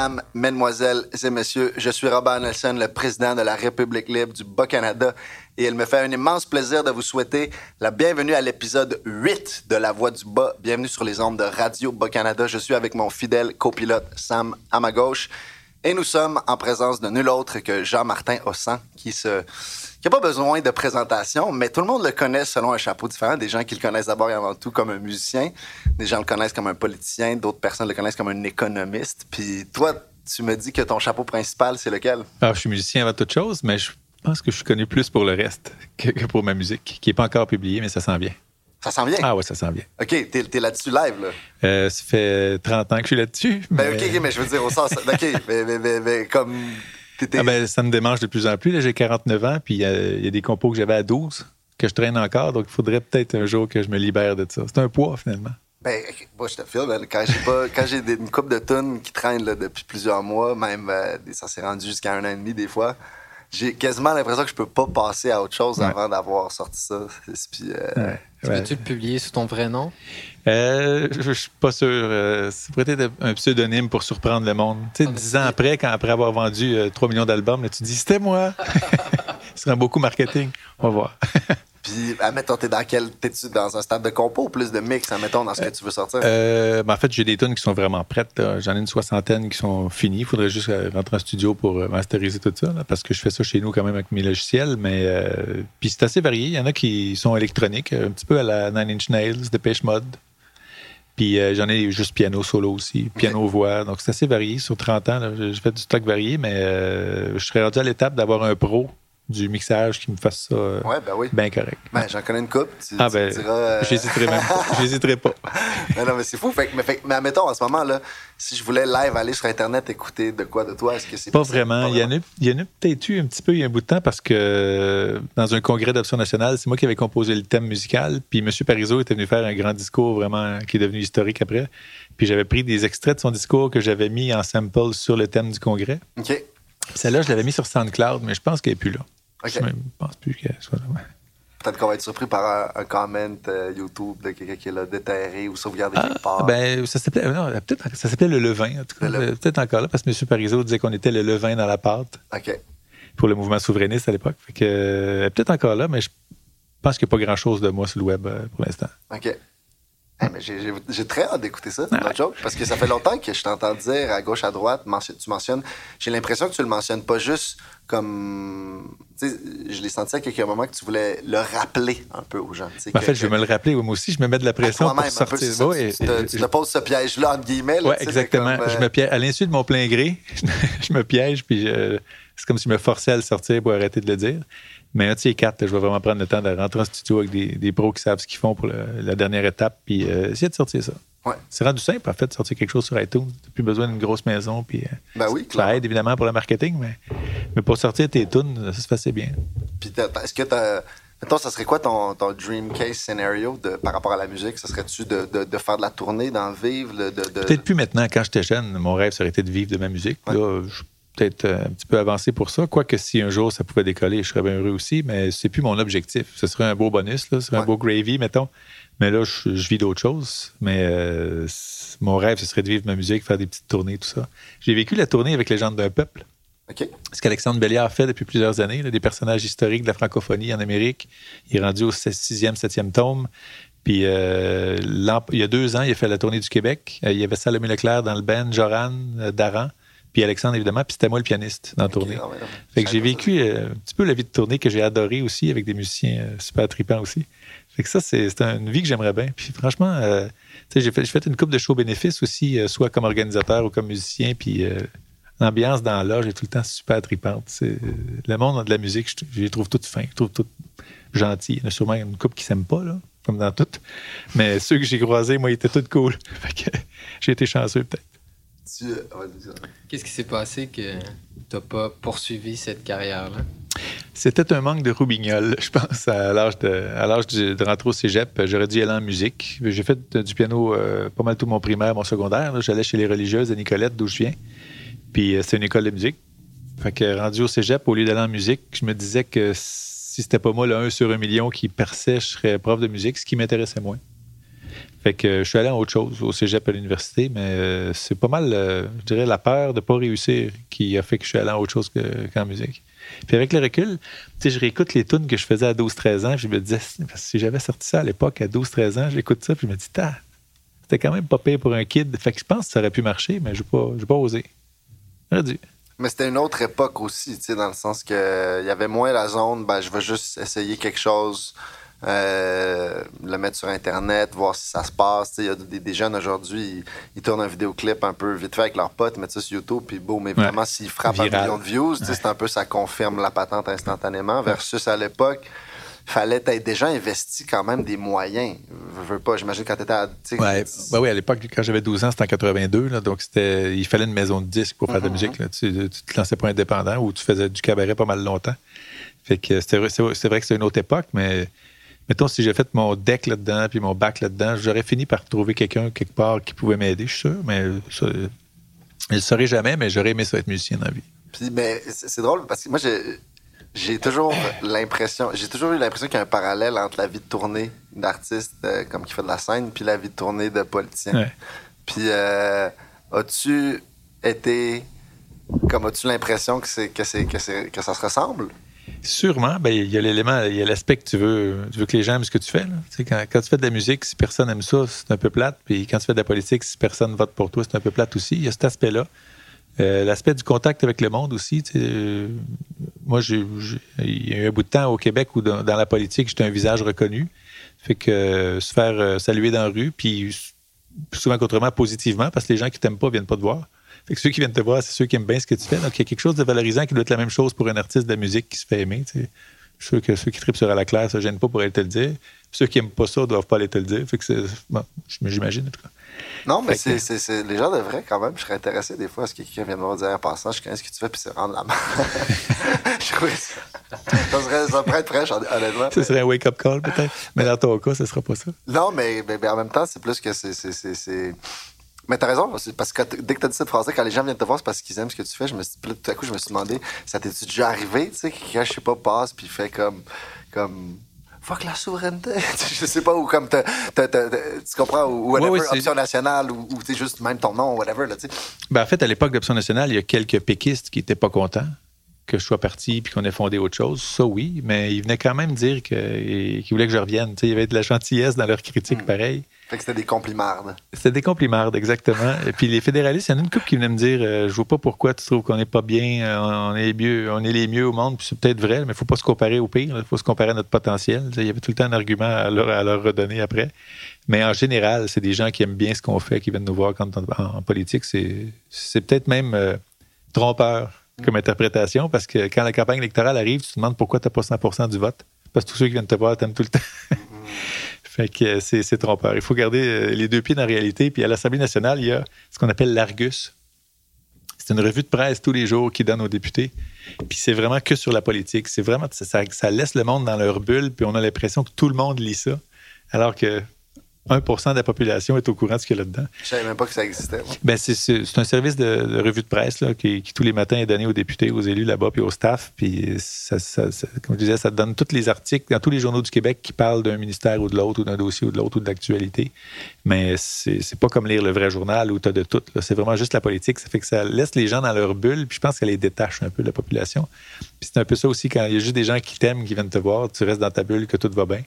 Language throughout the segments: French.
Mesdames, mesdemoiselles et messieurs, je suis Robert Nelson, le président de la République libre du Bas-Canada, et il me fait un immense plaisir de vous souhaiter la bienvenue à l'épisode 8 de La Voix du Bas. Bienvenue sur les ondes de Radio Bas-Canada. Je suis avec mon fidèle copilote Sam à ma gauche, et nous sommes en présence de nul autre que Jean-Martin Ossan, qui se qui n'a pas besoin de présentation, mais tout le monde le connaît selon un chapeau différent. Des gens qui le connaissent d'abord et avant tout comme un musicien, des gens le connaissent comme un politicien, d'autres personnes le connaissent comme un économiste. Puis toi, tu me dis que ton chapeau principal, c'est lequel? Alors, je suis musicien avant toute chose, mais je pense que je suis connu plus pour le reste que, pour ma musique, qui n'est pas encore publiée, mais ça s'en vient. Ça s'en vient? Ah ouais, ça s'en vient. OK, t'es, es, là-dessus live, là? Euh, ça fait 30 ans que je suis là-dessus. Ben, OK, mais je veux dire au sens... OK, mais, mais, mais comme ah ben, ça me démange de plus en plus. J'ai 49 ans, puis euh, il y a des compos que j'avais à 12 que je traîne encore, donc il faudrait peut-être un jour que je me libère de ça. C'est un poids, finalement. Ben, moi, je te filme. Quand j'ai, pas, quand j'ai une coupe de tonnes qui traînent depuis plusieurs mois, même euh, ça s'est rendu jusqu'à un an et demi des fois, j'ai quasiment l'impression que je peux pas passer à autre chose avant d'avoir sorti ça. Puis, euh, Peux-tu le publier sous ton vrai nom? Euh, je, suis pas sûr. Euh, c'est peut-être un pseudonyme pour surprendre le monde. Tu sais, ah, dix ans après, quand, après avoir vendu 3 millions d'albums, tu dis c'était moi. Ce serait beaucoup marketing. On va voir. Puis, admettons, t'es dans quel. T'es-tu dans un stade de compo ou plus de mix, admettons, dans ce que tu veux sortir? Euh, ben, en fait, j'ai des tonnes qui sont vraiment prêtes. J'en ai une soixantaine qui sont finies. Il faudrait juste euh, rentrer en studio pour euh, masteriser tout ça, parce que je fais ça chez nous quand même avec mes logiciels. Mais puis c'est assez varié. Il y en a qui sont électroniques, un petit peu à la Nine Inch Nails, Dépêche Mode. Puis j'en ai juste piano solo aussi, piano-voix. Donc c'est assez varié. Sur 30 ans, j'ai fait du stock varié, mais je serais rendu à l'étape d'avoir un pro du mixage qui me fasse ça euh, ouais, ben oui. bien correct. Ben, j'en connais une coupe. Tu, ah, ben, euh, j'hésiterai même pas. J'hésiterai pas. mais non, mais c'est fou. Fait, mais, fait, mais admettons, en ce moment, là, si je voulais live aller sur Internet écouter de quoi de toi, est-ce que c'est Pas vraiment. il y en a, il y en a peut-être eu un petit peu il y a un bout de temps parce que dans un congrès d'option nationale, c'est moi qui avais composé le thème musical. Puis M. Parizeau était venu faire un grand discours vraiment qui est devenu historique après. Puis j'avais pris des extraits de son discours que j'avais mis en sample sur le thème du congrès. OK. Celle-là, je l'avais mis sur SoundCloud, mais je pense qu'elle n'est plus là. Je ne pense plus qu'elle soit là. Peut-être qu'on va être surpris par un, comment euh, YouTube de quelqu'un qui l'a déterré ou sauvegardé ah, quelque part. Ben, ça s'appelait, ça s'appelait le levain, en tout cas. Peut-être encore là, parce que M. Parizeau disait qu'on était le levain dans la pâte. OK. Pour le mouvement souverainiste à l'époque. Fait que, euh, peut-être encore là, mais je pense qu'il n'y a pas grand-chose de moi sur le web euh, pour l'instant. OK. J'ai très hâte d'écouter ça, ah. joke, parce que ça fait longtemps que je t'entends dire à gauche, à droite, tu mentionnes. J'ai l'impression que tu le mentionnes pas juste comme. je l'ai senti à quelques moments que tu voulais le rappeler un peu aux gens. en fait, je vais me le rappeler. Moi aussi, je me mets de la pression pour sortir. tu, te, poses ce piège-là, entre guillemets. Oui, exactement. Je me piège, à l'insu de mon plein gré, je me piège, puis c'est comme si je me forçais à le sortir pour arrêter de le dire. Mais un de quatre, je vais vraiment prendre le temps de rentrer en studio avec des, des pros qui savent ce qu'ils font pour la dernière étape, puis euh, essayer de sortir ça. C'est rendu simple, en fait, de sortir quelque chose sur iTunes. Tu n'as plus besoin d'une grosse maison. Puis, euh, ben oui, ça aide évidemment pour le marketing, mais, mais pour sortir tes tunes, ça se fait bien. Puis est-ce que tu Mettons, ça serait quoi ton, ton, dream case scenario de, par rapport à la musique? Ça serait-tu de, de, faire de la tournée, d'en vivre? De, Peut-être plus maintenant. Quand j'étais jeune, mon rêve, ça aurait été de vivre de ma musique. Là, je peut-être euh, un petit peu avancé pour ça. Quoique si un jour ça pouvait décoller, je serais bien heureux aussi, mais c'est plus mon objectif. Ce serait un beau bonus, là. ce serait un beau gravy, mettons. Mais là, je, vis d'autres choses. Mais euh, mon rêve, ce serait de vivre ma musique, faire des petites tournées, tout ça. J'ai vécu la tournée avec Légende d'un peuple. Ce qu'Alexandre Belliard fait depuis plusieurs années, des personnages historiques de la francophonie en Amérique. Il est rendu au sixième, septième tome. Puis euh, il y a deux ans, il a fait la tournée du Québec. Il y avait Salomé Leclerc dans le band, Joran, Daran. Puis Alexandre, évidemment, puis c'était moi le pianiste dans la tournée. Ah fait que j'ai vécu un petit peu la vie de tournée que j'ai adoré aussi avec des musiciens super tripants aussi. Fait que ça, c'est une vie que j'aimerais bien. Puis franchement, euh, j'ai fait, fait, une coupe de show bénéfices aussi, euh, soit comme organisateur ou comme musicien. Puis euh, l'ambiance dans l'âge est tout le temps super tripante. Le monde de la musique, je, les trouve toutes fins, je trouve toutes gentilles. Il y en a sûrement une coupe qui s'aime pas, là, comme dans toutes. Mais ceux que j'ai croisés, moi, ils étaient tous cool. Fait que j'ai été chanceux, peut-être. Qu'est-ce qui s'est passé que tu n'as pas poursuivi cette carrière-là? C'était un manque de roubignol, je pense, à l'âge de, à l'âge de, rentrer au cégep. J'aurais dû aller en musique. J'ai fait du piano euh, pas mal tout mon primaire, mon secondaire. J'allais chez les religieuses à Nicolette, d'où je viens. Puis euh, c'est une école de musique. Fait que rendu au cégep, au lieu d'aller en musique, je me disais que si c'était pas moi le 1 sur un million qui perçait, je serais prof de musique, ce qui m'intéressait moins. Fait que je suis allé en autre chose, au cégep à l'université, mais euh, c'est pas mal, euh, je dirais, la peur de ne pas réussir qui a fait que je suis allé en autre chose qu'en musique. Puis avec le recul, je réécoute les tunes que je faisais à 12-13 ans, je me disais, si j'avais sorti ça à l'époque, à 12-13 ans, j'écoute ça, puis je me dis, c'était quand même pas pire pour un kid. Fait que je pense que ça aurait pu marcher, mais je n'ai pas, pas osé. J'aurais dû. Mais c'était une autre époque aussi, dans le sens qu'il y avait moins la zone, ben, je veux juste essayer quelque chose euh, le mettre sur Internet, voir si ça se passe. Il y a des, jeunes aujourd'hui, ils, tournent un vidéoclip un peu vite fait avec leurs potes, mettent ça sur YouTube, puis bon, mais vraiment, s'ils frappent un million de views, c'est un peu ça confirme la patente instantanément. Versus à l'époque, fallait être déjà investi quand même des moyens. Je veux pas, j'imagine quand tu étais à. Ouais, oui, à l'époque, quand j'avais 12 ans, c'était en 82, là, donc il fallait une maison de disques pour faire de la mm-hmm. musique. Là. Tu, tu, te lançais pas indépendant ou tu faisais du cabaret pas mal longtemps. Fait que c'est vrai que c'est une autre époque, mais mettons, si j'ai fait mon deck là-dedans, puis mon bac là-dedans, j'aurais fini par trouver quelqu'un quelque part qui pouvait m'aider, je suis sûr, mais ça, je ne saurais jamais, mais j'aurais aimé ça être musicien dans la vie. Puis, mais c'est drôle parce que moi, j'ai toujours l'impression, j'ai toujours eu l'impression qu'il y a un parallèle entre la vie de tournée d'artiste, euh, comme qui fait de la scène, puis la vie de tournée de politicien. Puis, euh, as-tu été, comme as-tu l'impression que c'est que c'est que, que ça se ressemble? Sûrement. Ben, il y a l'élément, il y a l'aspect que tu veux, tu veux que les gens aiment ce que tu fais. Quand, quand, tu fais de la musique, si personne aime ça, c'est un peu plate. Puis quand tu fais de la politique, si personne vote pour toi, c'est un peu plate aussi. Il y a cet aspect-là. Euh, l'aspect du contact avec le monde aussi. Euh, moi, j'ai, il y a eu un bout de temps au Québec où dans, la politique, j'étais un visage reconnu. Fait que euh, se faire saluer dans la rue, puis souvent qu'autrement positivement, parce que les gens qui t'aiment pas viennent pas te voir. Fait que ceux qui viennent te voir, c'est ceux qui aiment bien ce que tu fais. Donc, il y a quelque chose de valorisant qui doit être la même chose pour un artiste de la musique qui se fait aimer. Je suis sûr que ceux qui tripent sur à la claire, ça ne gêne pas pour aller te le dire. ceux qui n'aiment pas ça ne doivent pas aller te le dire. Fait que c'est, j'imagine, en tout cas. Non, mais c'est, les gens devraient quand même. Je serais intéressé des fois à ce que quelqu'un vienne me dire en passant, je connais ce que tu fais, puis c'est rendre la main. je trouvais ça. Ça serait, ça pourrait être fraîche, honnêtement. Ce serait un wake-up call, peut-être. Mais dans ton cas, ce ne sera pas ça. Non, mais, mais, en même temps, c'est plus que c'est mais t'as raison, parce que dès que t'as dit cette phrase quand les gens viennent te voir, c'est parce qu'ils aiment ce que tu fais. Je me suis, tout à coup, je me suis demandé, ça t'est déjà arrivé, tu sais, quelqu'un, je sais pas, passe puis fait comme, comme, fuck la souveraineté. je sais pas, ou comme, tu comprends, ou whatever, option nationale, ou, ou juste même ton nom, whatever, là, tu sais. Ben, en fait, à l'époque d'Option nationale, il y a quelques péquistes qui étaient pas contents que je sois parti puis qu'on ait fondé autre chose. Ça, oui, mais ils venaient quand même dire qu'ils voulaient que je revienne. il y avait de la gentillesse dans leur critique, hmm. pareil. Fait que c'était des complimardes. C'était des complimardes, exactement. Et puis les fédéralistes, il y en a une couple qui venait me dire euh, Je vois pas pourquoi tu trouves qu'on n'est pas bien, euh, on est, mieux, on est les mieux au monde. Puis c'est peut-être vrai, mais il faut pas se comparer au pire. Il faut se comparer à notre potentiel. Il y avait tout le temps un argument à leur, à leur redonner après. Mais en général, c'est des gens qui aiment bien ce qu'on fait, qui viennent nous voir quand on, en, politique. C'est peut-être même euh, trompeur comme interprétation, parce que quand la campagne électorale arrive, tu te demandes pourquoi tu n'as pas 100% du vote. Parce que tous ceux qui viennent te voir t'aiment tout le temps. euh, c'est trompeur. Il faut garder euh, les deux pieds dans la réalité. Puis à l'Assemblée nationale, il y a ce qu'on appelle l'Argus. C'est une revue de presse tous les jours qui donne aux députés. Puis c'est vraiment que sur la politique. C'est vraiment, ça, ça laisse le monde dans leur bulle, puis on a l'impression que tout le monde lit ça. Alors que 1% de la population est au courant de ce qu'il y a là-dedans. Je savais même pas que ça existait. Ben, c'est un service de, revue de presse là, qui, tous les matins est donné aux députés, aux élus là-bas, puis au staff. Puis, ça, comme je disais, ça donne tous les articles dans tous les journaux du Québec qui parlent d'un ministère ou de l'autre, ou d'un dossier ou de l'autre, ou de l'actualité. Mais c'est pas comme lire le vrai journal où tu as de tout. C'est vraiment juste la politique. Ça fait que ça laisse les gens dans leur bulle, puis je pense qu'elle les détache un peu de la population. Puis c'est un peu ça aussi, quand il y a juste des gens qui t'aiment, qui viennent te voir, tu restes dans ta bulle, que tout va bien.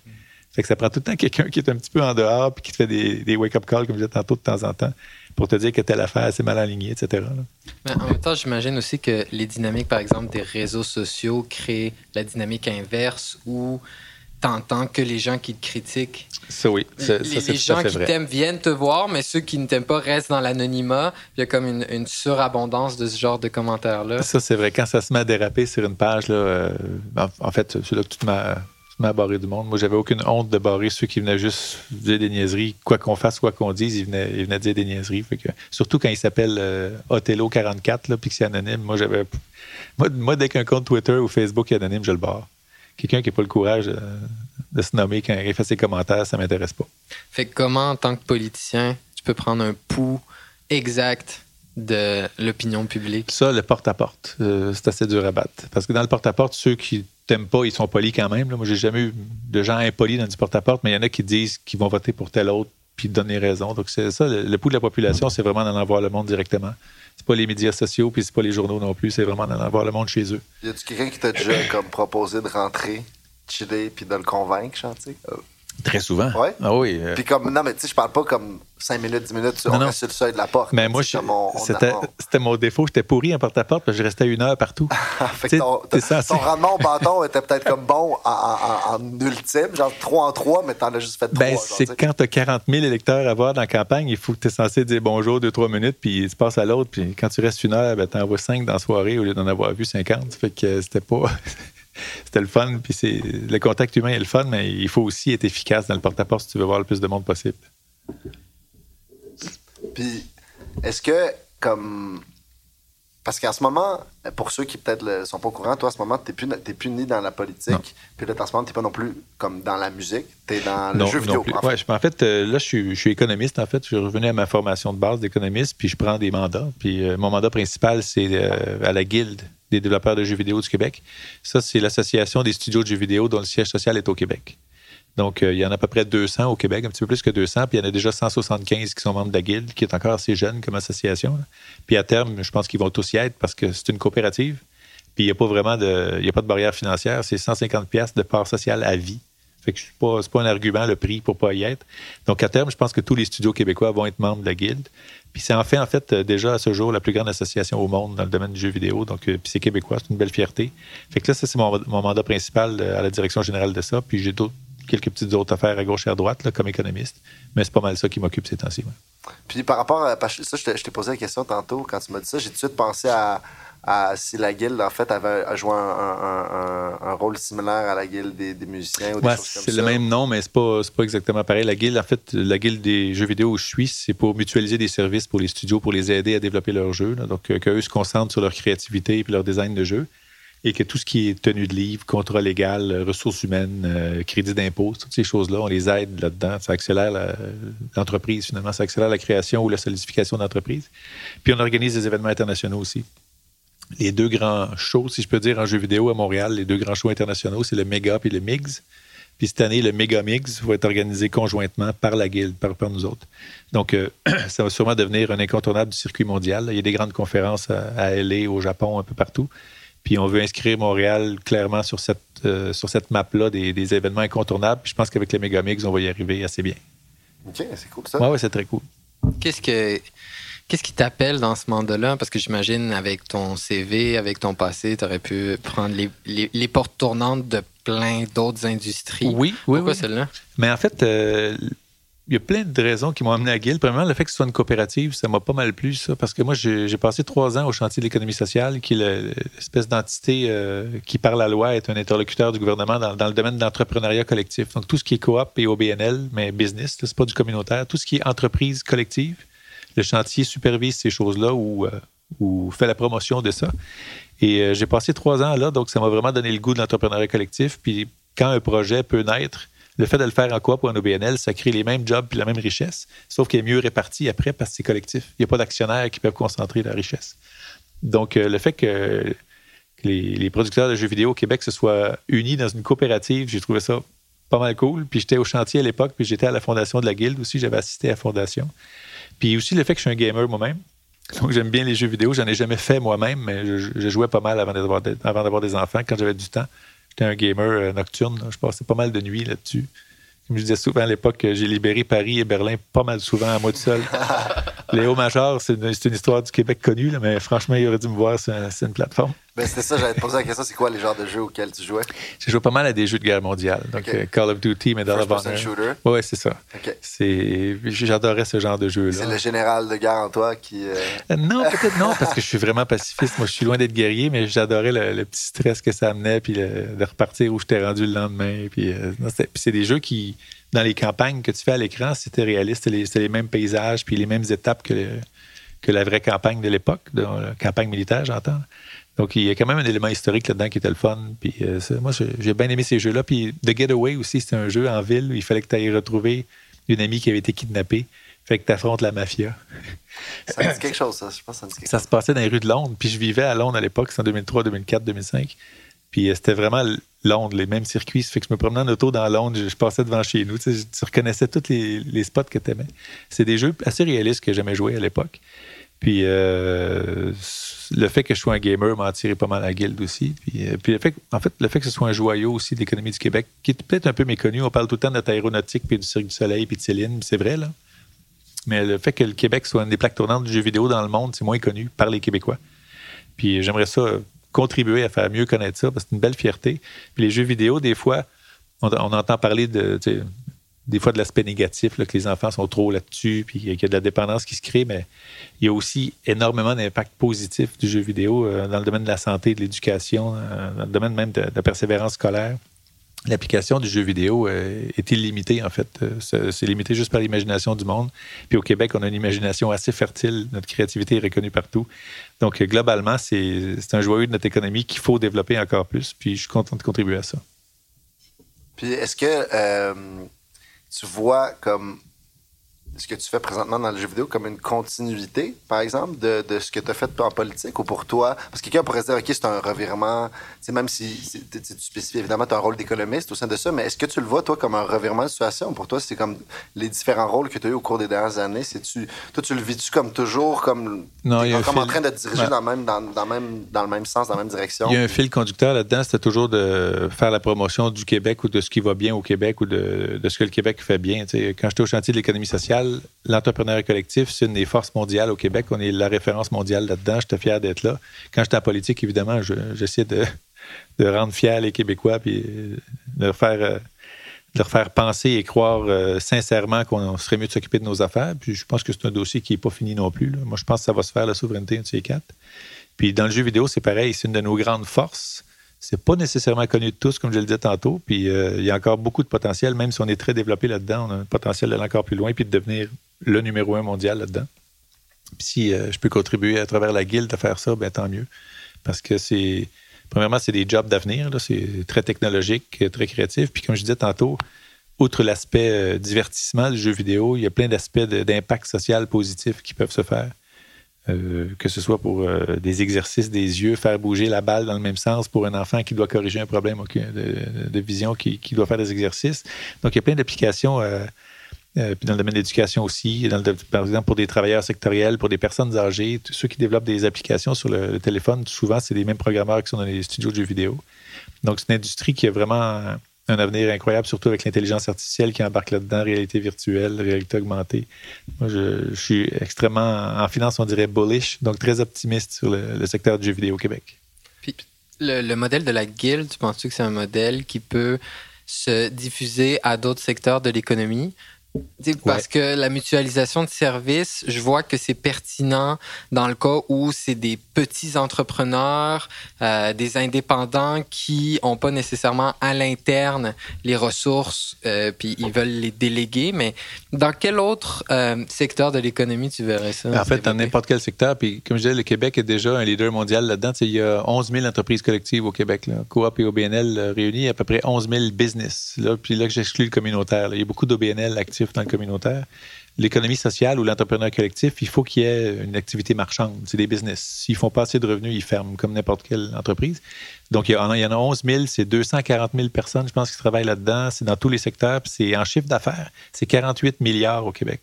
Fait que ça prend tout le temps quelqu'un qui est un petit peu en dehors puis qui te fait des, wake-up calls, comme je disais tantôt, de temps en temps, pour te dire que telle affaire, c'est mal aligné, etc. Mais en même temps, j'imagine aussi que les dynamiques, par exemple, des réseaux sociaux créent la dynamique inverse où t'entends que les gens qui te critiquent. Ça, oui. Ça, les, les gens qui t'aiment viennent te voir, mais ceux qui ne t'aiment pas restent dans l'anonymat. Il y a comme une, surabondance de ce genre de commentaires-là. Ça, c'est vrai. Quand ça se met à déraper sur une page, là, euh, en, fait, c'est là que toute ma à barrer du monde. Moi, j'avais aucune honte de barrer ceux qui venaient juste dire des niaiseries. Quoi qu'on fasse, quoi qu'on dise, ils venaient, ils venaient dire des niaiseries. que, surtout quand il s'appelle euh, Othello44, puis que c'est anonyme. Moi, j'avais. Moi, dès qu'un compte Twitter ou Facebook est anonyme, je le barre. Quelqu'un qui n'a pas le courage de, se nommer quand il fait ses commentaires, ça ne m'intéresse pas. Fait que comment, en tant que politicien, tu peux prendre un pouls exact de l'opinion publique? Ça, le porte-à-porte, euh, c'est assez dur à battre. Parce que dans le porte-à-porte, ceux qui t'aiment pas, ils sont polis quand même. Moi, j'ai jamais eu de gens impolis dans du porte-à-porte, mais il y en a qui disent qu'ils vont voter pour tel autre, puis donner raison. Donc, c'est ça, le, pouls de la population, c'est vraiment d'en voir le monde directement. C'est pas les médias sociaux, puis c'est pas les journaux non plus, c'est vraiment d'en voir le monde chez eux. Y a-tu quelqu'un qui t'a déjà comme proposé de rentrer, chiller, puis de le convaincre, chantier? Très souvent. Ouais. Ah oui. Euh. Puis comme, non, mais tu sais, je parle pas comme 5 minutes, 10 minutes, on reste sur le seuil de la porte. Mais moi, c'était mon défaut. J'étais pourri en porte-à-porte, que je restais une heure partout. fait ton, ton rendement au bâton était peut-être comme bon en, ultime, genre 3 en 3, mais t'en as juste fait 3. Ben, c'est quand t'as 40 000 électeurs à voir dans la campagne, il faut que tu es censé dire bonjour 2-3 minutes, puis tu passes à l'autre. Puis quand tu restes une heure, ben, t'en vois 5 dans la soirée au lieu d'en avoir vu 50. Fait que c'était pas. C'était le fun. Puis c'est le contact humain est le fun, mais il faut aussi être efficace dans le porte-à-porte si tu veux voir le plus de monde possible. Puis est-ce que comme parce qu'en ce moment, pour ceux qui peut-être ne sont pas au courant, toi, en ce moment, tu n'es plus, plus ni dans la politique. Puis là, en ce moment, tu n'es pas non plus comme dans la musique. Tu es dans le jeu vidéo. En fait, en fait euh, là, je suis, je suis, économiste. En fait, je suis revenu à ma formation de base d'économiste, puis je prends des mandats. Puis euh, mon mandat principal, c'est euh, à la Guilde des développeurs de jeux vidéo du Québec. Ça, c'est l'Association des studios de jeux vidéo dont le siège social est au Québec. Donc, euh, il y en a à peu près 200 au Québec, un petit peu plus que 200, puis il y en a déjà 175 qui sont membres de la Guilde, qui est encore assez jeune comme association. Puis à terme, je pense qu'ils vont tous y être parce que c'est une coopérative, puis il n'y a pas vraiment de, il y a pas de barrière financière, c'est 150 pièces de part sociale à vie. Fait que c'est pas, pas un argument le prix pour pas y être. Donc à terme, je pense que tous les studios québécois vont être membres de la Guilde. Puis c'est en fait, en fait, euh, déjà à ce jour la plus grande association au monde dans le domaine du jeu vidéo. Donc, euh, c'est québécois, c'est une belle fierté. Fait que là, ça, c'est mon, mandat principal à la direction générale de ça. Puis j'ai quelques petites autres affaires à gauche et à droite, là, comme économiste. Mais c'est pas mal ça qui m'occupe ces temps-ci. Puis par rapport à ça, je t'ai posé la question tantôt quand tu m'as dit ça. J'ai tout de suite pensé à si la guilde, en fait, avait joué un, rôle similaire à la guilde des, musiciens ou des choses comme ça. C'est le même nom, mais c'est pas, pas exactement pareil. La guilde, en fait, la guilde des jeux vidéo où je suis, c'est pour mutualiser des services pour les studios, pour les aider à développer leurs jeux. Donc, euh, qu'eux se concentrent sur leur créativité et leur design de jeu. Et que tout ce qui est tenue de livre, contrat légal, euh, ressources humaines, euh, crédit d'impôt, toutes ces choses-là, on les aide là-dedans. Ça accélère l'entreprise, finalement. Ça accélère la création ou la solidification d'entreprise. Puis on organise des événements internationaux aussi les deux grands shows, si je peux dire, en jeux vidéo à Montréal, les deux grands shows internationaux, c'est le Mega et le Migs. Puis cette année, le Mega Mix va être organisé conjointement par la Guilde, par, nous autres. Donc, euh, ça va sûrement devenir un incontournable du circuit mondial. Il y a des grandes conférences à, LA, au Japon, un peu partout. Puis on veut inscrire Montréal clairement sur cette, euh, sur cette map-là des, événements incontournables. Puis je pense qu'avec le Mega Mix, on va y arriver assez bien. OK, c'est cool ça. Oui, ouais, c'est très cool. Qu'est-ce que Qu'est-ce qui t'appelle dans ce mandat-là? Parce que j'imagine, avec ton CV, avec ton passé, tu aurais pu prendre les, portes tournantes de plein d'autres industries. Oui, oui. Pourquoi celle-là? Mais en fait, euh, il y a plein de raisons qui m'ont amené à Guild. Premièrement, le fait que ce soit une coopérative, ça m'a pas mal plu, ça, parce que moi, j'ai passé trois ans au chantier de l'économie sociale, qui est l'espèce d'entité euh, qui, par la loi, est un interlocuteur du gouvernement dans, le domaine de l'entrepreneuriat collectif. Donc, tout ce qui est coop et OBNL, mais business, c'est pas du communautaire, tout ce qui est entreprise collective le chantier supervise ces choses-là ou, euh, fait la promotion de ça. Et euh, j'ai passé trois ans là, donc ça m'a vraiment donné le goût de l'entrepreneuriat collectif. Puis quand un projet peut naître, le fait de le faire en coop ou en OBNL, ça crée les mêmes jobs puis la même richesse, sauf qu'il est mieux réparti après parce que c'est collectif. Il n'y a pas d'actionnaires qui peuvent concentrer la richesse. Donc, euh, le fait que, les, producteurs de jeux vidéo au Québec se soient unis dans une coopérative, j'ai trouvé ça pas mal cool. Puis j'étais au chantier à l'époque, puis j'étais à la fondation de la Guilde aussi, j'avais assisté à la fondation. Puis aussi le fait que je suis un gamer moi-même. Donc j'aime bien les jeux vidéo. J'en ai jamais fait moi-même, mais je, jouais pas mal avant d'avoir, des enfants. Quand j'avais du temps, j'étais un gamer euh, nocturne. Je passais pas mal de nuits là-dessus. Comme je disais souvent à l'époque, j'ai libéré Paris et Berlin pas mal souvent à moi tout seul. Léo Major, c'est une, histoire du Québec connue, mais franchement, il aurait dû me voir sur, une plateforme. Ben, c'était ça, j'allais te poser la question, c'est quoi les genres de jeux auxquels tu jouais? J'ai joué pas mal à des jeux de guerre mondiale. Donc, euh, Call of Duty, Medal of Honor. shooter? Oui, c'est ça. C'est... J'adorais ce genre de jeu-là. C'est le général de guerre en toi qui... Euh, euh, non, peut-être non, parce que je suis vraiment pacifiste. Moi, je suis loin d'être guerrier, mais j'adorais le, petit stress que ça amenait, puis de repartir où je t'ai rendu le lendemain. Puis, puis c'est des jeux qui, dans les campagnes que tu fais à l'écran, c'était réaliste. C'était les, mêmes paysages, puis les mêmes étapes que, que la vraie campagne de l'époque, la campagne militaire, j'entends. Donc, il y a quand même un élément historique là-dedans qui était le fun. Puis, euh, moi, j'ai bien aimé ces jeux-là. Puis, The Getaway aussi, c'était un jeu en ville où il fallait que tu ailles retrouver une amie qui avait été kidnappée. Fait que tu affrontes la mafia. Ça me dit quelque chose, ça. Je pense ça, me dit ça se passait dans les rues de Londres. Puis, je vivais à Londres à l'époque, c'est en 2003, 2004, 2005. Puis, euh, c'était vraiment Londres, les mêmes circuits. Ça fait que je me promenais en auto dans Londres, je, passais devant chez nous. Tu, reconnaissais tous les, spots que tu aimais. C'est des jeux assez réalistes que j'aimais jouer à l'époque. Puis euh, le fait que je sois un gamer m'a attiré pas mal à la guilde aussi. Puis, euh, en fait, le fait que ce soit un joyau aussi de l'économie du Québec, qui est peut-être un peu méconnu. On parle tout le temps de notre aéronautique, puis du Cirque du Soleil, puis de Céline, c'est vrai, là. Mais le fait que le Québec soit une des plaques tournantes du jeu vidéo dans le monde, c'est moins connu par les Québécois. Puis j'aimerais ça contribuer à faire mieux connaître ça, parce que c'est une belle fierté. Puis les jeux vidéo, des fois, on, entend parler de, des fois de l'aspect négatif, que les enfants sont trop là-dessus, puis qu'il y a de la dépendance qui se crée, mais il y a aussi énormément d'impact positif du jeu vidéo euh, dans le domaine de la santé, de l'éducation, euh, dans le domaine même de, la persévérance scolaire l'application du jeu vidéo euh, est illimitée, en fait. Euh, c'est limité juste par l'imagination du monde. Puis au Québec, on a une imagination assez fertile. Notre créativité est reconnue partout. Donc, globalement, c'est un joyeux de notre économie qu'il faut développer encore plus. Puis je suis content de contribuer à ça. Puis est-ce que tu vois comme ce que tu fais présentement dans le jeu vidéo comme une continuité, par exemple, de, de ce que tu as fait en politique ou pour toi? Parce que quelqu'un pourrait se dire, OK, c'est un revirement, même si tu spécifies évidemment tu as un rôle d'économiste au sein de ça, mais est-ce que tu le vois, toi, comme un revirement de situation? Pour toi, c'est comme les différents rôles que tu as eu au cours des dernières années. C'est-tu, toi, tu le vis-tu comme toujours, comme, non, comme en train de te diriger dans, même, dans, dans, même, dans le même sens, dans la même direction? Il y a un fil conducteur là-dedans, c'était toujours de faire la promotion du Québec ou de ce qui va bien au Québec ou de, de ce que le Québec fait bien. quand j'étais au chantier de l'économie sociale, l'entrepreneuriat collectif, c'est une des forces mondiales au Québec. On est la référence mondiale là-dedans. J'étais fier d'être là. Quand j'étais en politique, évidemment, j'essaie de, rendre fiers les Québécois puis de leur faire, euh, leur faire penser et croire euh, sincèrement qu'on serait mieux de s'occuper de nos affaires. Puis je pense que c'est un dossier qui n'est pas fini non plus. Moi, je pense que ça va se faire, la souveraineté, de ces quatre. Puis dans le jeu vidéo, c'est pareil. C'est une de nos grandes forces. C'est pas nécessairement connu de tous, comme je le disais tantôt. Puis euh, il y a encore beaucoup de potentiel, même si on est très développé là-dedans, on a un potentiel d'aller encore plus loin puis de devenir le numéro un mondial là-dedans. Puis si euh, je peux contribuer à travers la guilde à faire ça, ben tant mieux. Parce que c'est. Premièrement, c'est des jobs d'avenir. C'est très technologique, très créatif. Puis comme je disais tantôt, outre l'aspect euh, divertissement du jeu vidéo, il y a plein d'aspects d'impact social positif qui peuvent se faire. Euh, que ce soit pour euh, des exercices des yeux, faire bouger la balle dans le même sens pour un enfant qui doit corriger un problème de, vision, qui, doit faire des exercices. Donc, il y a plein d'applications. Euh, puis dans le domaine de l'éducation aussi, par exemple pour des travailleurs sectoriels, pour des personnes âgées, tous ceux qui développent des applications sur le, téléphone, souvent c'est les mêmes programmeurs qui sont dans les studios de jeux vidéo. Donc c'est une industrie qui est vraiment un avenir incroyable, surtout avec l'intelligence artificielle qui embarque là-dedans, réalité virtuelle, réalité augmentée. Moi, je, suis extrêmement, en finance, on dirait bullish, donc très optimiste sur le, secteur du jeu vidéo au Québec. Puis, le, modèle de la guilde, tu penses-tu que c'est un modèle qui peut se diffuser à d'autres secteurs de l'économie? Parce que la mutualisation de services, je vois que c'est pertinent dans le cas où c'est des petits entrepreneurs, euh, des indépendants qui n'ont pas nécessairement à l'interne les ressources, euh, puis ils veulent les déléguer. Mais dans quel autre euh, secteur de l'économie tu verrais ça? En fait, dans n'importe quel secteur. Puis comme je disais, le Québec est déjà un leader mondial là-dedans. Il y a 11 000 entreprises collectives au Québec. Là. Coop et OBNL réunis, à peu près 11 000 business. Là, puis là que j'exclus le communautaire. Il y a beaucoup d'OBNL actifs dans le communautaire. L'économie sociale ou l'entrepreneur collectif, il faut qu'il y ait une activité marchande. C'est des business. S'ils font pas assez de revenus, ils ferment comme n'importe quelle entreprise. Donc, il y, en a, il y en a 11 000, c'est 240 000 personnes, je pense, qui travaillent là-dedans. C'est dans tous les secteurs. C'est en chiffre d'affaires, c'est 48 milliards au Québec.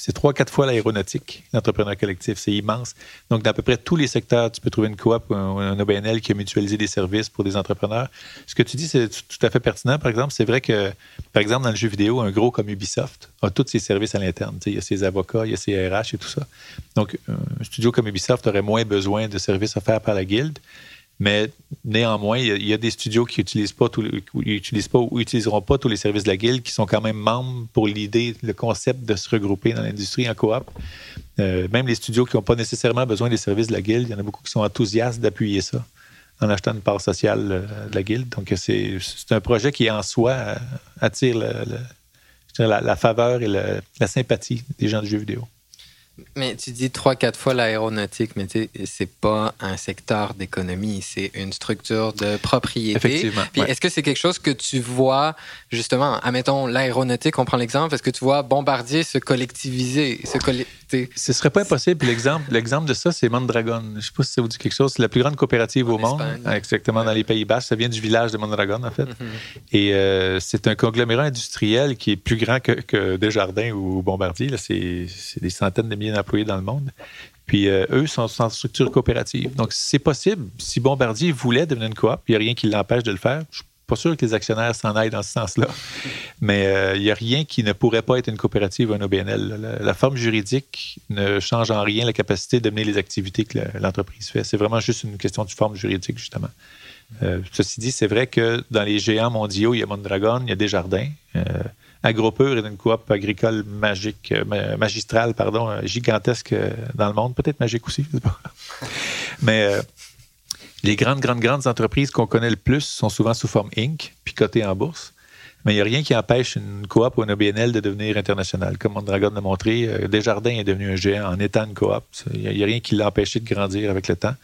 C'est trois, quatre fois l'aéronautique, l'entrepreneur collectif. C'est immense. Donc, dans à peu près tous les secteurs, tu peux trouver une coop ou un, OBNL qui a mutualisé des services pour des entrepreneurs. Ce que tu dis, c'est tout à fait pertinent. Par exemple, c'est vrai que, par exemple, dans le jeu vidéo, un gros comme Ubisoft a tous ses services à l'interne. Il y a ses avocats, il y a ses RH et tout ça. Donc, un studio comme Ubisoft aurait moins besoin de services offerts par la guilde. Mais néanmoins, il y, a, des studios qui n'utilisent pas, utilisent pas ou utiliseront pas tous les services de la guilde, qui sont quand même membres pour l'idée, le concept de se regrouper dans l'industrie en coop. Euh, même les studios qui n'ont pas nécessairement besoin des services de la guilde, il y en a beaucoup qui sont enthousiastes d'appuyer ça en achetant une part sociale euh, de la guilde. Donc, c'est un projet qui, en soi, euh, attire la, faveur et la sympathie des gens du jeu vidéo. Mais tu dis trois, quatre fois l'aéronautique, mais tu sais, c'est pas un secteur d'économie, c'est une structure de propriété. Effectivement. Puis est-ce que c'est quelque chose que tu vois, justement, admettons l'aéronautique, on prend l'exemple, est-ce que tu vois Bombardier se collectiviser, se capacité. Ce serait pas impossible. L'exemple, l'exemple de ça, c'est Mondragon. Je sais pas si ça vous dit quelque chose. C'est la plus grande coopérative En au monde. Espagne. Exactement, dans les Pays-Bas. Ça vient du village de Mondragon, en fait. Mhm. Et euh, c'est un conglomérat industriel qui est plus grand que, que Desjardins ou Bombardier. là. C'est, c'est des centaines de milliers d'employés dans le monde. Puis euh, eux sont en structure coopérative. Donc, c'est possible. Si Bombardier voulait devenir une coop, il n'y a rien qui l'empêche de le faire. Je pas sûr que les actionnaires s'en aillent dans ce sens-là. Mais euh, il n'y a rien qui ne pourrait pas être une coopérative ou un OBNL. La, forme juridique ne change en rien la capacité de mener les activités que l'entreprise fait. C'est vraiment juste une question de forme juridique, justement. Euh, ceci dit, c'est vrai que dans les géants mondiaux, il y a Mondragon, il y a Desjardins. Euh, AgroPure est une coop agricole magique, euh, ma- magistrale, pardon, euh, gigantesque euh, dans le monde. Peut-être magique aussi, je sais pas. Mais euh, les grandes, grandes, grandes entreprises qu'on connaît le plus sont souvent sous forme Inc., puis cotées en bourse. Mais il n'y a rien qui empêche une coop ou un OBNL de devenir international. Comme Mondragon l'a montré, euh, Desjardins est devenu un géant en étant une coop. Il n'y a, rien qui l'a empêché de grandir avec le temps.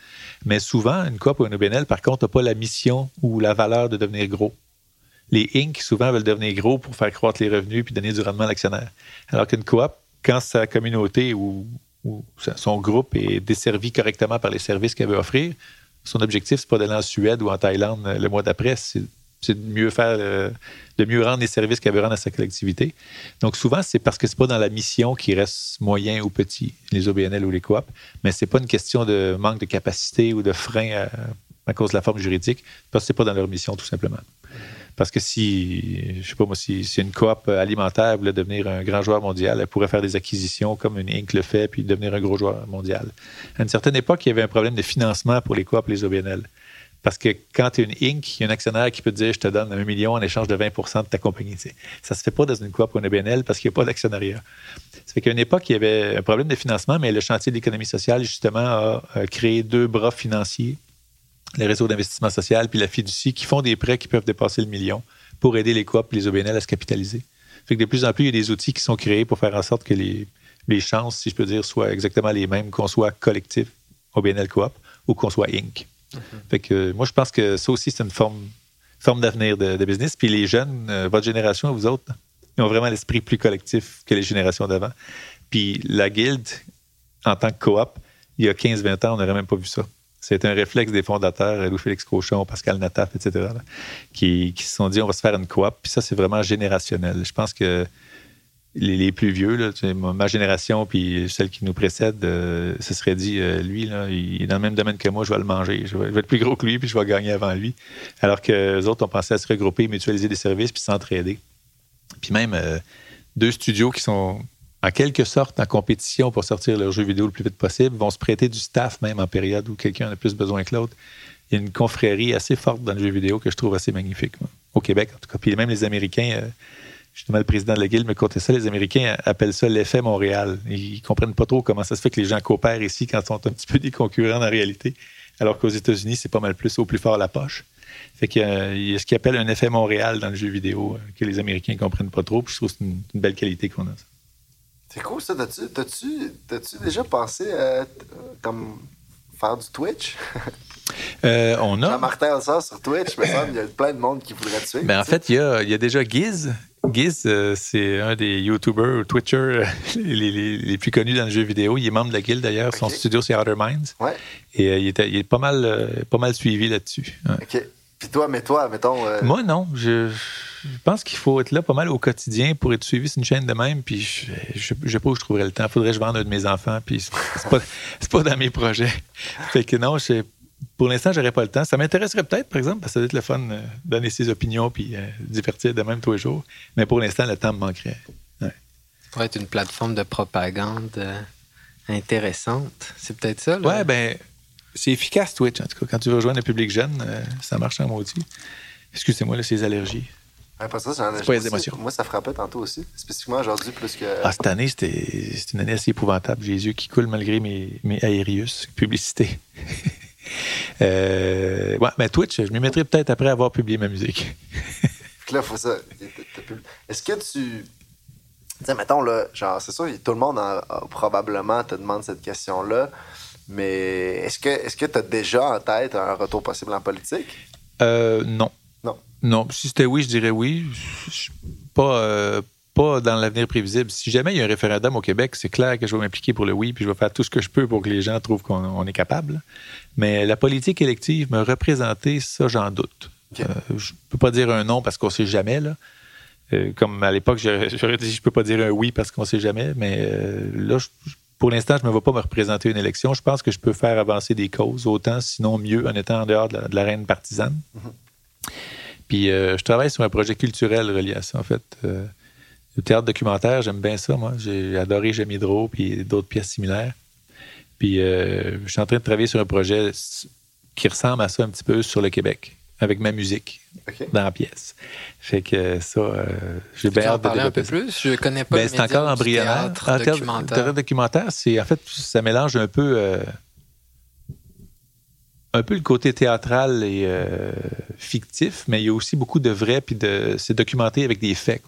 Mais souvent, une coop ou un OBNL, par contre, n'a pas la mission ou la valeur de devenir gros. Les Inc., souvent, veulent devenir gros pour faire croître les revenus puis donner du rendement à l'actionnaire. Alors qu'une coop, quand sa communauté ou, son groupe est desservi correctement par les services qu'elle veut offrir, son objectif, c'est pas d'aller en Suède ou en Thaïlande euh, le mois d'après, c'est de mieux faire, euh, de mieux rendre les services qu'elle veut rendre à sa collectivité. Donc souvent, c'est parce que c'est pas dans la mission qui reste moyen ou petit, les OBNL ou les coops, mais c'est pas une question de manque de capacité ou de frein à, à cause de la forme juridique, parce que c'est pas dans leur mission tout simplement. Parce que si, je sais pas moi, si, une coop alimentaire voulait devenir un grand joueur mondial, elle pourrait faire des acquisitions comme une Inc. le fait, puis devenir un gros joueur mondial. À une certaine époque, il y avait un problème de financement pour les coops et les OBNL. Parce que quand tu es une Inc., il y a un actionnaire qui peut te dire je te donne un million en échange de 20% de ta compagnie. Ça ne se fait pas dans une coop ou une OBNL parce qu'il n'y a pas d'actionnariat. Ça fait qu'à une époque, il y avait un problème de financement, mais le chantier de l'économie sociale, justement, a euh, créé deux bras financiers les réseaux d'investissement social puis la fiducie qui font des prêts qui peuvent dépasser le million pour aider les coop et les OBNL à se capitaliser. Fait que de plus en plus, il y a des outils qui sont créés pour faire en sorte que les, les chances, si je peux dire, soient exactement les mêmes, qu'on soit collectif, OBNL coop, ou qu'on soit Inc. Fait que euh, moi, je pense que ça aussi, c'est une forme, forme d'avenir de, de business. Puis les jeunes, euh, votre génération, vous autres, ils ont vraiment l'esprit plus collectif que les générations d'avant. Puis la guilde, en tant que coop, il y a 15-20 ans, on n'aurait même pas vu ça. C'est un réflexe des fondateurs, Louis-Félix Cochon, Pascal Nataf, etc., qui, se sont dit on va se faire une coop. Puis ça, c'est vraiment générationnel. Je pense que les, plus vieux, ma génération, puis celle qui nous précède, euh, se serait dit euh, lui, il est dans le même domaine que moi, je vais le manger. Je vais, je vais être plus gros que lui, puis je vais gagner avant lui. Alors que les autres ont pensé à se regrouper, mutualiser des services, puis s'entraider. Puis même euh, deux studios qui sont en quelque sorte en compétition pour sortir leurs jeux vidéo le plus vite possible, vont se prêter du staff même en période où quelqu'un en a plus besoin que l'autre. Il y a une confrérie assez forte dans le jeu vidéo que je trouve assez magnifique, au Québec en tout cas. Puis même les Américains, euh, justement le président de la Guilde me contait ça, les Américains appellent ça l'effet Montréal. Ils comprennent pas trop comment ça se fait que les gens coopèrent ici quand ils sont un petit peu des concurrents en réalité, alors qu'aux États-Unis, c'est pas mal plus au plus fort la poche. Fait qu'il y a ce qu'ils appellent un effet Montréal dans le jeu vidéo euh, que les Américains comprennent pas trop. Puis je trouve que c'est une, belle qualité qu'on a. C'est cool ça. T'as-tu, t'as-tu, t'as-tu déjà pensé à t- comme faire du Twitch? Euh, on a. Jean-Martin ça sur Twitch, il semble qu'il y a plein de monde qui voudrait te suivre. Ben, en fait, il y a, il y a déjà Giz. Giz, euh, c'est un des YouTubers ou Twitchers euh, les, les- les plus connus dans le jeu vidéo. Il est membre de la guilde d'ailleurs. Son studio, c'est Outer Minds. Ouais. Et euh, il, il est pas mal, euh, pas mal suivi là-dessus. Ouais. OK. Puis toi, mais toi, mettons. euh, Moi, non. Je, je pense qu'il faut être là pas mal au quotidien pour être suivi sur une chaîne de même. Puis je je je sais pas où je trouverais le temps. Faudrait que je vende un de mes enfants. Puis c'est pas, pas dans mes projets. Fait que non, je, pour l'instant, j'aurais pas le temps. Ça m'intéresserait peut-être, par exemple, parce que ça doit être le fun de donner ses opinions puis euh, divertir de même tous les jours. Mais pour l'instant, le temps me manquerait. Ça pourrait être une plateforme de propagande euh, intéressante. C'est peut-être ça, là? Ouais, ben, c'est efficace, Twitch. En tout cas, quand tu veux rejoindre un public jeune, euh, ça marche en maudit. Excusez-moi, là, ces allergies. Ouais, pas ça, C'est pas les émotions. Moi, ça frappait tantôt aussi. Spécifiquement aujourd'hui, plus que. Ah, cette année, c'était une année assez épouvantable. J'ai les yeux qui coulent malgré mes, mes aérius, publicité. euh, ouais, mais Twitch, je m'y mettrai peut-être après avoir publié ma musique. Là, faut ça. Est-ce que tu. Tu sais, mettons, là, genre, c'est sûr, tout le monde en- en- probablement te demande cette question-là, mais est-ce que est-ce que tu as déjà en tête un retour possible en politique? Euh, non. Non. Si c'était oui, je dirais oui. Je- Pas, euh, pas dans l'avenir prévisible. Si jamais il y a un référendum au Québec, c'est clair que je vais m'impliquer pour le oui, puis je vais faire tout ce que je peux pour que les gens trouvent qu'on est capable. Mais la politique élective, me représenter, ça, j'en doute. Euh, je ne peux pas dire un non parce qu'on ne sait jamais. Là. Euh, comme à l'époque, j'aurais dit je ne peux pas dire un oui parce qu'on ne sait jamais. Mais là, pour l'instant, je ne me vais pas me représenter une élection. Je pense que je peux faire avancer des causes, autant, sinon mieux, en étant en dehors de la, reine partisane. Mm-hmm. Puis je travaille sur un projet culturel relié à ça, en fait. le théâtre documentaire, j'aime bien ça, moi. J'ai adoré J'aime Hydro puis d'autres pièces similaires. Puis je suis en train de travailler sur un projet qui ressemble à ça un petit peu sur le Québec avec ma musique dans la pièce. Fait que ça, euh, j'ai bien hâte de parler un peu plus? Je connais pas ben, C'est encore embryonnaire. Théâtre, documentaire. documentaire, c'est en fait ça mélange un peu euh, un peu le côté théâtral et euh, fictif, mais il y a aussi beaucoup de vrai, puis de, c'est documenté avec des faits.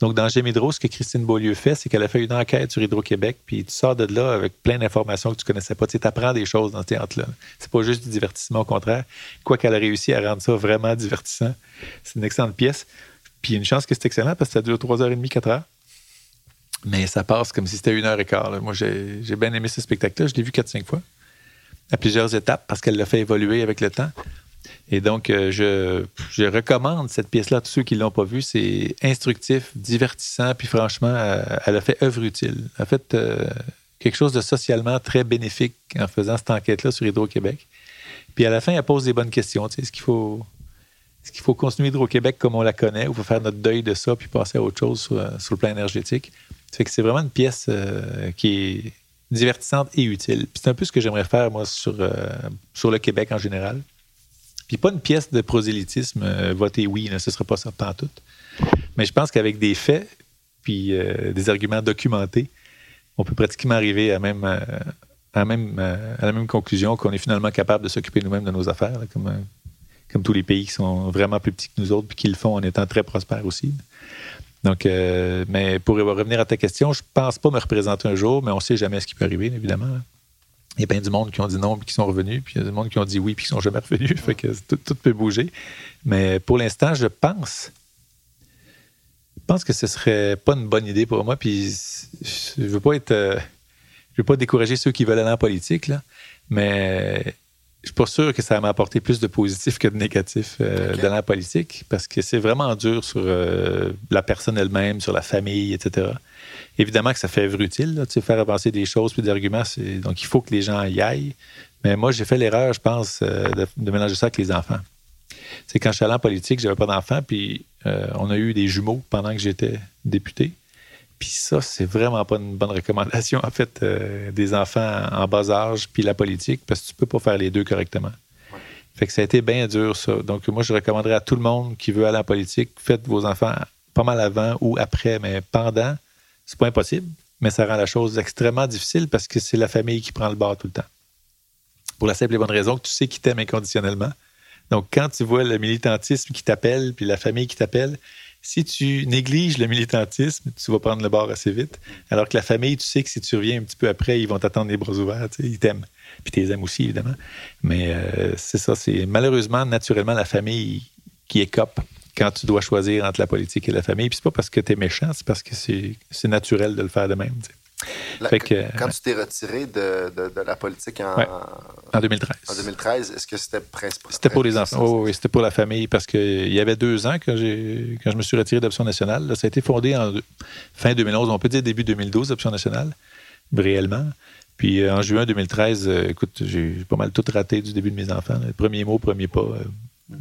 Donc, dans Hydro, ce que Christine Beaulieu fait, c'est qu'elle a fait une enquête sur Hydro-Québec, puis tu sors de là avec plein d'informations que tu connaissais pas. Tu apprends des choses dans ce théâtre-là. C'est pas juste du divertissement, au contraire. Quoi qu'elle a réussi à rendre ça vraiment divertissant. C'est une excellente pièce. Puis, une chance que c'est excellent parce que ça dure 3h30, 4 heures. Mais ça passe comme si c'était une heure et quart. Moi, j'ai, j'ai bien aimé ce spectacle-là. Je l'ai vu 4-5 fois à plusieurs étapes parce qu'elle l'a fait évoluer avec le temps. Et donc, euh, je, je, recommande cette pièce-là à tous ceux qui ne l'ont pas vue. C'est instructif, divertissant, puis franchement, euh, elle a fait œuvre utile. Elle a fait euh, quelque chose de socialement très bénéfique en faisant cette enquête-là sur Hydro-Québec. Puis à la fin, elle pose des bonnes questions. Tu sais, est-ce qu'il faut, est qu'il faut continuer Hydro-Québec comme on la connaît ou faut faire notre deuil de ça puis passer à autre chose sur, le plan énergétique? que c'est vraiment une pièce qui est divertissante et utile. c'est un peu ce que j'aimerais faire, euh, sur le Québec en général. Puis pas une pièce de prosélytisme, euh, voter oui, ce ne sera pas ça tout. Mais je pense qu'avec des faits, puis euh, des arguments documentés, on peut pratiquement arriver à, la même conclusion qu'on est finalement capable de s'occuper nous-mêmes de nos affaires, comme, comme tous les pays qui sont vraiment plus petits que nous autres, puis qui le font en étant très prospères aussi. Donc, euh, mais pour revenir à ta question, je pense pas me représenter un jour, mais on sait jamais ce qui peut arriver, évidemment. Il y a plein du monde qui ont dit non puis qui sont revenus, puis il y a du monde qui ont dit oui puis qui sont jamais revenus. fait que tout, peut bouger. Mais pour l'instant, je pense. Je pense que ce serait pas une bonne idée pour moi. Puis je veux pas être. Euh, je veux pas décourager ceux qui veulent aller en politique, là. Mais je suis pas sûr que ça m'a apporté plus de positif que de négatif euh, dans la politique, parce que c'est vraiment dur sur euh, la personne elle-même, sur la famille, etc. Évidemment que ça fait œuvre utile, là, faire avancer des choses puis des arguments, donc il faut que les gens y aillent. Mais moi, j'ai fait l'erreur, je pense, euh, de, mélanger ça avec les enfants. C'est quand je suis allé en politique, j'avais pas d'enfants, puis on a eu des jumeaux pendant que j'étais député. Puis ça, c'est vraiment pas une bonne recommandation, en fait, euh, des enfants en bas âge, puis la politique, parce que tu peux pas faire les deux correctement. Fait que ça a été bien dur, ça. Donc, moi, je recommanderais à tout le monde qui veut aller en politique, faites vos enfants pas mal avant ou après, mais pendant, c'est pas impossible, mais ça rend la chose extrêmement difficile parce que c'est la famille qui prend le bord tout le temps. Pour la simple et bonne raison que tu sais qui t'aime inconditionnellement. Donc, quand tu vois le militantisme qui t'appelle, puis la famille qui t'appelle, si tu négliges le militantisme, tu vas prendre le bord assez vite. Alors que la famille, tu sais que si tu reviens un petit peu après, ils vont t'attendre les bras ouverts. Ils t'aiment. Puis tu les aimes aussi, évidemment. Mais euh, c'est ça. C'est malheureusement, naturellement, la famille qui écope quand tu dois choisir entre la politique et la famille. Puis c'est pas parce que tu es méchant, c'est parce que c'est naturel de le faire de même quand tu t'es retiré de, la politique en, 2013. En 2013, est-ce que c'était principalement. C'était pour les enfants. oui, c'était pour la famille parce qu'il y avait deux ans quand, quand je me suis retiré d'Option nationale. ça a été fondé en fin 2011, on peut dire début 2012, Option nationale, réellement. Puis euh, en juin 2013, euh, écoute, j'ai pas mal tout raté du début de mes enfants. Premier mot, premier pas. Euh,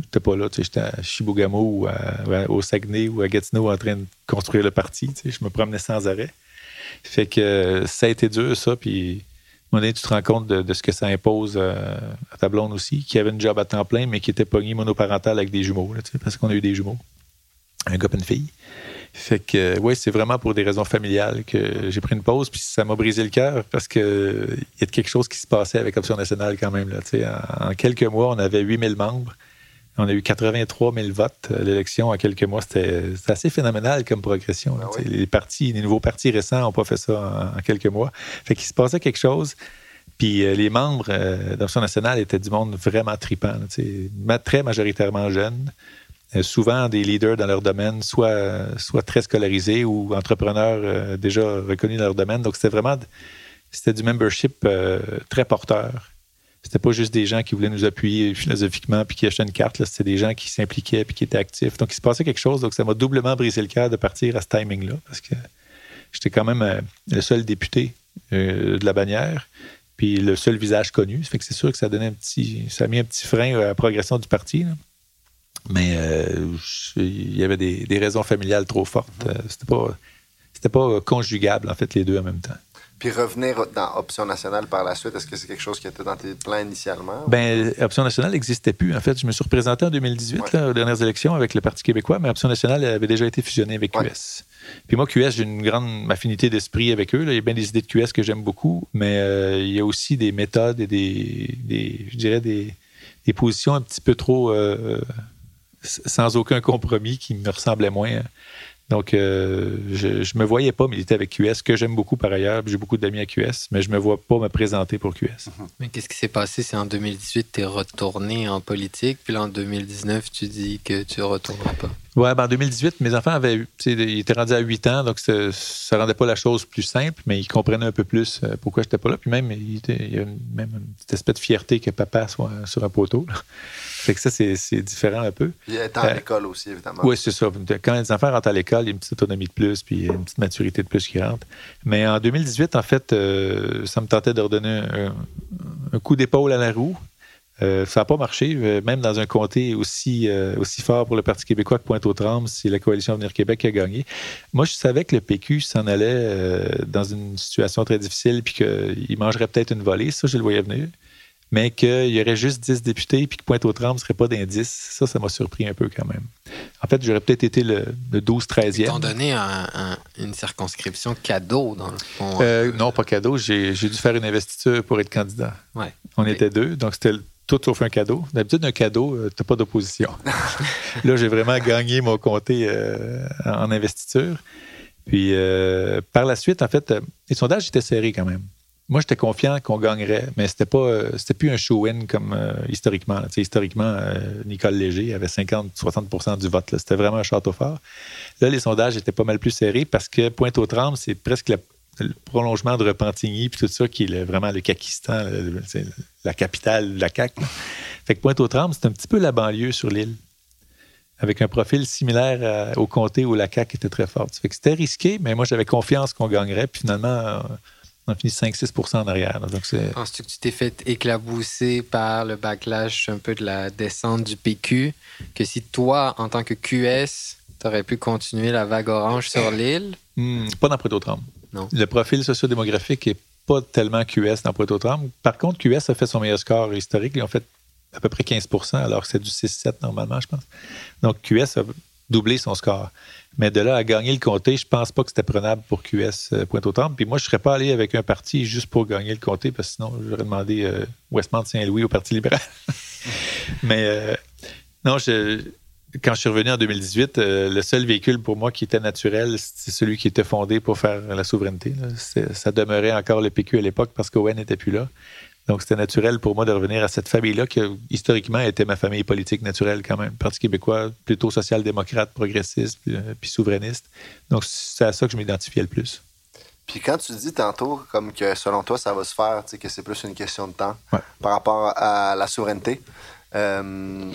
j'étais pas là, j'étais à Chibougamau ou au Saguenay ou à Gatineau en train de construire le parti. Je me promenais sans arrêt. Fait que ça a été dur, ça. Puis, un tu te rends compte de, ce que ça impose euh, à ta blonde aussi, qui avait une job à temps plein, mais qui était pogné monoparental avec des jumeaux, parce qu'on a eu des jumeaux. Un gars et une fille. Fait que, oui, c'est vraiment pour des raisons familiales que j'ai pris une pause, puis ça m'a brisé le cœur parce qu'il y a quelque chose qui se passait avec Option nationale quand même. Là, en, en quelques mois, on avait 8000 membres. On a eu 83 000 votes à l'élection en quelques mois. C'était assez phénoménal comme progression. Ah les partis, les nouveaux partis récents n'ont pas fait ça en, quelques mois. Fait qu'il se passait quelque chose. Puis euh, les membres euh, d'Option nationale étaient du monde vraiment tripant. Très majoritairement jeunes. euh, souvent des leaders dans leur domaine, soit, soit très scolarisés ou entrepreneurs déjà reconnus dans leur domaine. Donc, c'était vraiment c'était du membership très porteur. C'était pas juste des gens qui voulaient nous appuyer philosophiquement puis qui achetaient une carte. C'était des gens qui s'impliquaient puis qui étaient actifs. Donc, il se passait quelque chose. Donc, ça m'a doublement brisé le cœur de partir à ce timing-là parce que j'étais quand même le seul député de la bannière puis le seul visage connu. fait que c'est sûr que ça donnait un petit, ça a mis un petit frein à la progression du parti. Mais euh, il y avait des, raisons familiales trop fortes. Euh, c'était pas, c'était pas conjugable en fait les deux en même temps. Puis revenir dans Option nationale par la suite, est-ce que c'est quelque chose qui était dans tes plans initialement? Ben, Option nationale n'existait plus. En fait, je me suis représenté en 2018, aux dernières élections, avec le Parti québécois, mais Option nationale avait déjà été fusionnée avec QS. Puis moi, QS, j'ai une grande affinité d'esprit avec eux. Il y a bien des idées de QS que j'aime beaucoup, mais euh, il y a aussi des méthodes et des, je dirais, des, positions un petit peu trop euh, sans aucun compromis qui me ressemblaient moins. Donc, euh, je ne me voyais pas militer avec QS, que j'aime beaucoup par ailleurs. J'ai beaucoup d'amis à QS, mais je ne me vois pas me présenter pour QS. Mhm. Mais qu'est-ce qui s'est passé? C'est en 2018, tu es retourné en politique, puis là, en 2019, tu dis que tu ne retourneras pas. Oui, ben en 2018, mes enfants avaient, ils étaient rendus à 8 ans, donc ça ne rendait pas la chose plus simple, mais ils comprenaient un peu plus euh, pourquoi je n'étais pas là. Puis même, il, y a même une petite espèce de fierté que papa soit sur un poteau. Fait que ça, c'est différent un peu. Il est à euh, l'école aussi, évidemment. Oui, c'est ça. Quand les enfants rentrent à l'école, il y a une petite autonomie de plus, puis une petite maturité de plus qui rentre. Mais en 2018, en fait, euh, ça me tentait de redonner un, coup d'épaule à la roue. Euh, ça n'a pas marché, même dans un comté aussi, aussi fort pour le Parti québécois que Pointe-aux-Trembles, c'est la coalition Avenir Québec qui a gagné. Moi, je savais que le PQ s'en allait dans une situation très difficile puis qu'il mangerait peut-être une volée. Ça, je le voyais venir mais qu'il y aurait juste 10 députés puis que Pointe-aux-Trembles ne serait pas d'indice, ça, ça m'a surpris un peu quand même. En fait, j'aurais peut-être été le, 12-13e. Ils donné une circonscription cadeau, dans le fond. Euh, non, pas cadeau. J'ai dû faire une investiture pour être candidat. Ouais. On était deux, donc c'était tout sauf un cadeau. D'habitude, un cadeau, euh, tu n'as pas d'opposition. Là, j'ai vraiment gagné mon comté euh, en investiture. Puis, par la suite, en fait, les sondages étaient serrés quand même moi, j'étais confiant qu'on gagnerait, mais c'était pas, euh, c'était plus un show-in comme euh, historiquement. historiquement, euh, Nicole Léger avait 50-60% du vote. C'était vraiment un château fort. Là, les sondages étaient pas mal plus serrés parce que Pointe-aux-Trembles, c'est presque le prolongement de Repentigny puis tout ça qui est vraiment le Kakistan, la capitale de la CAQ. Fait que Pointe-aux-Trembles, c'est un petit peu la banlieue sur l'île avec un profil similaire au comté où la CAQ était très forte. Fait que c'était risqué, mais moi, j'avais confiance qu'on gagnerait. Puis finalement, on a fini 5-6% en arrière. Penses-tu que tu t'es fait éclabousser par le backlash un peu de la descente du PQ? Que si toi, en tant que QS, tu aurais pu continuer la vague orange sur l'île? Hmm, pas dans Pointe-aux-Trembles. Non. Le profil sociodémographique n'est pas tellement QS dans Pointe-aux-Trembles. Par contre, QS a fait son meilleur score historique. Ils ont fait à peu près 15% alors que c'est du 6-7 normalement, je pense. Donc, QS a doublé son score. Mais de là à gagner le comté, je pense pas que c'était prenable pour QS euh, Pointe-aux-Trembles. Puis moi, je serais pas allé avec un parti juste pour gagner le comté, parce que sinon, j'aurais demandé euh, Westmount-Saint-Louis au Parti libéral. Mais euh, non, quand je suis revenu en 2018, le seul véhicule pour moi qui était naturel, c'est celui qui était fondé pour faire la souveraineté. Ça demeurait encore le PQ à l'époque parce qu'Owen n'était plus là. Donc, c'était naturel pour moi de revenir à cette famille-là qui, historiquement, était ma famille politique naturelle quand même. Parti québécois, plutôt social-démocrate, progressiste, euh, puis, souverainiste. Donc, c'est à ça que je m'identifiais le plus. Puis quand tu dis tantôt, comme que selon toi, ça va se faire, que c'est plus une question de temps par rapport à la souveraineté, euh,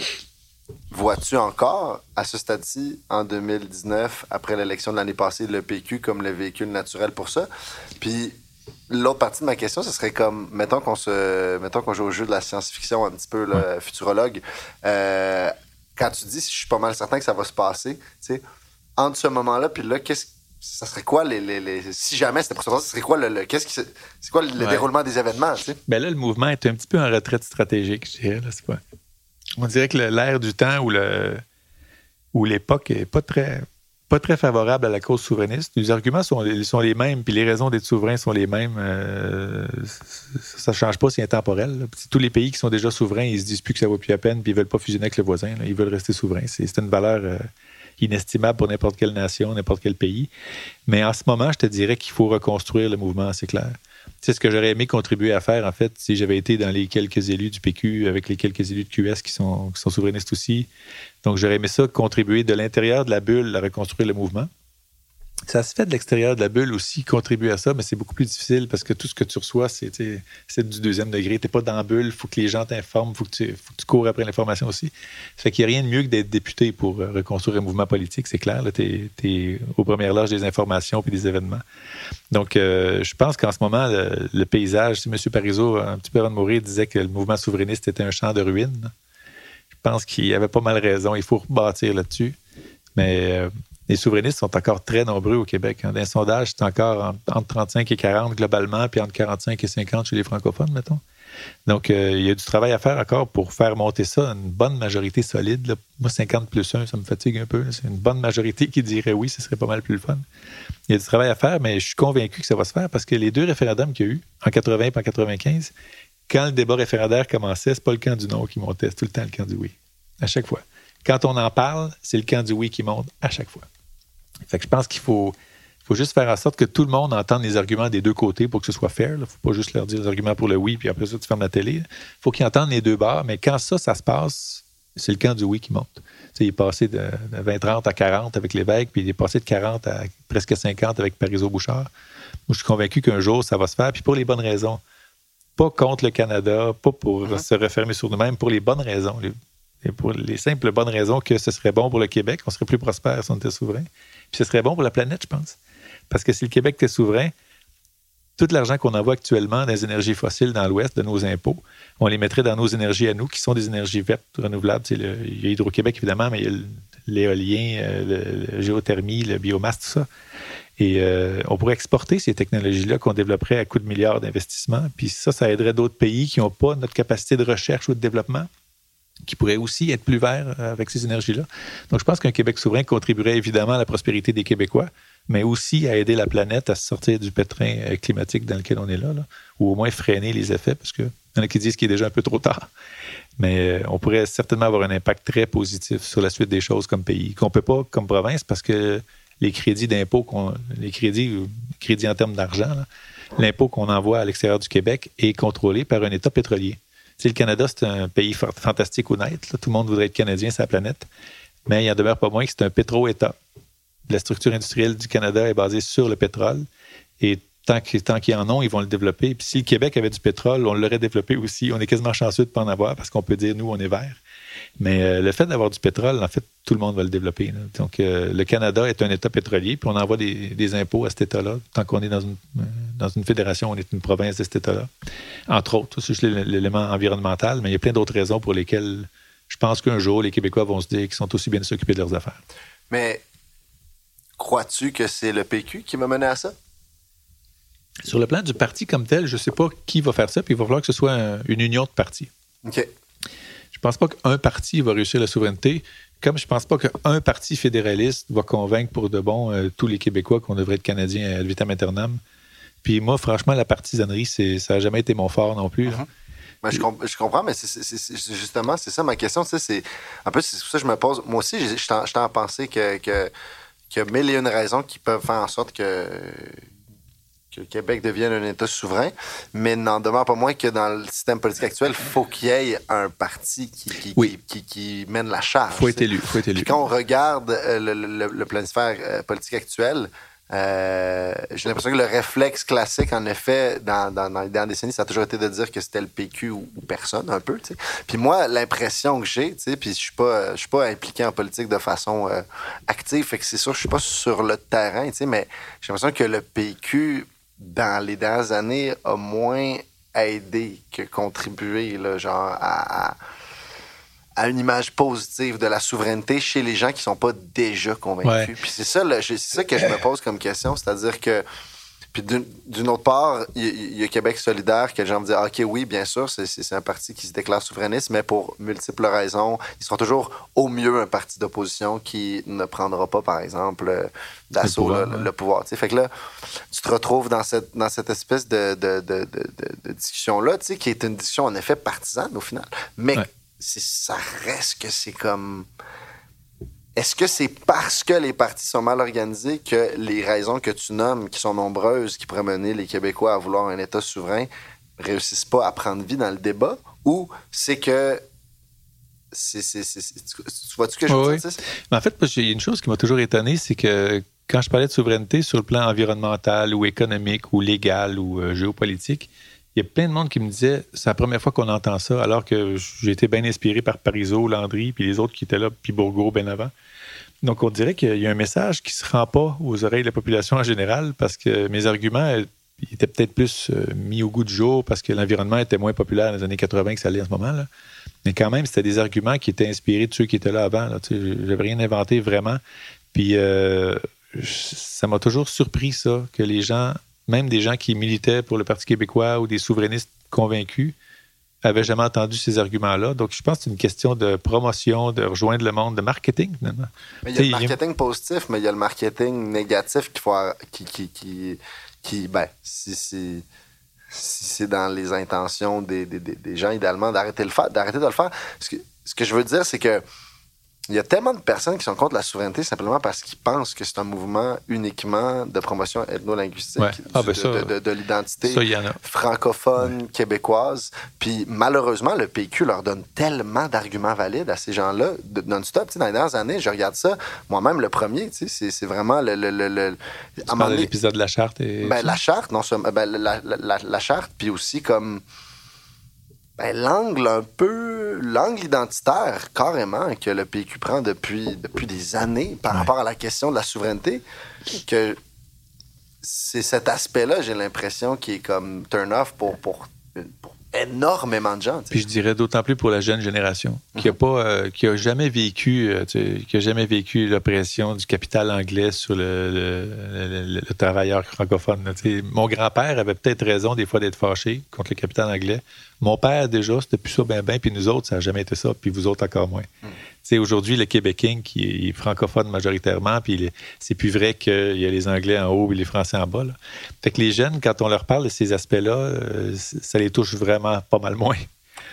vois-tu encore, à ce stade-ci, en 2019, après l'élection de l'année passée, le PQ comme le véhicule naturel pour ça? Puis L'autre partie de ma question, ce serait comme, mettons qu'on se, mettons qu'on joue au jeu de la science-fiction un petit peu, le futurologue. Euh, quand tu dis, je suis pas mal certain que ça va se passer, tu sais, entre ce moment-là puis là, qu'est-ce ça serait quoi les, les, si jamais c'était pour ça, ce serait quoi le, qu'est-ce qui c'est quoi le déroulement des événements, tu sais? Ben là, le mouvement est un petit peu en retraite stratégique, je dirais. Là, pas... On dirait que l'ère du temps où le où l'époque est pas très pas très favorable à la cause souverainiste. Les arguments sont, les mêmes, puis les raisons d'être souverain sont les mêmes. Euh, ça ne change pas, c'est intemporel. Tous les pays qui sont déjà souverains, ils se disent plus que ça vaut plus la peine, puis ils veulent pas fusionner avec le voisin. Ils veulent rester souverains. C'est une valeur euh, inestimable pour n'importe quelle nation, n'importe quel pays. Mais en ce moment, je te dirais qu'il faut reconstruire le mouvement, c'est clair. C'est ce que j'aurais aimé contribuer à faire, en fait, si j'avais été dans les quelques élus du PQ, avec les quelques élus de QS qui sont, qui sont souverainistes aussi. Donc, j'aurais aimé ça, contribuer de l'intérieur de la bulle à reconstruire le mouvement. Ça se fait de l'extérieur de la bulle aussi, contribuer à ça, mais c'est beaucoup plus difficile parce que tout ce que tu reçois, c'est du deuxième degré. Tu n'es pas dans la bulle, il faut que les gens t'informent, il faut, que tu cours après l'information aussi. Ça fait qu'il n'y a rien de mieux que d'être député pour euh, reconstruire un mouvement politique, c'est clair. Tu es, aux premières des informations puis des événements. Donc, euh, je pense qu'en ce moment, le, paysage, si M. Parizeau, un petit peu avant de mourir, disait que le mouvement souverainiste était un champ de ruines, je pense qu'il avait pas mal raison. Il faut rebâtir là-dessus. Mais euh, les souverainistes sont encore très nombreux au Québec. Dans les sondages, c'est encore entre 35 et 40 globalement, puis entre 45 et 50 chez les francophones, mettons. Donc, euh, il y a du travail à faire encore pour faire monter ça une bonne majorité solide. Moi, 50 plus 1, ça me fatigue un peu. C'est une bonne majorité qui dirait oui, ce serait pas mal plus le fun. Il y a du travail à faire, mais je suis convaincu que ça va se faire parce que les deux référendums qu'il y a eu, en 80 et en 95, quand le débat référendaire commençait, c'est pas le camp du non qui montait, c'est tout le temps le camp du oui. À chaque fois. Quand on en parle, c'est le camp du oui qui monte à chaque fois. Fait que je pense qu'il faut, faut juste faire en sorte que tout le monde entende les arguments des deux côtés pour que ce soit fair. Il ne faut pas juste leur dire les arguments pour le oui, puis après ça, tu fermes la télé. Il faut qu'ils entendent les deux barres. Mais quand ça, ça se passe, c'est le camp du oui qui monte. il est passé de, 20-30 à 40 avec l'évêque, puis il est passé de 40 à presque 50 avec Parizeau Bouchard. Moi, je suis convaincu qu'un jour, ça va se faire, puis pour les bonnes raisons. Pas contre le Canada, pas pour uh-huh. se refermer sur nous-mêmes, pour les bonnes raisons. pour les simples bonnes raisons que ce serait bon pour le Québec, on serait plus prospère si on était souverain. Ce serait bon pour la planète, je pense. Parce que si le Québec était souverain, tout l'argent qu'on envoie actuellement dans les énergies fossiles dans l'Ouest, de nos impôts, on les mettrait dans nos énergies à nous, qui sont des énergies vertes, renouvelables. il y a Hydro-Québec, évidemment, mais il y a l'éolien, euh, la géothermie, le biomasse, tout ça. Et euh, on pourrait exporter ces technologies-là qu'on développerait à coût de milliards d'investissements. Puis ça, ça aiderait d'autres pays qui n'ont pas notre capacité de recherche ou de développement qui pourrait aussi être plus vert euh, avec ces énergies-là. Donc, je pense qu'un Québec souverain contribuerait évidemment à la prospérité des Québécois, mais aussi à aider la planète à sortir du pétrin euh, climatique dans lequel on est là, ou au moins freiner les effets, parce qu'il y en a qui disent qu'il est déjà un peu trop tard. Mais euh, on pourrait certainement avoir un impact très positif sur la suite des choses comme pays, qu'on ne peut pas comme province, parce que les crédits d'impôt, les crédits, crédits en termes d'argent, l'impôt qu'on envoie à l'extérieur du Québec est contrôlé par un État pétrolier le Canada, c'est un pays fantastique ou net. Tout le monde voudrait être Canadien sur la planète. Mais il en demeure pas moins que c'est un pétro-État. La structure industrielle du Canada est basée sur le pétrole. Et tant qu'ils en ont, ils vont le développer. Puis si le Québec avait du pétrole, on l'aurait développé aussi. On est quasiment chanceux de ne pas en avoir parce qu'on peut dire, nous, on est vert. Mais euh, le fait d'avoir du pétrole, en fait, tout le monde va le développer. Donc, euh, le Canada est un État pétrolier, puis on envoie des, impôts à cet État-là. Tant qu'on est dans une, euh, dans une fédération, on est une province de cet État-là. Entre autres, c'est juste l'élément environnemental, mais il y a plein d'autres raisons pour lesquelles je pense qu'un jour, les Québécois vont se dire qu'ils sont aussi bien de s'occuper de leurs affaires. Mais crois-tu que c'est le PQ qui m'a mené à ça? Sur le plan du parti comme tel, je ne sais pas qui va faire ça, puis il va falloir que ce soit une union de partis. OK. Je pense pas qu'un parti va réussir la souveraineté, comme je pense pas qu'un parti fédéraliste va convaincre pour de bon euh, tous les Québécois qu'on devrait être Canadiens à vitam aeternam. Puis moi, franchement, la partisanerie, ça n'a jamais été mon fort non plus. Uh-huh. Ben, je, comprends, mais justement, c'est ça ma question. C'est un peu c'est ça que je me pose. Moi aussi, je t'en penser que, que, a mille et une raisons qui peuvent faire en sorte que que le Québec devienne un État souverain, mais n'en demeure pas moins que dans le système politique actuel, il faut qu'il y ait un parti qui, qui, qui, mène la charge. Il faut être élu. Faut être élu. quand on regarde euh, le, le, le planisphère euh, politique actuel, euh, j'ai l'impression que le réflexe classique, en effet, dans, dans, dans les dernières décennies, ça a toujours été de dire que c'était le PQ ou, personne, un peu. Puis moi, l'impression que j'ai, puis je suis pas, je suis pas impliqué en politique de façon active, fait que c'est sûr, je suis pas sur le terrain, mais j'ai l'impression que le PQ dans les dernières années, a moins aidé que contribué là, genre, à, à, une image positive de la souveraineté chez les gens qui sont pas déjà convaincus. Puis c'est ça, c'est ça que je me pose comme question, c'est-à-dire que puis d'une autre part, il y, a Québec solidaire que les gens me disent OK, oui, bien sûr, c'est un parti qui se déclare souverainiste, mais pour multiples raisons, ils seront toujours au mieux un parti d'opposition qui ne prendra pas, par exemple, d'assaut le pouvoir. Fait que là, tu te retrouves dans cette, dans cette espèce de, de, de, de discussion-là, qui est une discussion en effet partisane au final. Mais ça reste que c'est comme Est-ce que c'est parce que les partis sont mal organisés que les raisons que tu nommes, qui sont nombreuses, qui pourraient mener les Québécois à vouloir un État souverain, réussissent pas à prendre vie dans le débat? Ou c'est que tu vois ce que je veux dire? en fait, il y a une chose qui m'a toujours étonné, c'est que quand je parlais de souveraineté sur le plan environnemental ou économique ou légal ou euh, géopolitique, il y a plein de monde qui me disait c'est la première fois qu'on entend ça, alors que j'ai été bien inspiré par Parizeau, Landry, puis les autres qui étaient là, puis Bourgault, bien avant. Donc, on dirait qu'il y a un message qui ne se rend pas aux oreilles de la population en général parce que mes arguments étaient peut-être plus euh, mis au goût du jour parce que l'environnement était moins populaire dans les années 80 que ça l'est en ce moment. Là. Mais quand même, c'était des arguments qui étaient inspirés de ceux qui étaient là avant. Je n'avais rien inventé vraiment. Puis, euh, ça m'a toujours surpris, ça, que les gens, même des gens qui militaient pour le Parti québécois ou des souverainistes convaincus, avaient jamais entendu ces arguments-là. Donc, je pense que c'est une question de promotion, de rejoindre le monde, de marketing, finalement. Mais il y a le marketing positif, mais il y a le marketing négatif qu'il faut. Qui, qui, qui, qui, ben, si, si, si c'est dans les intentions des, des, des gens, idéalement, d'arrêter de le faire. Ce que, ce que je veux dire, c'est que il y a tellement de personnes qui sont contre la souveraineté simplement parce qu'ils pensent que c'est un mouvement uniquement de promotion ethno-linguistique ah, ben de, l'identité francophone québécoise. Puis malheureusement, le PQ leur donne tellement d'arguments valides à ces gens-là non-stop. Dans les dernières années, je regarde ça, moi-même le premier, c'est vraiment le... le, le, l'épisode de la charte et... Ben, la charte, non seulement... Ben, la, la, la charte, puis aussi comme ben, l'angle un peu, l'angle identitaire carrément que le PQ prend depuis, depuis des années par rapport à la question de la souveraineté, que c'est cet aspect-là, j'ai l'impression, qui est comme turn-off pour, pour, pour énormément de gens. Puis je dirais d'autant plus pour la jeune génération qui a mhm. pas, euh, qui a jamais vécu, euh, qui a jamais vécu l'oppression du capital anglais sur le, le, travailleur francophone. Mon grand-père avait peut-être raison des fois d'être fâché contre le capital anglais. Mon père déjà, c'était plus ça ben ben, puis nous autres, ça n'a jamais été ça, puis vous autres encore moins. C'est aujourd'hui le Québécois qui est francophone majoritairement, puis c'est plus vrai qu'il y a les Anglais en haut et les Français en bas. Fait que les jeunes, quand on leur parle de ces aspects-là, euh, ça les touche vraiment pas mal moins.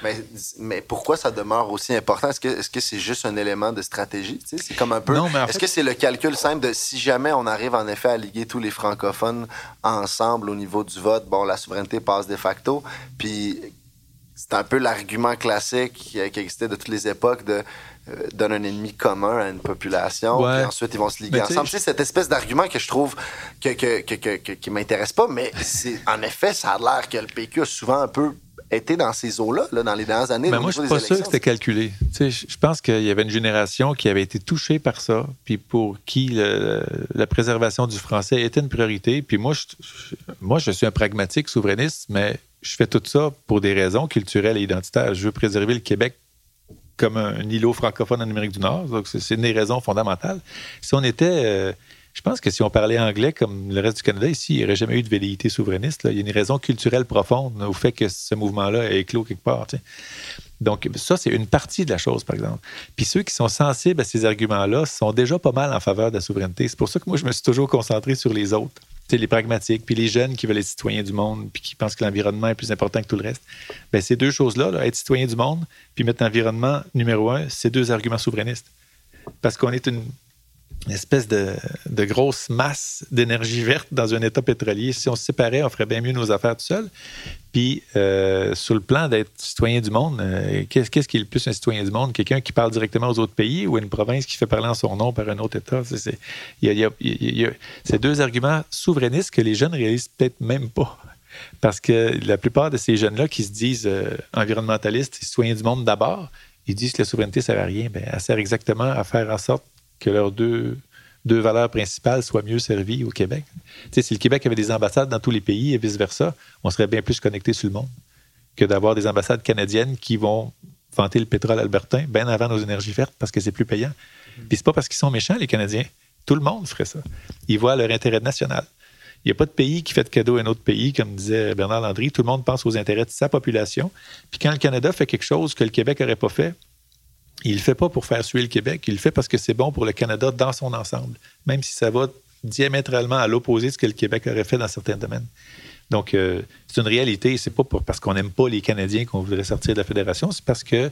Mais, mais, pourquoi ça demeure aussi important? Est-ce que c'est juste un élément de stratégie? C'est comme un peu. Est-ce que c'est le calcul simple de si jamais on arrive en effet à liguer tous les francophones ensemble au niveau du vote, bon, la souveraineté passe de facto. Puis c'est un peu l'argument classique qui, qui existait de toutes les époques de euh, donne un ennemi commun à une population, puis ensuite ils vont se liguer ensemble. C'est cette espèce d'argument que je trouve que, que, que, qui m'intéresse pas, mais c'est en effet, ça a l'air que le PQ a souvent un peu été dans ces eaux-là là, dans les dernières années. Mais moi, je suis pas sûr que c'était calculé. je pense qu'il y avait une génération qui avait été touchée par ça, puis pour qui la préservation du français était une priorité. Puis moi, je, moi, je suis un pragmatique souverainiste, mais je fais tout ça pour des raisons culturelles et identitaires. Je veux préserver le Québec comme un îlot francophone en Amérique du Nord. C'est une des raisons fondamentales. Si on était. Euh, je pense que si on parlait anglais comme le reste du Canada, ici, il n'y aurait jamais eu de velléité souverainiste. Il y a une raison culturelle profonde au fait que ce mouvement-là est éclos quelque part. Donc, ça, c'est une partie de la chose, par exemple. Puis ceux qui sont sensibles à ces arguments-là sont déjà pas mal en faveur de la souveraineté. C'est pour ça que moi, je me suis toujours concentré sur les autres les pragmatiques, puis les jeunes qui veulent être citoyens du monde, puis qui pensent que l'environnement est plus important que tout le reste. Bien, ces deux choses-là, être citoyen du monde, puis mettre l'environnement numéro un, c'est deux arguments souverainistes. Parce qu'on est une, une espèce de, de grosse masse d'énergie verte dans un État pétrolier. Si on se séparait, on ferait bien mieux nos affaires tout seul. Puis, euh, sur le plan d'être citoyen du monde, euh, qu'est-ce, qui est le plus un citoyen du monde? Quelqu'un qui parle directement aux autres pays ou une province qui fait parler en son nom par un autre État? C'est, il y a, ces deux arguments souverainistes que les jeunes réalisent peut-être même pas. Parce que la plupart de ces jeunes-là qui se disent euh, environnementalistes citoyens du monde d'abord, ils disent que la souveraineté ne sert à rien. Bien, elle sert exactement à faire en sorte que leurs deux, deux valeurs principales soient mieux servies au Québec. si le Québec avait des ambassades dans tous les pays et vice-versa, on serait bien plus connecté sur le monde que d'avoir des ambassades canadiennes qui vont vanter le pétrole albertain bien avant nos énergies vertes parce que c'est plus payant. Puis c'est pas parce qu'ils sont méchants, les Canadiens. Tout le monde ferait ça. Ils voient leur intérêt national. Il n'y a pas de pays qui fait de cadeau à un autre pays, comme disait Bernard Landry. Tout le monde pense aux intérêts de sa population. Puis quand le Canada fait quelque chose que le Québec n'aurait pas fait, il ne le fait pas pour faire suer le Québec, il le fait parce que c'est bon pour le Canada dans son ensemble, même si ça va diamétralement à l'opposé de ce que le Québec aurait fait dans certains domaines. Donc, euh, c'est une réalité. C'est pas parce qu'on n'aime pas les Canadiens qu'on voudrait sortir de la fédération. C'est parce que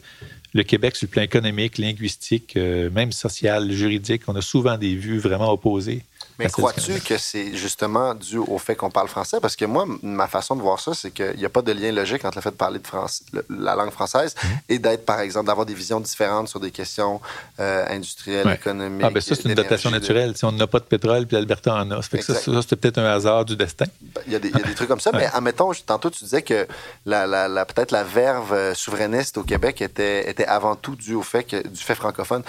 le Québec, sur le plan économique, linguistique, euh, même social, juridique, on a souvent des vues vraiment opposées mais crois-tu que c'est justement dû au fait qu'on parle français? Parce que moi, ma façon de voir ça, c'est qu'il n'y a pas de lien logique entre le fait de parler de France, la langue française mhm. et d'être, par exemple, d'avoir des visions différentes sur des questions euh, industrielles, économiques. Ah, ben ça, c'est une dotation naturelle. Si on n'a pas de pétrole, puis l'Alberta en a. Ça, ça, c'était peut-être un hasard du destin. Ben, il y, a des, trucs comme ça, mais admettons, tantôt, tu disais que la, la, peut-être la verve euh, souverainiste au Québec était, était avant tout due au fait que, du fait francophone.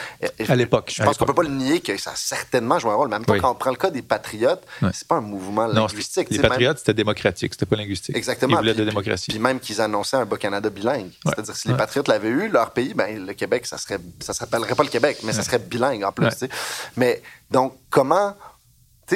à l'époque. Je pense qu'on ne peut pas le nier que ça a certainement joué un rôle. Même quand on prend le cas des patriotes, c'est pas un mouvement linguistique. Les patriotes, c'était démocratique, c'était pas linguistique. Exactement. Ils voulaient de démocratie. Puis même qu'ils annonçaient un Bas-Canada bilingue. C'est-à-dire si les patriotes l'avaient eu, leur pays, ben, le Québec, ça serait, ça s'appellerait pas le Québec, mais ça serait bilingue en plus. Mais donc, comment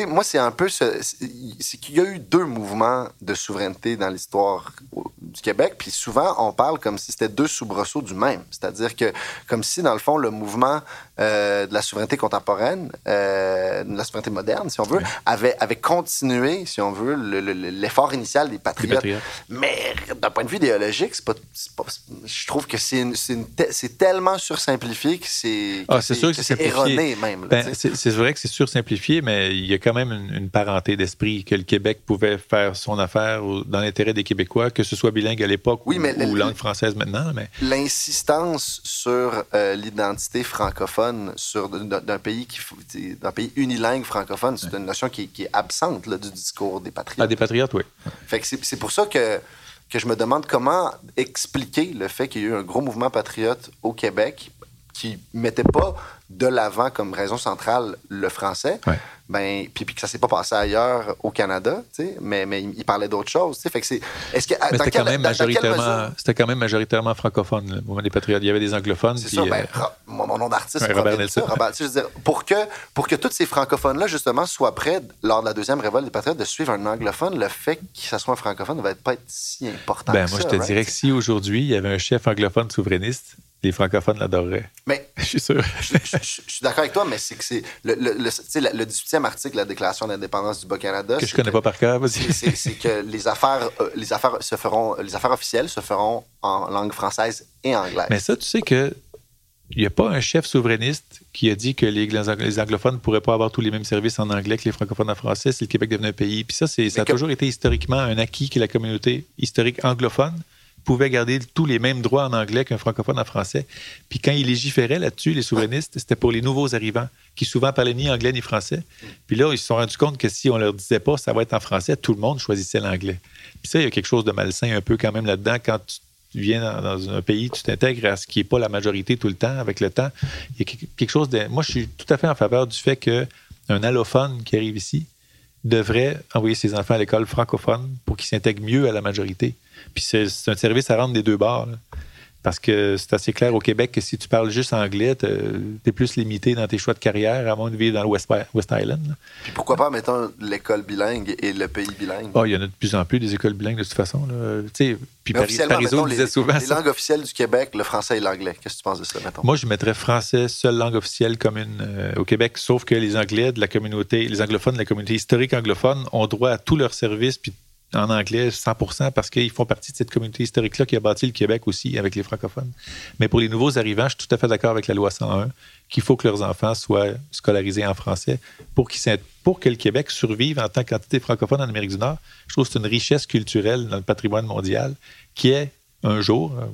moi, c'est un peu. C'est qu'il y a eu deux mouvements de souveraineté dans l'histoire du Québec, puis souvent, on parle comme si c'était deux soubresauts du même. C'est-à-dire que, comme si, dans le fond, le mouvement euh, de la souveraineté contemporaine, euh, de la souveraineté moderne, si on veut, avait, avait continué, si on veut, l'effort initial des patriotes. Mais d'un point de vue idéologique, c'est pas, je trouve que c'est c'est tellement sursimplifié que c'est ah, erroné même. Ben, c'est vrai que c'est sursimplifié, mais il y a quand même une, parenté d'esprit que le Québec pouvait faire son affaire dans l'intérêt des Québécois, que ce soit bilingue à l'époque ou, langue française maintenant. Mais... L'insistance sur euh, l'identité francophone sur d'un pays qui d'un pays unilingue francophone, c'est une notion qui, est absente du discours des patriotes. Ah, des patriotes, oui. Fait que c'est pour ça que que je me demande comment expliquer le fait qu'il y a eu un gros mouvement patriote au Québec qui mettait pas de l'avant comme raison centrale le français. Ben, puis, que ça s'est pas passé ailleurs au Canada, mais, mais il parlait d'autres choses. Fait que c'est. Est-ce que. C'était quand, même majoritairement, c'était quand même majoritairement francophone, le mouvement des Patriotes. Il y avait des anglophones. Ça. Ben, euh, mon, nom d'artiste, c'est Robert Nelson. je veux dire, pour, que, pour que tous ces francophones-là, justement, soient prêts, lors de la deuxième révolte des Patriotes, de suivre un anglophone, le fait que ça soit un francophone ne va pas être si important. Ben, moi, je te dirais que si aujourd'hui, il y avait un chef anglophone souverainiste, les francophones l'adoreraient. Mais je suis sûr. je, suis d'accord avec toi, mais c'est que c'est le, le, le, 18e article de la Déclaration d'indépendance du Bas-Canada. Que je connais pas par cœur, vas-y. C'est que les affaires, euh, les affaires se feront, les affaires officielles se feront en langue française et anglaise. Mais ça, tu sais que il n'y a pas un chef souverainiste qui a dit que les, les anglophones ne pourraient pas avoir tous les mêmes services en anglais que les francophones en français si le Québec devenait un pays. Puis ça, ça a toujours été historiquement un acquis que la communauté historique anglophone pouvait garder tous les mêmes droits en anglais qu'un francophone en français. Puis quand ils légiféraient là-dessus, les souverainistes, c'était pour les nouveaux arrivants qui souvent parlaient ni anglais ni français. Puis là, ils se sont rendus compte que si on leur disait pas ça va être en français, tout le monde choisissait l'anglais. Puis ça, il y a quelque chose de malsain un peu quand même là-dedans quand tu viens dans, un pays, tu t'intègres à ce qui n'est pas la majorité tout le temps, avec le temps. Il y a quelque chose de. Moi, je suis tout à fait en faveur du fait qu'un allophone qui arrive ici devrait envoyer ses enfants à l'école francophone pour qu'ils s'intègrent mieux à la majorité. Puis c'est un service à rendre des deux bords. Parce que c'est assez clair au Québec que si tu parles juste anglais, tu es plus limité dans tes choix de carrière, à moins de vivre dans le West, Island. Puis pourquoi pas, mettons, l'école bilingue et le pays bilingue? Oh, il y en a de plus en plus des écoles bilingues de toute façon. Puis Paris, Parizeau disait souvent. Les langues officielles du Québec, le français et l'anglais. Qu'est-ce que tu penses de ça, mettons? Moi, je mettrais français, seule langue officielle commune euh, au Québec, sauf que les Anglais de la communauté, les anglophones de la communauté historique anglophone ont droit à tous leurs services puis en anglais 100% parce qu'ils font partie de cette communauté historique-là qui a bâti le Québec aussi avec les francophones. Mais pour les nouveaux arrivants, je suis tout à fait d'accord avec la loi 101 qu'il faut que leurs enfants soient scolarisés en français pour, pour que le Québec survive en tant qu'entité francophone en Amérique du Nord. Je trouve que c'est une richesse culturelle dans le patrimoine mondial qui est un jour, euh,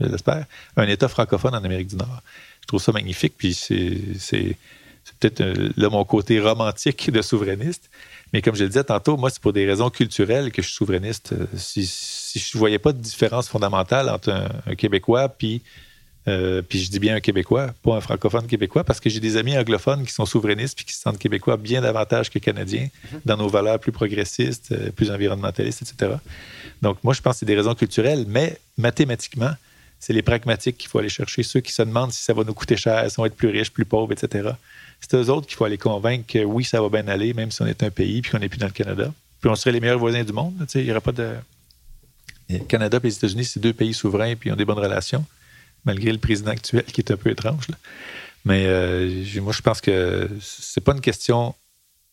je l'espère, un État francophone en Amérique du Nord. Je trouve ça magnifique, puis c'est peut-être euh, là mon côté romantique de souverainiste. Mais comme je le disais tantôt, moi, c'est pour des raisons culturelles que je suis souverainiste. Euh, si, je ne voyais pas de différence fondamentale entre un, Québécois puis, euh, puis je dis bien un Québécois, pas un francophone québécois, parce que j'ai des amis anglophones qui sont souverainistes puis qui se sentent québécois bien davantage que canadiens mhm. dans nos valeurs plus progressistes, euh, plus environnementalistes, etc. Donc, moi, je pense que c'est des raisons culturelles, mais mathématiquement, c'est les pragmatiques qu'il faut aller chercher, ceux qui se demandent si ça va nous coûter cher, si on va être plus riches, plus pauvres, etc c'est eux autres qu'il faut aller convaincre que oui, ça va bien aller, même si on est un pays puis qu'on n'est plus dans le Canada. Puis on serait les meilleurs voisins du monde. Il n'y aurait pas de. Le Canada et les États-Unis, c'est deux pays souverains puis ont des bonnes relations, malgré le président actuel qui est un peu étrange. Mais euh, moi, je pense que c'est pas une question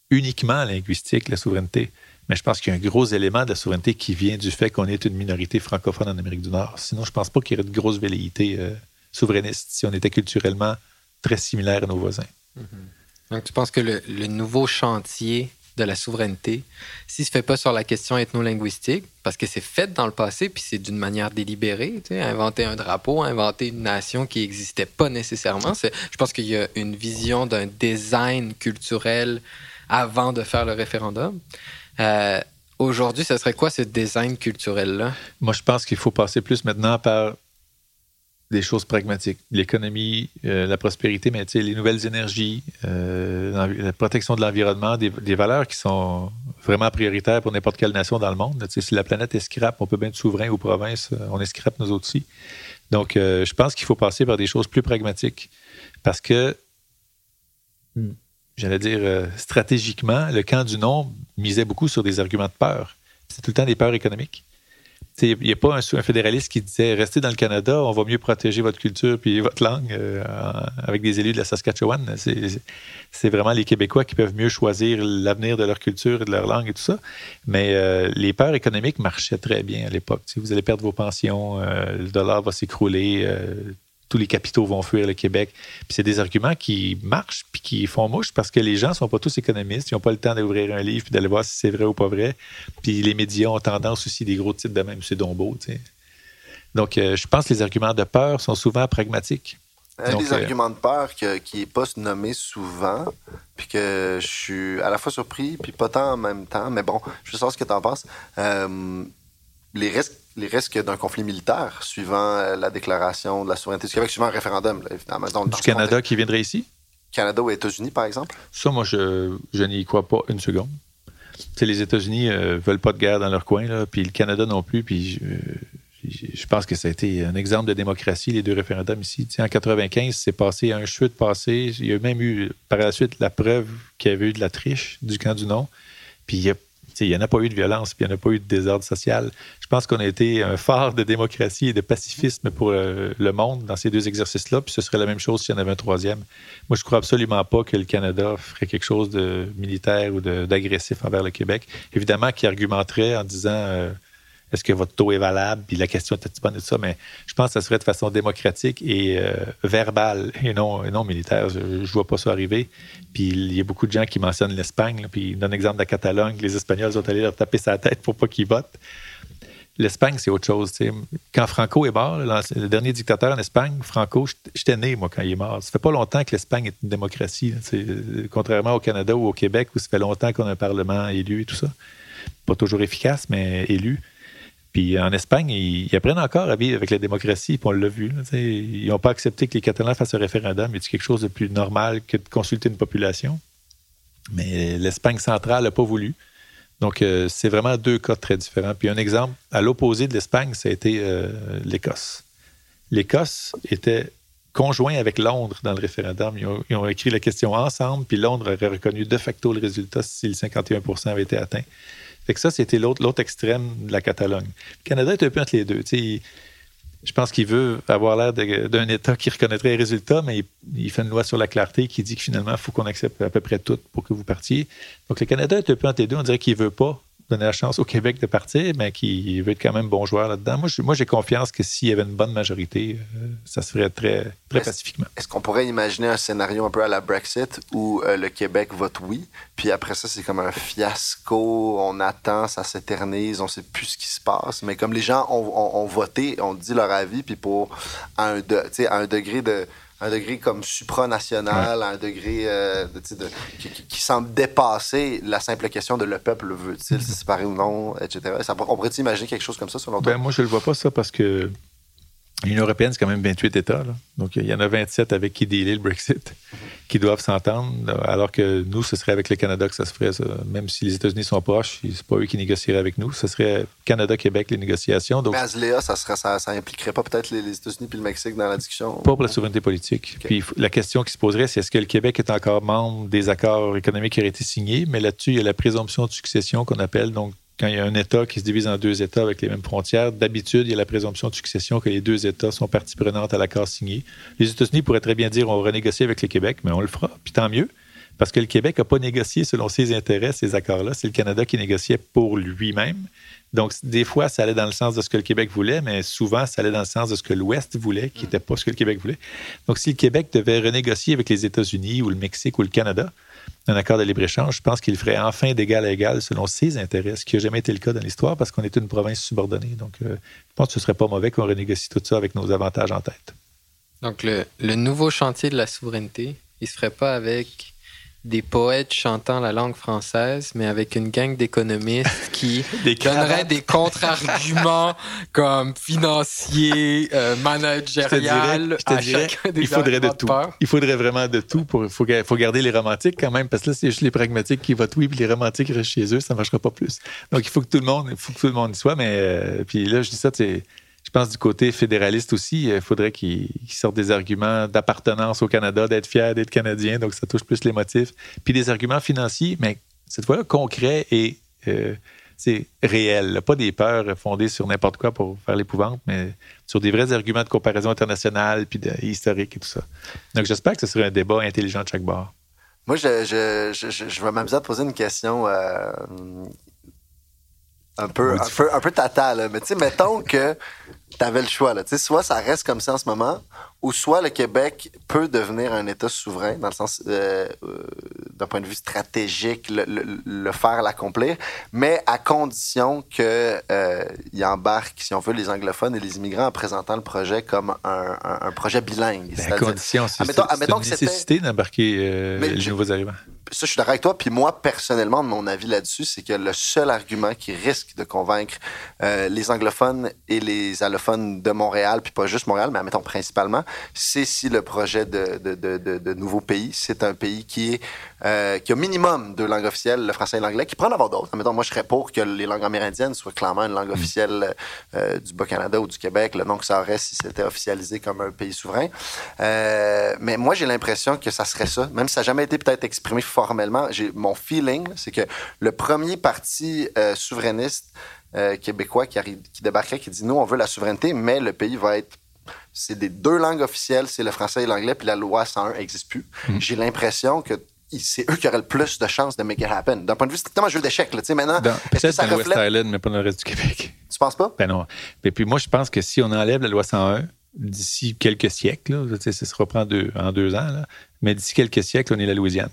uniquement linguistique, la souveraineté. Mais je pense qu'il y a un gros élément de la souveraineté qui vient du fait qu'on est une minorité francophone en Amérique du Nord. Sinon, je ne pense pas qu'il y aurait de grosse velléité euh, souverainiste si on était culturellement très similaire à nos voisins. Mm-hmm. Donc, tu penses que le, nouveau chantier de la souveraineté, s'il ne se fait pas sur la question ethno-linguistique, parce que c'est fait dans le passé, puis c'est d'une manière délibérée, tu sais, inventer un drapeau, inventer une nation qui n'existait pas nécessairement. Je pense qu'il y a une vision d'un design culturel avant de faire le référendum. Euh, aujourd'hui, ce serait quoi ce design culturel-là? Moi, je pense qu'il faut passer plus maintenant par des choses pragmatiques. L'économie, euh, la prospérité, mais les nouvelles énergies, euh, la protection de l'environnement, des, valeurs qui sont vraiment prioritaires pour n'importe quelle nation dans le monde. si la planète est scrap, on peut bien être souverain aux provinces, on est scrap nous aussi. Donc, je pense qu'il faut passer par des choses plus pragmatiques parce que j'allais dire, euh, stratégiquement, le camp du non misait beaucoup sur des arguments de peur. C'est tout le temps des peurs économiques. Il n'y a pas un, fédéraliste qui disait restez dans le Canada, on va mieux protéger votre culture puis votre langue euh, avec des élus de la Saskatchewan. C'est vraiment les Québécois qui peuvent mieux choisir l'avenir de leur culture et de leur langue et tout ça. Mais euh, les peurs économiques marchaient très bien à l'époque. Vous allez perdre vos pensions, le dollar va s'écrouler, tous les capitaux vont fuir le Québec. Puis c'est des arguments qui marchent puis qui font mouche parce que les gens ne sont pas tous économistes. Ils n'ont pas le temps d'ouvrir un livre puis d'aller voir si c'est vrai ou pas vrai. Puis les médias ont tendance aussi des gros titres de même, M. Dombeau. Donc, euh, je pense que les arguments de peur sont souvent pragmatiques. Un des euh, arguments de peur qui n'est pas nommé souvent, puis que je suis à la fois surpris, puis pas tant en même temps, mais bon, je veux savoir ce que tu en penses. Euh, les risques les risques d'un conflit militaire suivant euh, la déclaration de la souveraineté du Québec, suivant un référendum, évidemment. du Canada qui viendrait ici? Canada ou États-Unis, par exemple? Ça, moi, je, je n'y crois pas une seconde. T'sais, les États-Unis ne euh, veulent pas de guerre dans leur coin, là, puis le Canada non plus, puis je, pense que ça a été un exemple de démocratie, les deux référendums ici. en 95, c'est passé un chute passé. Il y a même eu, par la suite, la preuve qu'il y avait eu de la triche du camp du non. Puis il n'y a il n'y en a pas eu de violence, puis il n'y en a pas eu de désordre social. Je pense qu'on a été un phare de démocratie et de pacifisme pour le, monde dans ces deux exercices-là, puis ce serait la même chose s'il y en avait un troisième. Moi, je ne crois absolument pas que le Canada ferait quelque chose de militaire ou d'agressif envers le Québec. Évidemment, qui argumenterait en disant euh, est-ce que votre taux est valable? Puis la question était bonne de ça, mais je pense que ça serait de façon démocratique et euh, verbale et non, militaire. Je ne vois pas ça arriver. Puis il y a beaucoup de gens qui mentionnent l'Espagne, puis ils donnent l'exemple de la Catalogne. Les Espagnols sont allés leur taper sa tête pour pas qu'ils votent. L'Espagne, c'est autre chose. Quand Franco est mort, le dernier dictateur en Espagne, Franco, j'étais né, moi, quand il est mort. Ça fait pas longtemps que l'Espagne est une démocratie. contrairement au Canada ou au Québec, où ça fait longtemps qu'on a un parlement élu et tout ça. Pas toujours efficace, mais élu. Puis en Espagne, ils, apprennent encore à vivre avec la démocratie, puis on l'a vu. ils n'ont pas accepté que les Catalans fassent un référendum. C'est quelque chose de plus normal que de consulter une population? Mais l'Espagne centrale n'a pas voulu. Donc, euh, c'est vraiment deux cas très différents. Puis un exemple, à l'opposé de l'Espagne, ça a été euh, l'Écosse. L'Écosse était conjoint avec Londres dans le référendum. Ils ont, ils ont, écrit la question ensemble, puis Londres aurait reconnu de facto le résultat si le 51% avait été atteint. Fait que ça, c'était l'autre extrême de la Catalogne. Le Canada est un peu entre les deux. je pense qu'il veut avoir l'air d'un État qui reconnaîtrait les résultats, mais il, fait une loi sur la clarté qui dit que finalement, il faut qu'on accepte à peu près tout pour que vous partiez. Donc, le Canada est un peu entre les deux. On dirait qu'il ne veut pas donner la chance au Québec de partir, mais qui veut être quand même bon joueur là-dedans. Moi, j'ai confiance que s'il y avait une bonne majorité, euh, ça se ferait très, très pacifiquement. Est-ce qu'on pourrait imaginer un scénario un peu à la Brexit où euh, le Québec vote oui, puis après ça, c'est comme un fiasco, on attend, ça s'éternise, on sait plus ce qui se passe, mais comme les gens ont, voté, ont dit leur avis, puis pour un, de, à un degré de un degré comme supranational, un degré euh, qui, semble dépasser la simple question de le peuple veut-il se séparer ou non, etc. Ça, on pourrait imaginer quelque chose comme ça selon toi? Ben, moi, je ne le vois pas ça parce que L'Union européenne, c'est quand même 28 États. Donc, il y en a 27 avec qui dealer le Brexit, qui doivent s'entendre, alors que nous, ce serait avec le Canada que ça se ferait. Même si les États-Unis sont proches, c'est pas eux qui négocieraient avec nous. Ce serait Canada-Québec, les négociations. Donc, Mais à ça, serait, ça, impliquerait pas peut-être les, États-Unis puis le Mexique dans la discussion? Pas pour la souveraineté politique. Puis la question qui se poserait, c'est est-ce que le Québec est encore membre des accords économiques qui auraient été signés? Mais là-dessus, il y a la présomption de succession qu'on appelle. Donc, quand il y a un État qui se divise en deux États avec les mêmes frontières, d'habitude, il y a la présomption de succession que les deux États sont partie prenante à l'accord signé. Les États-Unis pourraient très bien dire on va renégocier avec le Québec, mais on le fera, puis tant mieux. Parce que le Québec n'a pas négocié selon ses intérêts ces accords-là. C'est le Canada qui négociait pour lui-même. Donc, des fois, ça allait dans le sens de ce que le Québec voulait, mais souvent, ça allait dans le sens de ce que l'Ouest voulait, qui n'était pas ce que le Québec voulait. Donc, si le Québec devait renégocier avec les États-Unis ou le Mexique ou le Canada un accord de libre-échange, je pense qu'il ferait enfin d'égal à égal selon ses intérêts, ce qui n'a jamais été le cas dans l'histoire parce qu'on est une province subordonnée. Donc, euh, je pense que ce ne serait pas mauvais qu'on renégocie tout ça avec nos avantages en tête. Donc, le, le nouveau chantier de la souveraineté, il ne se ferait pas avec des poètes chantant la langue française, mais avec une gang d'économistes qui donneraient des contre-arguments comme financiers, euh, managérial, à chacun des il faudrait de tout. Il faudrait vraiment de tout. Pour, il faut, faut, garder les romantiques quand même, parce que là, c'est juste les pragmatiques qui votent oui, puis les romantiques restent chez eux, ça ne marchera pas plus. Donc, il faut que tout le monde, il faut que tout le monde y soit, mais euh, puis là, je dis ça, c'est je pense du côté fédéraliste aussi, il faudrait qu'ils sortent des arguments d'appartenance au Canada, d'être fier d'être canadien, donc ça touche plus les motifs. Puis des arguments financiers, mais cette fois-là concrets et c'est euh, réel. Pas des peurs fondées sur n'importe quoi pour faire l'épouvante, mais sur des vrais arguments de comparaison internationale puis de, historique et tout ça. Donc j'espère que ce serait un débat intelligent de chaque bord. Moi, je vais m'amuser à poser une question euh, un peu, un peu, un peu tata, là. Mais tu sais, mettons que tu avais le choix, là. Tu sais, soit ça reste comme ça en ce moment, ou soit le Québec peut devenir un État souverain, dans le sens, euh, euh, d'un point de vue stratégique, le, faire, l'accomplir, mais à condition qu'il euh, embarque, si on veut, les anglophones et les immigrants en présentant le projet comme un, un, projet bilingue. Ben, à condition, c'est une nécessité d'embarquer euh, les nouveaux arrivants ça, je suis d'accord avec toi. Puis moi, personnellement, mon avis là-dessus, c'est que le seul argument qui risque de convaincre euh, les anglophones et les allophones de Montréal, puis pas juste Montréal, mais admettons principalement, c'est si le projet de, de, de, de nouveau pays, c'est un pays qui est euh, qui a minimum deux langues officielles, le français et l'anglais, qui prend en avoir d'autres. Admettons, moi, je serais pour que les langues amérindiennes soient clairement une langue mm. officielle euh, du Bas-Canada ou du Québec, le nom que ça aurait si c'était officialisé comme un pays souverain. mais moi, j'ai l'impression que ça serait ça, même si ça n'a jamais été peut-être exprimé formellement, j'ai mon feeling, c'est que le premier parti euh, souverainiste euh, québécois qui, arrive, qui débarquerait, qui dit nous, on veut la souveraineté, mais le pays va être c'est des deux langues officielles, c'est le français et l'anglais, puis la loi 101 n'existe plus. Mm. J'ai l'impression que c'est eux qui auraient le plus de chances de make it happen. D'un point de vue strictement jeu d'échecs, tu sais, maintenant. Peut-être dans West Island, mais pas dans le reste du Québec. Tu penses pas? Ben non. Et puis moi, je pense que si on enlève la loi 101, d'ici quelques siècles, ça se reprend en deux ans, mais d'ici quelques siècles, on est la Louisiane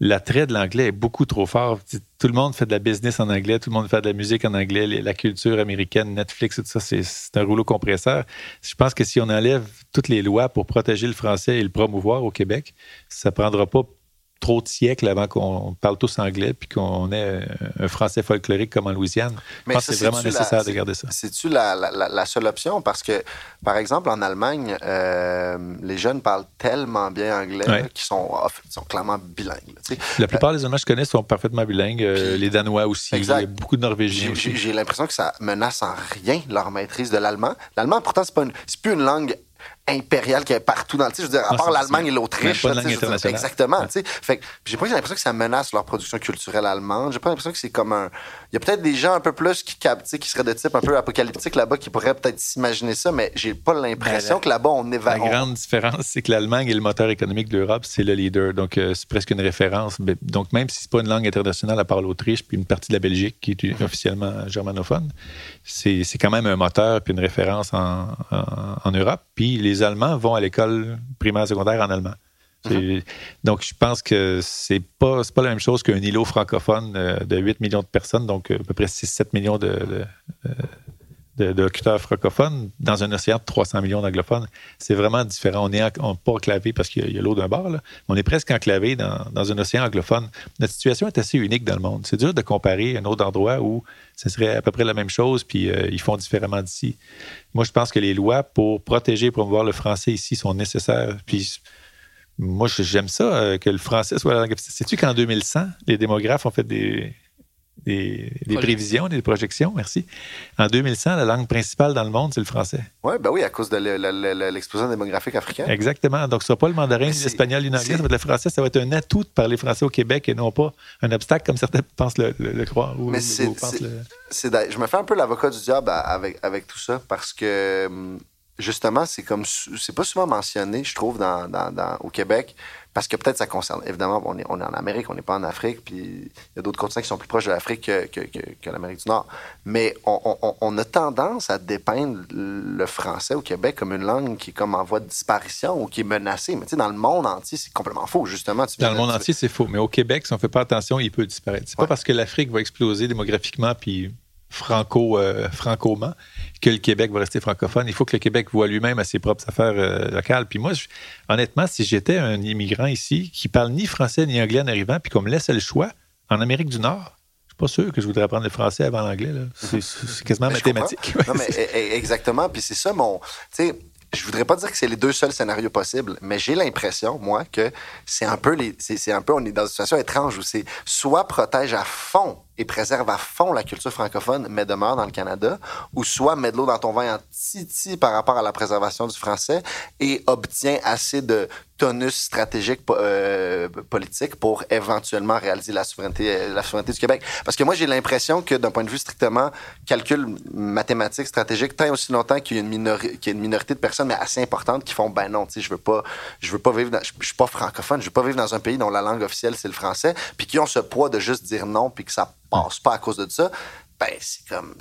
l'attrait de l'anglais est beaucoup trop fort. Tout le monde fait de la business en anglais, tout le monde fait de la musique en anglais, la culture américaine, Netflix, tout ça, c'est un rouleau compresseur. Je pense que si on enlève toutes les lois pour protéger le français et le promouvoir au Québec, ça prendra pas trop de siècles avant qu'on parle tous anglais puis qu'on ait un français folklorique comme en Louisiane. Mais je pense que c'est vraiment nécessaire de garder ça. C'est-tu la, la, seule option? Parce que, par exemple, en Allemagne, euh, les jeunes parlent tellement bien anglais qu'ils sont, sont clairement bilingues. la plupart des Allemands que je connais sont parfaitement bilingues. Euh, les Danois aussi. Il y a beaucoup de Norvégiens J'ai l'impression que ça menace en rien leur maîtrise de l'allemand. L'allemand, pourtant, c'est pas plus une langue impériale qui est partout dans le. Je veux dire, à part l'Allemagne et l'Autriche. Exactement. Fait j'ai pas l'impression que ça menace leur production culturelle allemande. J'ai pas l'impression que c'est comme un. Il y a peut-être des gens un peu plus qui captent, qui seraient de type un peu apocalyptique là-bas, qui pourraient peut-être s'imaginer ça, mais j'ai pas l'impression ben, que là-bas on évalue. La grande différence, c'est que l'Allemagne est le moteur économique de l'Europe, c'est le leader. Donc, euh, c'est presque une référence. Donc, même si c'est pas une langue internationale à part l'Autriche, puis une partie de la Belgique qui est mm-hmm. officiellement germanophone, c'est quand même un moteur puis une référence en, en Europe. Puis les Allemands vont à l'école primaire secondaire en allemand. Mhm. Donc, je pense que c'est pas, pas la même chose qu'un îlot francophone euh, de 8 millions de personnes, donc euh, à peu près 6-7 millions de, de, locuteurs francophones dans un océan de 300 millions d'anglophones. C'est vraiment différent. On n'est pas enclavé parce qu'il y a, l'eau d'un bord, là. on est presque enclavé dans, dans, un océan anglophone. Notre situation est assez unique dans le monde. C'est dur de comparer un autre endroit où ce serait à peu près la même chose, puis euh, ils font différemment d'ici. Moi, je pense que les lois pour protéger et promouvoir le français ici sont nécessaires. Puis moi, j'aime ça, euh, que le français soit la langue Sais-tu qu'en 2100, les démographes ont fait des, des, prévisions, des projections, merci. En 2100, la langue principale dans le monde, c'est le français. Ouais, ben oui, à cause de l'explosion démographique africaine. Exactement. Donc, ce ne sera pas le mandarin, l'espagnol, l'anglais, ça va être le français. Ça va être un atout de parler français au Québec et non pas un obstacle comme certains pensent le, croire. Mais c'est, je me fais un peu l'avocat du diable avec, avec tout ça parce que hum, justement, c'est comme c'est pas souvent mentionné, je trouve, dans, dans, au Québec, parce que peut-être ça concerne. Évidemment, on est, on est en Amérique, on n'est pas en Afrique, puis il y a d'autres continents qui sont plus proches de l'Afrique que, que, que, l'Amérique du Nord. Mais on, on, on, a tendance à dépeindre le français au Québec comme une langue qui est comme en voie de disparition ou qui est menacée. Mais tu sais, dans le monde entier, c'est complètement faux, justement. dans le monde entier, c'est faux. Mais au Québec, si on ne fait pas attention, il peut disparaître. C'est pas parce que l'Afrique va exploser démographiquement puis franco, euh, que le Québec va rester francophone. Il faut que le Québec voit lui-même à ses propres affaires euh, locales. Puis moi, honnêtement, si j'étais un immigrant ici qui parle ni français ni anglais en arrivant, puis qu'on me laissait le choix, en Amérique du Nord, je suis pas sûr que je voudrais apprendre le français avant l'anglais. C'est quasiment mathématique. non, mais e, e, exactement. Puis c'est ça mon. Tu sais, je voudrais pas dire que c'est les deux seuls scénarios possibles, mais j'ai l'impression, moi, que c'est un peu les, c'est, un peu, on est dans une situation étrange où c'est soit protège à fond et préserve à fond la culture francophone, mais demeure dans le Canada, ou soit met de l'eau dans ton vin en titi par rapport à la préservation du français et obtient assez de tonus stratégique euh, politique pour éventuellement réaliser la souveraineté, euh, la souveraineté du Québec. Parce que moi, j'ai l'impression que d'un point de vue strictement calcul mathématique, stratégique, tant aussi longtemps qu'il y a une, minorité, de personnes, mais assez importantes, qui font, ben non, tu sais, je veux pas, je veux pas vivre dans, je, suis pas francophone, je veux pas vivre dans un pays dont la langue officielle, c'est le français, puis qui ont ce poids de juste dire non, puis que ça passe pas à cause de ça, ben, c'est comme.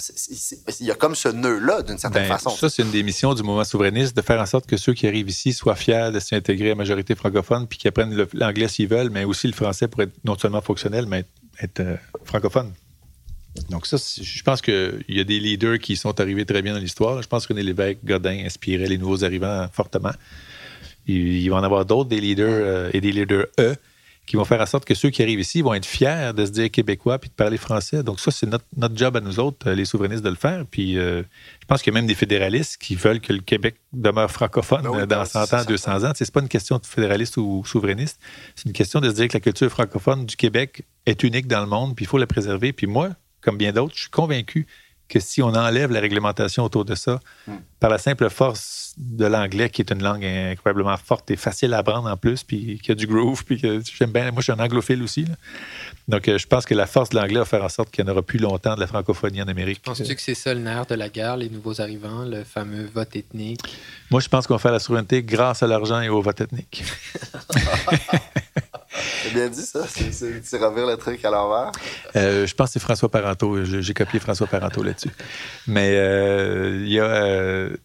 Il y a comme ce nœud-là, d'une certaine ben, façon. Ça, c'est une des missions du mouvement souverainiste, de faire en sorte que ceux qui arrivent ici soient fiers de s'intégrer à la majorité francophone, puis qu'ils apprennent l'anglais s'ils veulent, mais aussi le français pour être non seulement fonctionnel, mais être, euh, francophone. Donc, ça, je pense qu'il y a des leaders qui sont arrivés très bien dans l'histoire. Je pense que René Lévesque, Godin inspiraient les nouveaux arrivants fortement. Il, il va en avoir d'autres, des leaders euh, et des leaders E qui vont faire en sorte que ceux qui arrivent ici vont être fiers de se dire québécois puis de parler français. Donc ça, c'est notre, notre, job à nous autres, euh, les souverainistes, de le faire. Puis euh, je pense qu'il y a même des fédéralistes qui veulent que le Québec demeure francophone ben dans 100 ben, ans, 200 ans. C'est pas une question de fédéraliste ou souverainiste. C'est une question de se dire que la culture francophone du Québec est unique dans le monde, puis il faut la préserver. Puis moi, comme bien d'autres, je suis convaincu que si on enlève la réglementation autour de ça, hmm. par la simple force de l'anglais, qui est une langue incroyablement forte et facile à apprendre en plus, puis qui a du groove, puis que j'aime bien. Moi, je suis un anglophile aussi. Donc, euh, je pense que la force de l'anglais va faire en sorte qu'il n'y en aura plus longtemps de la francophonie en Amérique. Penses-tu que c'est ça le nerf de la guerre, les nouveaux arrivants, le fameux vote ethnique? Moi, je pense qu'on va faire la souveraineté grâce à l'argent et au vote ethnique. C'est bien dit, ça. C'est revire le truc à l'envers. Euh, je pense que c'est François Parenteau. J'ai copié François Parenteau là-dessus. Mais euh, il y a euh,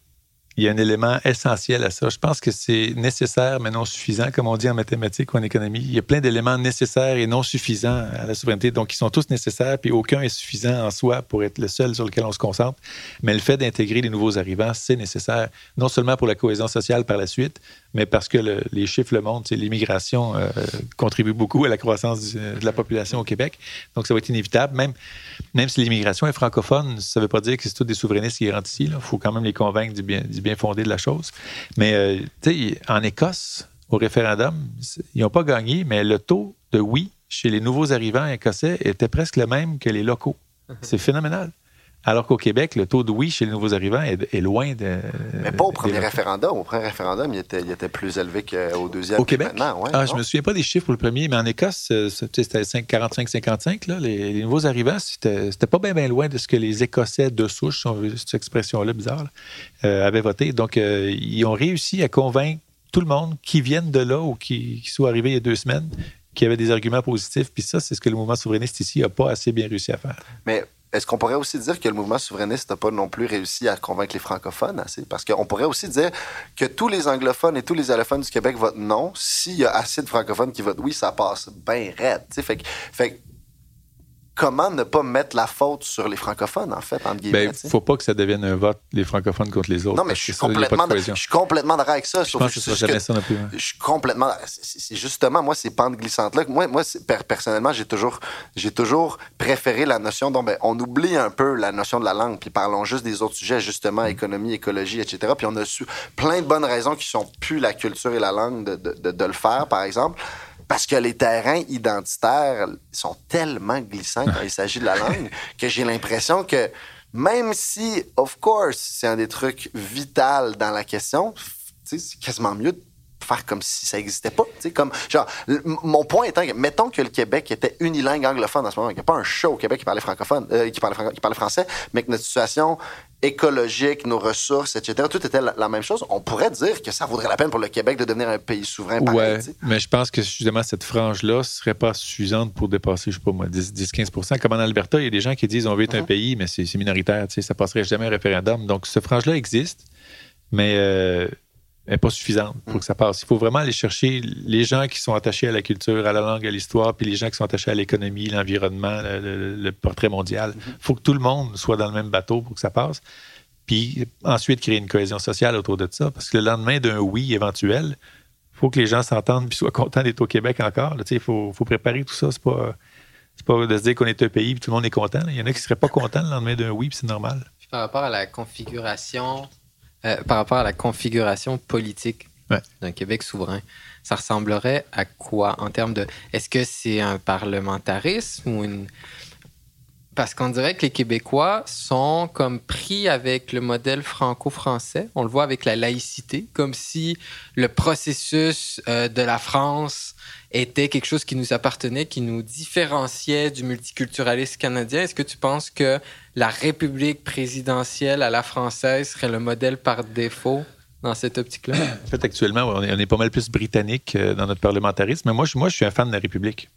il y a un élément essentiel à ça. Je pense que c'est nécessaire, mais non suffisant, comme on dit en mathématiques ou en économie. Il y a plein d'éléments nécessaires et non suffisants à la souveraineté. Donc, ils sont tous nécessaires, puis aucun est suffisant en soi pour être le seul sur lequel on se concentre. Mais le fait d'intégrer les nouveaux arrivants, c'est nécessaire, non seulement pour la cohésion sociale par la suite, mais parce que les chiffres le montrent, l'immigration euh, contribue beaucoup à la croissance de la population au Québec. Donc, ça va être inévitable. Même, même si l'immigration est francophone, ça ne veut pas dire que c'est tous des souverainistes qui rentrent ici. Il faut quand même les convaincre du bien, du bien fondé de la chose. Mais, euh, en Écosse, au référendum, ils n'ont pas gagné, mais le taux de oui chez les nouveaux arrivants écossais était presque le même que les locaux. C'est phénoménal. Alors qu'au Québec, le taux de oui chez les nouveaux arrivants est, loin de. Mais pas au premier référendum. Au premier référendum, il était, il était plus élevé qu'au deuxième. Au Québec? Ouais, ah, je me souviens pas des chiffres pour le premier, mais en Écosse, euh, c'était 45-55. Les, les, nouveaux arrivants, c'était pas bien bien loin de ce que les Écossais de souche, cette expression-là bizarre, euh, avaient voté. Donc, euh, ils ont réussi à convaincre tout le monde qui viennent de là ou qui, qui sont arrivés il y a deux semaines qui avaient des arguments positifs. Puis ça, c'est ce que le mouvement souverainiste ici n'a pas assez bien réussi à faire. Mais est-ce qu'on pourrait aussi dire que le mouvement souverainiste n'a pas non plus réussi à convaincre les francophones assez? Parce qu'on pourrait aussi dire que tous les anglophones et tous les allophones du Québec votent non. S'il y a assez de francophones qui votent oui, ça passe bien raide. Fait, fait comment ne pas mettre la faute sur les francophones, en fait, entre guillemets. Il ben, ne faut pas que ça devienne un vote, les francophones contre les autres. Non, mais je suis, complètement, je suis complètement d'accord avec ça. Je pense que jamais ça non plus. Je suis complètement... C'est justement, moi, ces pentes glissantes-là, moi, moi personnellement, j'ai toujours, toujours préféré la notion dont ben, on oublie un peu la notion de la langue, puis parlons juste des autres sujets, justement, mm. économie, écologie, etc. Puis on a su plein de bonnes raisons qui sont plus la culture et la langue de, de, de le faire, par exemple. Parce que les terrains identitaires sont tellement glissants quand il s'agit de la langue que j'ai l'impression que même si, of course, c'est un des trucs vitaux dans la question, c'est quasiment mieux de faire comme si ça n'existait pas. Comme, genre, mon point étant que, mettons que le Québec était unilingue anglophone en ce moment, qu'il n'y a pas un show au Québec qui parlait francophone, euh, qui, parlait, qui parlait français, mais que notre situation écologique, nos ressources, etc., tout était la, même chose, on pourrait dire que ça vaudrait la peine pour le Québec de devenir un pays souverain. Pareil, mais je pense que justement, cette frange-là ne serait pas suffisante pour dépasser, je sais pas moi, 10-15% Comme en Alberta, il y a des gens qui disent on veut être un mhm. pays, mais c'est minoritaire, ça passerait jamais un référendum. Donc, cette frange-là existe, mais euh, n'est pas suffisante pour mhm. que ça passe. Il faut vraiment aller chercher les gens qui sont attachés à la culture, à la langue, à l'histoire, puis les gens qui sont attachés à l'économie, l'environnement, le, portrait mondial. Il mhm. faut que tout le monde soit dans le même bateau pour que ça passe. Puis ensuite, créer une cohésion sociale autour de ça. Parce que le lendemain d'un oui éventuel, il faut que les gens s'entendent puis soient contents d'être au Québec encore. Il faut, préparer tout ça. C'est pas, pas de se dire qu'on est un pays et tout le monde est content. Il y en a qui ne seraient pas contents le lendemain d'un oui, puis c'est normal. par rapport à la configuration euh, par rapport à la configuration politique d'un Québec souverain, ça ressemblerait à quoi en termes de... Est-ce que c'est un parlementarisme ou une... Parce qu'on dirait que les Québécois sont comme pris avec le modèle franco-français. On le voit avec la laïcité, comme si le processus euh, de la France était quelque chose qui nous appartenait, qui nous différenciait du multiculturalisme canadien. Est-ce que tu penses que la République présidentielle à la française serait le modèle par défaut dans cette optique-là? En fait, actuellement, on est, pas mal plus britannique euh, dans notre parlementarisme, mais moi, moi, je suis un fan de la République.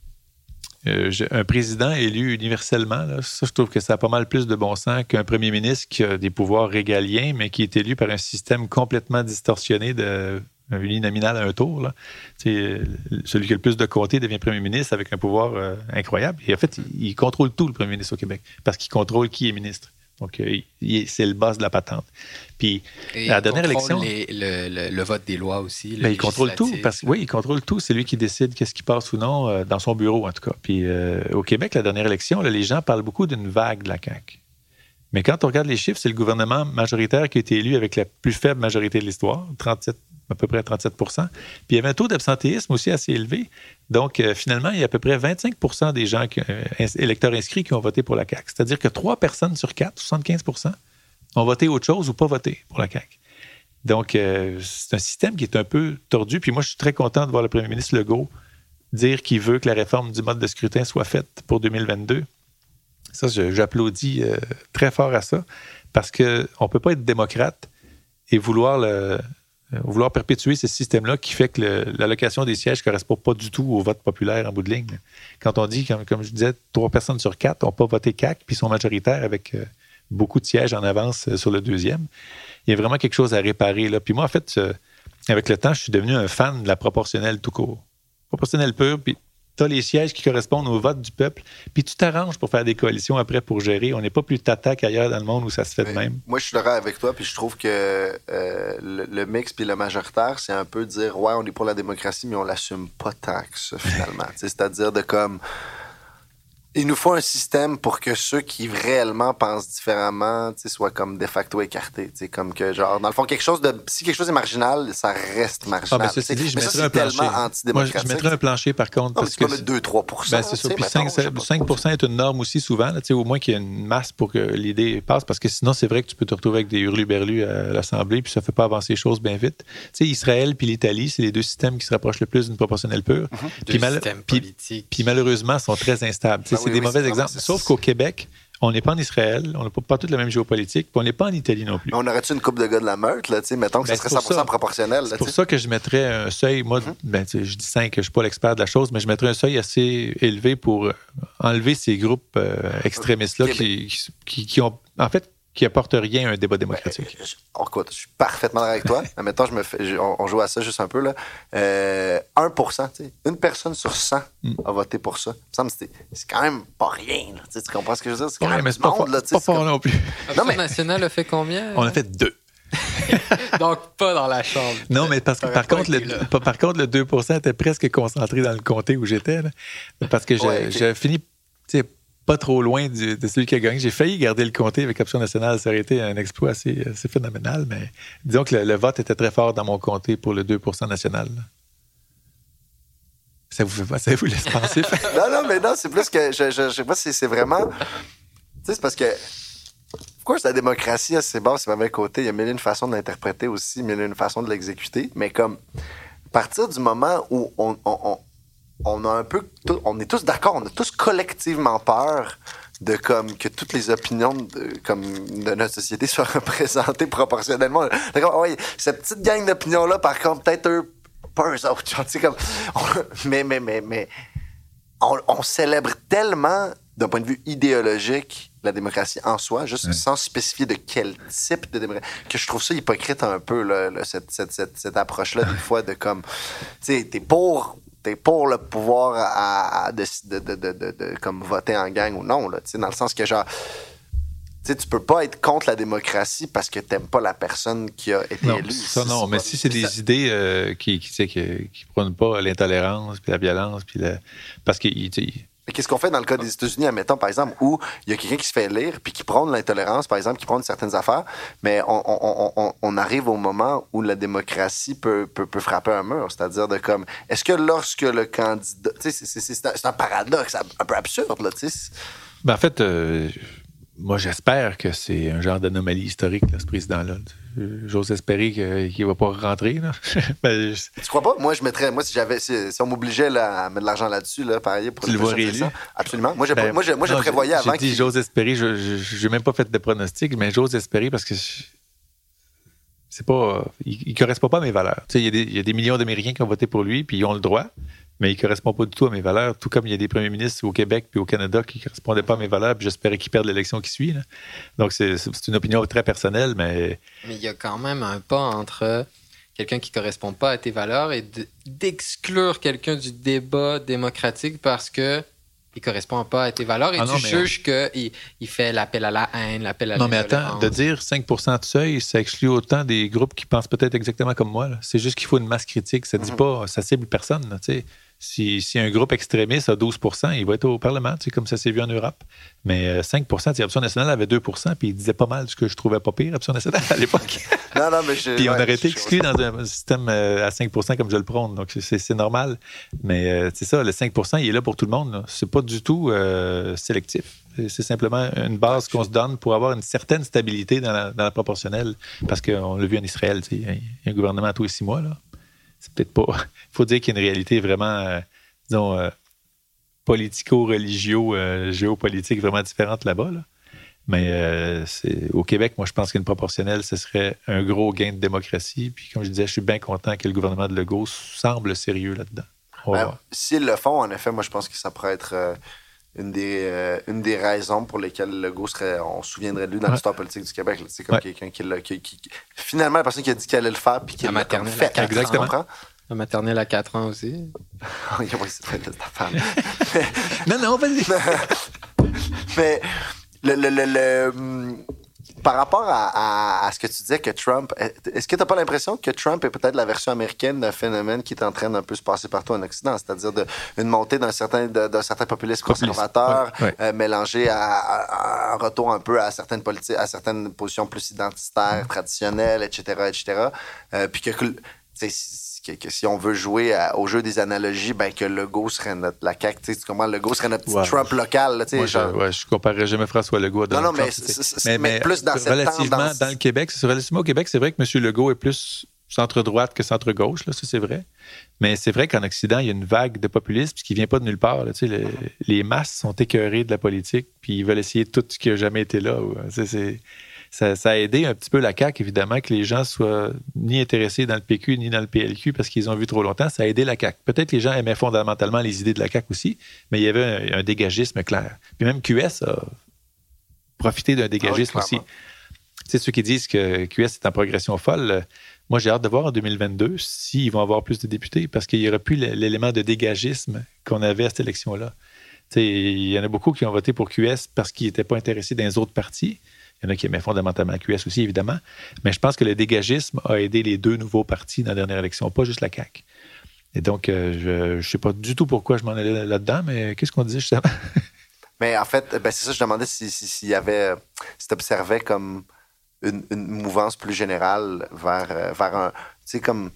Euh, un président élu universellement, je trouve que ça a pas mal plus de bon sens qu'un premier ministre qui a des pouvoirs régaliens, mais qui est élu par un système complètement distorsionné de un uninominal à un tour. Là. celui qui a le plus de comté devient premier ministre avec un pouvoir euh, incroyable. Et en fait, il, contrôle tout, le premier ministre au Québec, parce qu'il contrôle qui est ministre. Donc, euh, c'est le boss de la patente. Puis, la dernière élection. le, vote des lois aussi. Ben, il contrôle tout. Parce, oui, il contrôle tout. C'est lui qui décide qu'est-ce qui passe ou non euh, dans son bureau, en tout cas. Puis, au Québec, la dernière élection, les gens parlent beaucoup d'une vague de la CAQ. Mais quand on regarde les chiffres, c'est le gouvernement majoritaire qui a été élu avec la plus faible majorité de l'histoire, 37 à peu près 37% Puis il y avait un taux d'absentéisme aussi assez élevé. Donc, euh, finalement, il y a à peu près 25% des gens, euh, électeurs inscrits, qui ont voté pour la CAQ. C'est-à-dire que trois personnes sur quatre, 75% ont voté autre chose ou pas voté pour la CAQ. Donc, euh, c'est un système qui est un peu tordu. Puis moi, je suis très content de voir le premier ministre Legault dire qu'il veut que la réforme du mode de scrutin soit faite pour 2022. Ça, j'applaudis très fort à ça parce qu'on ne peut pas être démocrate et vouloir le, vouloir perpétuer ce système-là qui fait que l'allocation des sièges ne correspond pas du tout au vote populaire en bout de ligne. Quand on dit, comme, je disais, trois personnes sur quatre n'ont pas voté CAC puis sont majoritaires avec euh, beaucoup de sièges en avance euh, sur le deuxième, il y a vraiment quelque chose à réparer. Là. Puis moi, en fait, avec le temps, je suis devenu un fan de la proportionnelle tout court. Proportionnelle pure, puis tu as les sièges qui correspondent au vote du peuple, puis tu t'arranges pour faire des coalitions après pour gérer. On n'est pas plus tata qu'ailleurs dans le monde où ça se fait de même. Moi, je suis d'accord avec toi, puis je trouve que euh, le, mix puis le majoritaire, c'est un peu dire ouais, on est pour la démocratie, mais on l'assume pas tant que ça, finalement. C'est-à-dire de comme il nous faut un système pour que ceux qui réellement pensent différemment soient comme de facto écartés. Comme que, genre, dans le fond, quelque chose de. Si quelque chose est marginal, ça reste marginal. Ah, ben, dit, je mettrais un plancher. Moi, je mettrais un plancher, par contre. parce que 2-3 ben, c'est ça. Puis 5, 5 est une norme aussi, souvent. Là, au moins qu'il y ait une masse pour que l'idée passe. Parce que sinon, c'est vrai que tu peux te retrouver avec des hurluberlus à l'Assemblée, puis ça ne fait pas avancer les choses bien vite. sais, Israël puis l'Italie, c'est les deux systèmes qui se rapprochent le plus d'une proportionnelle pure. Mm-hmm. puis, puis, malheureusement, sont très instables c'est des mauvais exemples. Sauf qu'au Québec, on n'est pas en Israël, on n'a pas, toute la même géopolitique, puis on n'est pas en Italie non plus. Mais on aurait-tu une coupe de gars de la meute, là, mettons que ce ben, serait 100 proportionnel? C'est pour ça que je mettrais un seuil, moi, mm-hmm. ben, je dis 5, je ne suis pas l'expert de la chose, mais je mettrais un seuil assez élevé pour enlever ces groupes euh, extrémistes-là qui, qui, ont, en fait, qui apporte rien à un débat démocratique. Ben, je, écoute, je suis parfaitement d'accord avec toi. Maintenant, je me fais, on, joue à ça juste un peu. Là. Euh, 1% une personne sur 100 mm. a voté pour ça. C'est quand même pas rien. Là. Tu comprends ce que je veux dire? C'est quand même mais c'est pas, monde, pas, fort non plus. Non, mais... national a fait combien? On a fait deux. Donc, pas dans la chambre. Non, mais parce que, par, contre, le, par contre, le 2% était presque concentré dans le comté où j'étais. Parce que j'ai fini pas trop loin de celui qui a gagné. J'ai failli garder le comté avec Option nationale. Ça aurait été un exploit assez, phénoménal, mais disons que le, vote était très fort dans mon comté pour le 2 national. Ça vous, fait, ça vous laisse penser? non, non, mais non, c'est plus que. Je, je, sais pas si c'est vraiment. Tu sais, c'est parce que. Pourquoi la démocratie, c'est bon, c'est mauvais côté. Il y a mille une façons de l'interpréter aussi, mille et une façons de l'exécuter. Mais comme partir du moment où on, a un peu, on est tous d'accord, on a tous collectivement peur de comme que toutes les opinions de, comme de notre société soient représentées proportionnellement. D'accord, oui, cette petite gang d'opinions là, par contre, peut-être eux, pas eux autres, comme, mais mais mais mais on, on célèbre tellement d'un point de vue idéologique la démocratie en soi, juste sans spécifier de quel type de démocratie, que je trouve ça hypocrite un peu, là, cette, cette, cette, cette approche-là, des fois, de comme, tu sais, t'es pour t'es pour le pouvoir à, de, de, de, de, comme voter en gang ou non, là, dans le sens que genre tu tu peux pas être contre la démocratie parce que t'aimes pas la personne qui a été élue. Ça, non, mais si c'est des idées euh, qui, qui, qui, qui prônent pas l'intolérance, puis la violence, puis la... parce que qu'est-ce qu'on fait dans le cas des États-Unis, admettons, par exemple, où il y a quelqu'un qui se fait lire, puis qui prône l'intolérance, par exemple, qui prône certaines affaires, mais on, arrive au moment où la démocratie peut, frapper un mur. C'est-à-dire de comme, est-ce que lorsque le candidat... C'est un, un, paradoxe un peu absurde, là, tu sais. Ben, en fait... Euh moi, j'espère que c'est un genre d'anomalie historique, ce président-là. J'ose espérer qu'il ne va pas rentrer. Là. Ben, tu crois pas? Moi, je mettrais. Moi, si j'avais. Si, on m'obligeait à mettre de l'argent là-dessus, là, pareil, pour tu le vois réélu? Absolument. Moi, ben, moi, je, moi, je prévoyais avant. J'ai dit, j'ose espérer. Je n'ai même pas fait de pronostic, mais j'ose espérer parce que c'est pas. Il, ne correspond pas à mes valeurs. Il y, y, a des millions d'Américains qui ont voté pour lui, puis ils ont le droit mais il ne correspond pas du tout à mes valeurs, tout comme il y a des premiers ministres au Québec puis au Canada qui ne correspondaient pas à mes valeurs, puis j'espérais qu'ils perdent l'élection qui suit. Donc, c'est une opinion très personnelle, mais... Mais il y a quand même un pas entre quelqu'un qui ne correspond pas à tes valeurs et d'exclure quelqu'un du débat démocratique parce que il correspond pas à tes valeurs et ah tu juges qu'il il fait l'appel à la haine, l'appel à la Non, mais attends, de dire 5% de seuil, ça exclut autant des groupes qui pensent peut-être exactement comme moi. C'est juste qu'il faut une masse critique. Ça ne dit mhm. pas, ça cible personne. Là, si, si, un groupe extrémiste a 12% il va être au Parlement, comme ça s'est vu en Europe. Mais 5% euh, Option nationale avait 2% puis il disait pas mal ce que je trouvais pas pire, Option nationale, à l'époque. non, non, mais je, Puis on aurait été exclu dans un système euh, à 5% comme je le prône. Donc, c'est normal. Mais euh, c'est ça, le 5% il est là pour tout le monde. C'est pas du tout sélectif. C'est simplement une base qu'on se donne pour avoir une certaine stabilité dans la, dans la proportionnelle. Parce qu'on l'a vu en Israël, il y a un gouvernement à tous les six mois. Là c'est peut-être pas. Il faut dire qu'il y a une réalité vraiment, euh, disons, euh, politico-religio, euh, géopolitique vraiment différente là-bas. Mais au Québec, moi, je pense qu'une proportionnelle, ce serait un gros gain de démocratie. Puis, comme je disais, je suis bien content que le gouvernement de Legault semble sérieux là-dedans. Ben, s'ils le font, en effet, moi, je pense que ça pourrait être une des, une des raisons pour lesquelles Legault serait, on se souviendrait de lui dans l'histoire politique du Québec. C'est comme quelqu'un qui, qui, Finalement, la personne qui a dit qu'elle allait le faire, puis qui l'a fait. Exactement. La maternelle à 4 ans aussi. oui, c'est très ta femme. non, non, vas-y. mais le, le, le, hum, par rapport à, à, ce que tu disais que Trump, est-ce que tu n'as pas l'impression que Trump est peut-être la version américaine d'un phénomène qui est en train d'un peu se passer partout en Occident, c'est-à-dire une montée d'un certain, d'un certain populisme conservateur euh, mélangé à, un retour un peu à certaines politiques, à certaines positions plus identitaires, traditionnelles, etc., etc. Euh, puis que que, si on veut jouer au jeu des analogies, ben que Legault serait notre, la CAQ, tu Legault serait notre petit Trump local. Là, Moi, genre... je, ouais, je comparerais jamais François Legault à Donald non, non, mais, mais, plus dans cette relativement dans le Québec, relativement au Québec, c'est vrai que M. Legault est plus centre-droite que centre-gauche, là, ça c'est vrai. Mais c'est vrai qu'en Occident, il y a une vague de populisme qui vient pas de nulle part. Là, les masses sont écœurées de la politique, puis ils veulent essayer tout ce qui n'a jamais été là. C'est ça, a aidé un petit peu la CAQ, évidemment, que les gens soient ni intéressés dans le PQ ni dans le PLQ parce qu'ils ont vu trop longtemps. Ça a aidé la CAQ. Peut-être que les gens aimaient fondamentalement les idées de la CAQ aussi, mais il y avait un, dégagisme clair. Puis même QS a profité d'un dégagisme ah aussi. C'est ceux qui disent que QS est en progression folle. Moi, j'ai hâte de voir en 2022 s'ils vont avoir plus de députés parce qu'il n'y aurait plus l'élément de dégagisme qu'on avait à cette élection-là. Il y en a beaucoup qui ont voté pour QS parce qu'ils n'étaient pas intéressés dans les autres partis. Il y en a qui aimaient fondamentalement QS aussi, évidemment. Mais je pense que le dégagisme a aidé les deux nouveaux partis dans la dernière élection, pas juste la CAQ. Et donc, euh, je ne sais pas du tout pourquoi je m'en allais là-dedans, mais qu'est-ce qu'on disait justement? mais en fait, ben c'est ça, je demandais s'il si, y avait, si tu observais comme une, mouvance plus générale vers, euh, vers un, tu sais, comme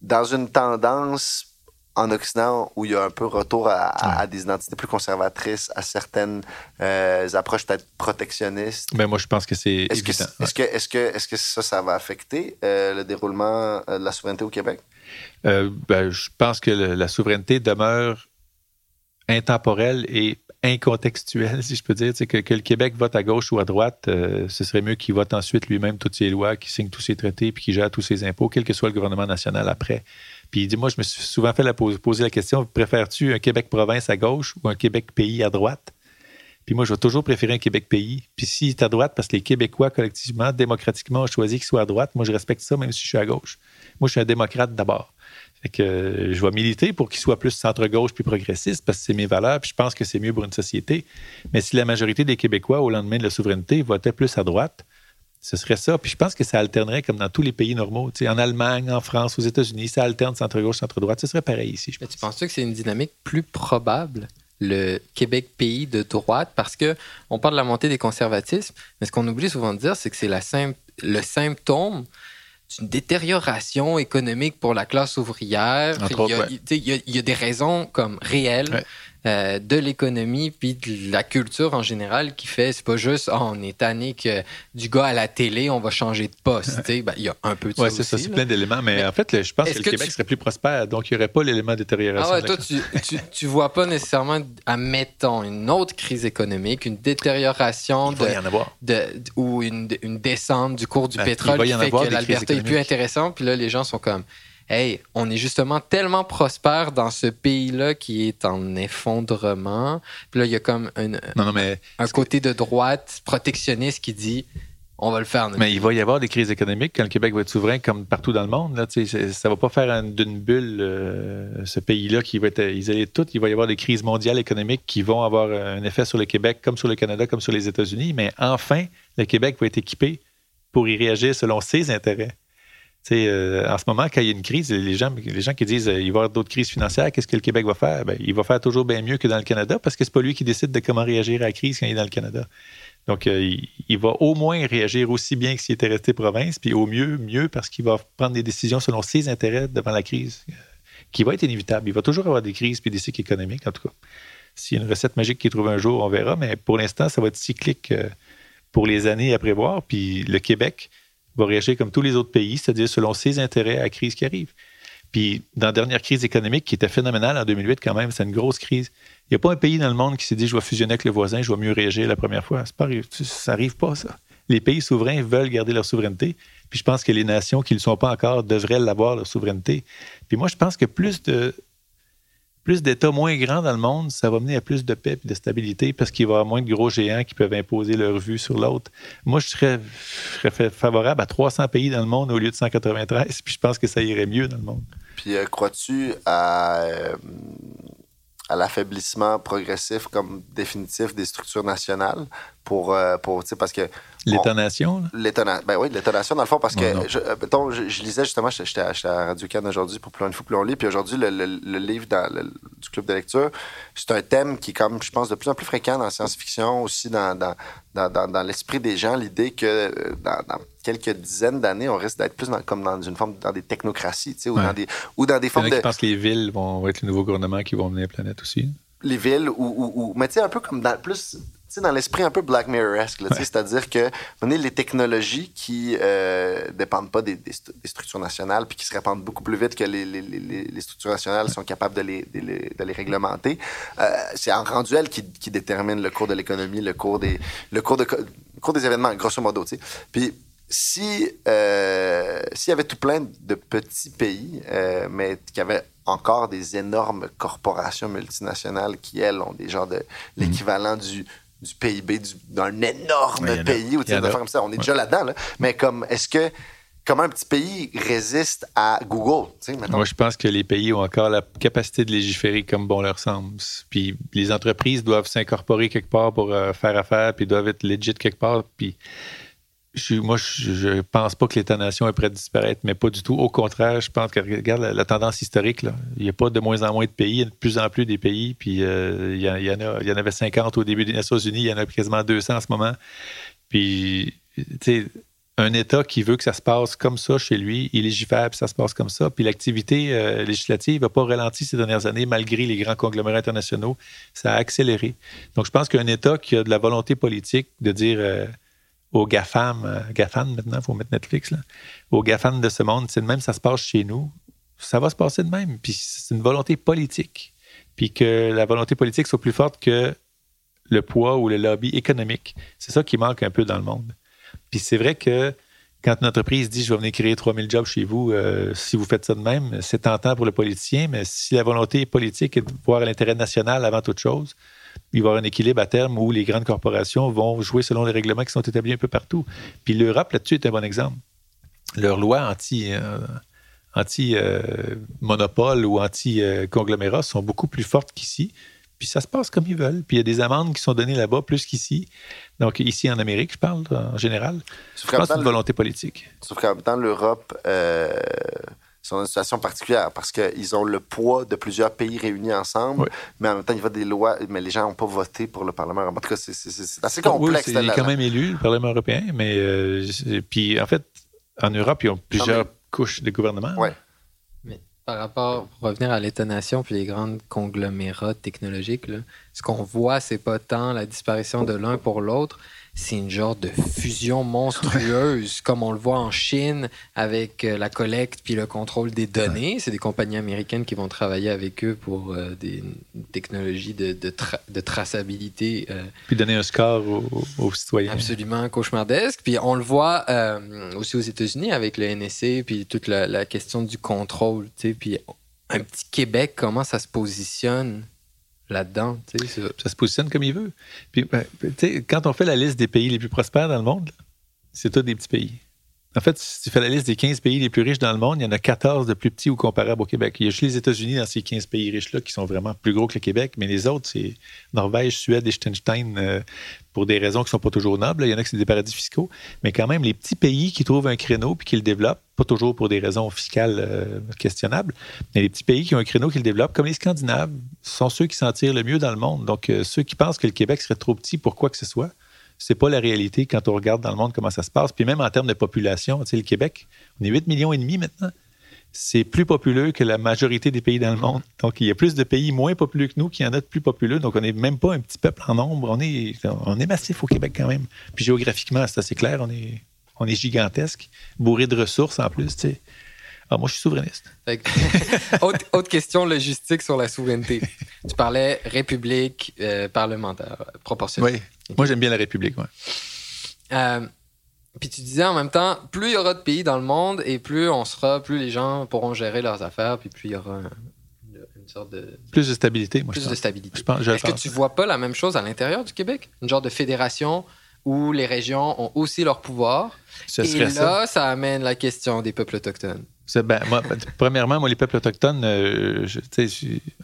dans une tendance en Occident où il y a un peu retour à, des identités plus conservatrices, à certaines euh, approches peut-être protectionnistes. Mais ben, moi, je pense que c'est est-ce que, est-ce que, est-ce que, est-ce que ça, ça va affecter euh, le déroulement euh, de la souveraineté au Québec? Ben, je pense que la souveraineté demeure intemporelle et incontextuelle, si je peux dire. Que, que le Québec vote à gauche ou à droite, ce serait mieux qu'il vote ensuite lui-même toutes ses lois, qu'il signe tous ses traités, puis qu'il gère tous ses impôts, quel que soit le gouvernement national après. Puis dis-moi, je me suis souvent fait la poser la question préfères-tu un Québec-province à gauche ou un Québec-pays à droite? Puis moi, je vais toujours préférer un Québec-pays. Puis s'il est à droite, parce que les Québécois, collectivement, démocratiquement, ont choisi qu'il soit à droite, moi, je respecte ça, même si je suis à gauche. Moi, je suis un démocrate d'abord. Fait que euh, je vais militer pour qu'il soit plus centre-gauche puis progressiste parce que c'est mes valeurs, puis je pense que c'est mieux pour une société. Mais si la majorité des Québécois, au lendemain de la souveraineté, votaient plus à droite, ce serait ça. Puis je pense que ça alternerait comme dans tous les pays normaux. en Allemagne, en France, aux États-Unis, ça alterne centre-gauche, centre-droite. Ce serait pareil ici. Mais tu penses que c'est une dynamique plus probable, le Québec pays de droite, parce que on parle de la montée des conservatismes, mais ce qu'on oublie souvent de dire, c'est que c'est le symptôme d'une détérioration économique pour la classe ouvrière. Il y, a, des raisons comme réelles. Euh, de l'économie puis de la culture en général qui fait, c'est pas juste, oh, on est tanné que du gars à la télé, on va changer de poste. Ben, il y a un peu de ça. Oui, c'est ça, c'est plein d'éléments. Mais, en fait, je pense que le Québec serait plus prospère, donc il n'y aurait pas l'élément de détérioration. Ah ouais, toi, tu, tu, vois pas nécessairement, admettons, une autre crise économique, une détérioration de, y en avoir. De, ou une, une, descente du cours du ben, pétrole qui fait que l'Alberta est plus intéressant. Puis là, les gens sont comme hey, on est justement tellement prospère dans ce pays-là qui est en effondrement. Puis là, il y a comme un, un côté de droite protectionniste qui dit on va le faire. Mais il va y avoir des crises économiques quand le Québec va être souverain, comme partout dans le monde. Là, ça va pas faire d'une bulle euh, ce pays-là qui va être isolé de tout. Il va y avoir des crises mondiales économiques qui vont avoir un effet sur le Québec, comme sur le Canada, comme sur les États-Unis. Mais enfin, le Québec va être équipé pour y réagir selon ses intérêts. Euh, en ce moment, quand il y a une crise, les gens, les gens qui disent qu'il euh, va y avoir d'autres crises financières, qu'est-ce que le Québec va faire? Ben, il va faire toujours bien mieux que dans le Canada parce que c'est pas lui qui décide de comment réagir à la crise quand il est dans le Canada. Donc, euh, il, va au moins réagir aussi bien que s'il était resté province, puis au mieux, mieux parce qu'il va prendre des décisions selon ses intérêts devant la crise, qui va être inévitable. Il va toujours avoir des crises puis des cycles économiques, en tout cas. S'il y a une recette magique qui trouve un jour, on verra, mais pour l'instant, ça va être cyclique pour les années à prévoir. Puis le Québec, va réagir comme tous les autres pays, c'est-à-dire selon ses intérêts à la crise qui arrive. Puis, dans la dernière crise économique qui était phénoménale en 2008, quand même, c'est une grosse crise. Il n'y a pas un pays dans le monde qui s'est dit je vais fusionner avec le voisin, je vais mieux réagir la première fois. Ça n'arrive pas, ça. Les pays souverains veulent garder leur souveraineté. Puis, je pense que les nations qui ne le sont pas encore devraient l'avoir, leur souveraineté. Puis, moi, je pense que plus de, plus d'États moins grands dans le monde, ça va mener à plus de paix et de stabilité parce qu'il va y avoir moins de gros géants qui peuvent imposer leur vue sur l'autre. Moi, je serais, favorable à 300 pays dans le monde au lieu de 193, puis je pense que ça irait mieux dans le monde. Puis euh, crois-tu à, euh, à l'affaiblissement progressif comme définitif des structures nationales pour, euh, pour parce que L'État-nation? Ben oui, l'État-nation, dans le fond, parce que, je, euh, je, lisais justement, j'étais à, à Radio-Can aujourd'hui pour Plus une fois plus on lit, puis aujourd'hui, le, le, livre dans du club de lecture, c'est un thème qui est, comme, je pense, de plus en plus fréquent dans la science-fiction, aussi dans, dans, dans, dans l'esprit des gens, l'idée que euh, dans, quelques dizaines d'années, on risque d'être plus comme dans une forme, dans des technocraties, tu sais, ou, dans des, ou dans des formes de... Je pense que les villes vont être le nouveau gouvernement qui vont mener la planète aussi. Les villes, ou, ou, ou mais tu sais, un peu comme dans plus dans l'esprit un peu Black Mirror-esque, c'est-à-dire que les technologies qui euh, dépendent pas des, structures nationales puis qui se répandent beaucoup plus vite que les, les, structures nationales sont capables de les, de les, réglementer, euh, c'est en rendu elles qui, qui détermine le cours de l'économie, le cours des le cours de cours des événements, grosso modo. Puis si euh, s'il y avait tout plein de petits pays, euh, mais qui avaient encore des énormes corporations multinationales qui, elles, ont des genres de mhm. l'équivalent du du PIB d'un énorme pays ou des comme ça. On est déjà là-dedans. Mais comme, est-ce que comment un petit pays résiste à Google? Moi, je pense que les pays ont encore la capacité de légiférer comme bon leur semble. Puis les entreprises doivent s'incorporer quelque part pour euh, faire affaire, puis doivent être legit quelque part. Puis moi, je ne pense pas que l'État-nation est prêt à disparaître, mais pas du tout. Au contraire, je pense que, regarde la, tendance historique, là. il n'y a pas de moins en moins de pays, il y a de plus en plus des pays, puis euh, il, y en a, il y en avait 50 au début des Nations Unies, il y en a quasiment 200 en ce moment. Puis, tu sais, un État qui veut que ça se passe comme ça chez lui, il légifère, puis ça se passe comme ça. Puis l'activité euh, législative n'a pas ralenti ces dernières années, malgré les grands conglomérats internationaux. Ça a accéléré. Donc, je pense qu'un État qui a de la volonté politique de dire euh, aux GAFAM, euh, GAFAM maintenant, il faut mettre Netflix, là, aux GAFAM de ce monde, c'est de même, ça se passe chez nous, ça va se passer de même. Puis c'est une volonté politique. Puis que la volonté politique soit plus forte que le poids ou le lobby économique. C'est ça qui manque un peu dans le monde. Puis c'est vrai que quand une entreprise dit je vais venir créer 3000 jobs chez vous, euh, si vous faites ça de même, c'est tentant pour le politicien, mais si la volonté politique est de voir l'intérêt national avant toute chose, il va y avoir un équilibre à terme où les grandes corporations vont jouer selon les règlements qui sont établis un peu partout. Puis l'Europe, là-dessus, est un bon exemple. Leurs lois anti, euh, anti euh, ou anti-conglomérat sont beaucoup plus fortes qu'ici. Puis ça se passe comme ils veulent. Puis il y a des amendes qui sont données là-bas plus qu'ici. Donc ici en Amérique, je parle en général. je pense une volonté politique. Sauf qu'en même temps, l'Europe, euh, c'est une situation particulière parce qu'ils ont le poids de plusieurs pays réunis ensemble, mais en même temps, il y a des lois, mais les gens n'ont pas voté pour le Parlement. En tout cas, c'est assez complexe. Oui, il est quand même élu, le Parlement européen, mais euh, puis en fait, en Europe, ils ont plusieurs couches de gouvernement. Oui. Par rapport, pour revenir à l'étonnation puis les grandes conglomérats technologiques, ce qu'on voit, c'est pas tant la disparition de l'un pour l'autre, c'est une genre de fusion monstrueuse, comme on le voit en Chine avec euh, la collecte puis le contrôle des données. C'est des compagnies américaines qui vont travailler avec eux pour euh, des technologies de, de, traçabilité. Euh, puis donner un score aux, citoyens. Absolument cauchemardesque. Puis on le voit aussi aux États-Unis avec le NSA, puis toute la, la question du contrôle. Puis un petit Québec, comment ça se positionne? Là-dedans. Ça. se positionne comme il veut. Puis, ben, quand on fait la liste des pays les plus prospères dans le monde, c'est tous des petits pays. En fait, si tu fais la liste des 15 pays les plus riches dans le monde, il y en a 14 de plus petits ou comparables au Québec. Il y a juste les États-Unis dans ces 15 pays riches-là qui sont vraiment plus gros que le Québec, mais les autres, c'est Norvège, Suède, Liechtenstein, euh, pour des raisons qui ne sont pas toujours nobles. Il y en a qui c'est des paradis fiscaux, mais quand même, les petits pays qui trouvent un créneau puis qui le développent, pas toujours pour des raisons fiscales euh, questionnables, mais les petits pays qui ont un créneau qui le développent, comme les Scandinaves, sont ceux qui s'en tirent le mieux dans le monde. Donc, euh, ceux qui pensent que le Québec serait trop petit pour quoi que ce soit, c'est pas la réalité quand on regarde dans le monde comment ça se passe. Puis même en termes de population, tu sais, le Québec, on est 8 millions et demi maintenant. C'est plus populeux que la majorité des pays dans le monde. Donc, il y a plus de pays moins populeux que nous qui en a de plus populeux. Donc, on n'est même pas un petit peuple en nombre. On est, on est massif au Québec quand même. Puis géographiquement, c'est assez clair. On est, on est gigantesque, bourré de ressources en plus. Tu sais. Ah, moi, je suis souverainiste. autre, question logistique sur la souveraineté. Tu parlais république euh, parlementaire, proportionnelle. Oui, moi, j'aime bien la république. Ouais. Euh, puis tu disais en même temps, plus il y aura de pays dans le monde et plus on sera, plus les gens pourront gérer leurs affaires, puis plus il y aura une sorte de... Plus de stabilité, moi, Plus de stabilité. Est-ce que tu vois pas la même chose à l'intérieur du Québec? Une genre de fédération où les régions ont aussi leur pouvoir? et là, ça. amène la question des peuples autochtones. Ben, premièrement, moi, les peuples autochtones, euh,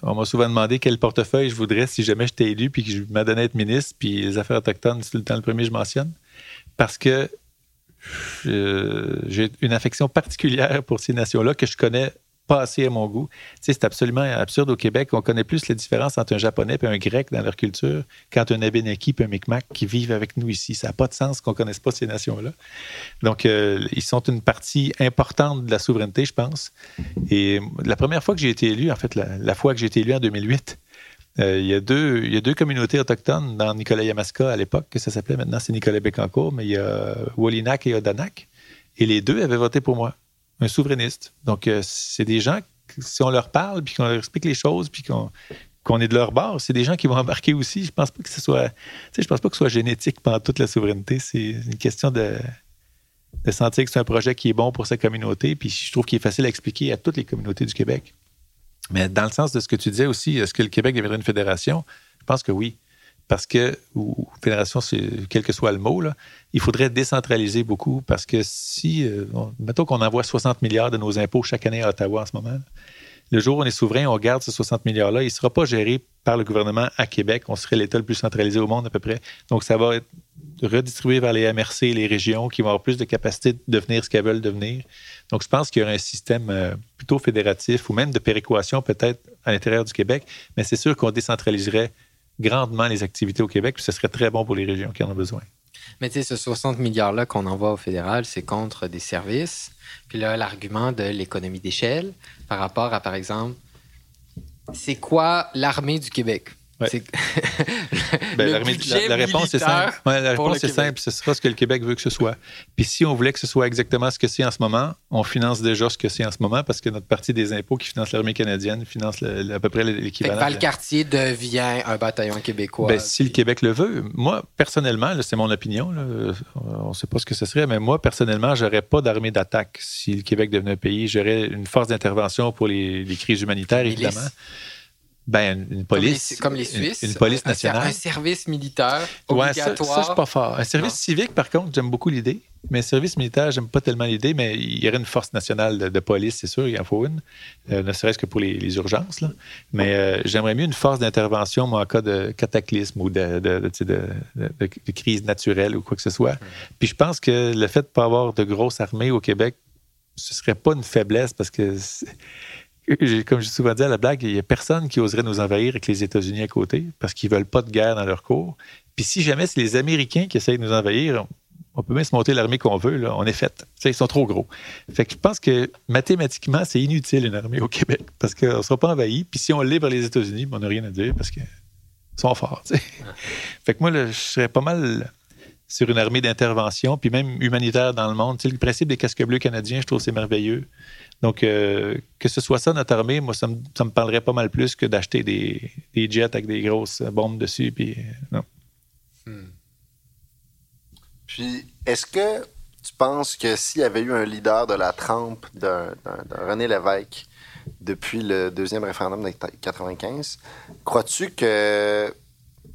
on m'a souvent demandé quel portefeuille je voudrais si jamais j'étais élu puis que je m'adonnais à être ministre, puis les affaires autochtones, c'est le temps le premier je mentionne. Parce que j'ai une affection particulière pour ces nations-là que je connais pas assez à mon goût. c'est absolument absurde au Québec. On connaît plus la différence entre un Japonais et un Grec dans leur culture qu'entre un Abénaki et un Micmac qui vivent avec nous ici. Ça n'a pas de sens qu'on ne connaisse pas ces nations-là. Donc, euh, ils sont une partie importante de la souveraineté, je pense. Et la première fois que j'ai été élu, en fait, la, fois que j'ai été élu en 2008, euh, il, y a deux, il y a deux communautés autochtones dans Nicolas Yamaska à l'époque, que ça s'appelait maintenant, c'est Nicolas Bécancourt, mais il y a Wolinak et Odanak. Et les deux avaient voté pour moi un souverainiste. Donc, euh, c'est des gens, si on leur parle, puis qu'on leur explique les choses, puis qu'on est de leur bord, c'est des gens qui vont embarquer aussi. Je pense pas que ce soit, je pense pas que ce soit génétique pendant toute la souveraineté. C'est une question de, de sentir que c'est un projet qui est bon pour sa communauté, puis je trouve qu'il est facile à expliquer à toutes les communautés du Québec. Mais dans le sens de ce que tu disais aussi, est-ce que le Québec deviendrait une fédération? Je pense que oui parce que, ou fédération, quel que soit le mot, il faudrait décentraliser beaucoup parce que si, euh, mettons qu'on envoie 60 milliards de nos impôts chaque année à Ottawa en ce moment, le jour où on est souverain, on garde ces 60 milliards-là, il ne sera pas géré par le gouvernement à Québec. On serait l'État le plus centralisé au monde à peu près. Donc, ça va être redistribué vers les MRC les régions qui vont avoir plus de capacité de devenir ce qu'elles veulent devenir. Donc, je pense qu'il y aurait un système euh, plutôt fédératif ou même de péréquation peut-être à l'intérieur du Québec, mais c'est sûr qu'on décentraliserait grandement les activités au Québec, puis ce serait très bon pour les régions qui en ont besoin. Mais tu sais, ce 60 milliards-là qu'on envoie au fédéral, c'est contre des services. Puis là, l'argument de l'économie d'échelle par rapport à, par exemple, c'est quoi l'armée du Québec? Ben, la, réponse est simple. la réponse est simple. Ce sera ce que le Québec veut que ce soit. Puis si on voulait que ce soit exactement ce que c'est en ce moment, on finance déjà ce que c'est en ce moment parce que notre partie des impôts qui finance l'armée canadienne finance à peu près l'équivalent. Val-Cartier devient un bataillon québécois. Ben, si le Québec le veut. Moi, personnellement, c'est mon opinion. on ne sait pas ce que ce serait, mais moi, personnellement, j'aurais pas d'armée d'attaque si le Québec devenait un pays. J'aurais une force d'intervention pour les, crises humanitaires, évidemment. Ben, une police. Comme les, Suisses. Une, police nationale. Un, service militaire obligatoire. Ouais, ça, ça, je suis pas fort. Un service civique, par contre, j'aime beaucoup l'idée. Mais un service militaire, j'aime pas tellement l'idée, mais il y aurait une force nationale de, police, c'est sûr, il en faut une, euh, ne serait-ce que pour les, urgences. Là. Mais euh, j'aimerais mieux une force d'intervention, moi, en cas de cataclysme ou de, de, crise naturelle ou quoi que ce soit. Puis je pense que le fait de ne pas avoir de grosse armée au Québec, ce serait pas une faiblesse parce que comme j'ai souvent dit à la blague, il n'y a personne qui oserait nous envahir avec les États-Unis à côté parce qu'ils ne veulent pas de guerre dans leur cours. Puis si jamais c'est les Américains qui essayent de nous envahir, on peut même se monter l'armée qu'on veut, là, on est fait. ils sont trop gros. Fait que je pense que mathématiquement, c'est inutile une armée au Québec parce qu'on ne sera pas envahi. Puis si on libre les États-Unis, on n'a rien à dire parce qu'ils sont forts. Fait que moi, je serais pas mal sur une armée d'intervention, puis même humanitaire dans le monde. le principe des casques bleus canadiens, je trouve c'est merveilleux. Donc, euh, que ce soit ça, notre armée, moi, ça me, parlerait pas mal plus que d'acheter des, jets avec des grosses bombes dessus. Puis, euh, non. Hmm. Puis, est-ce que tu penses que s'il y avait eu un leader de la trempe d'un René Lévesque depuis le deuxième référendum de 1995, crois-tu que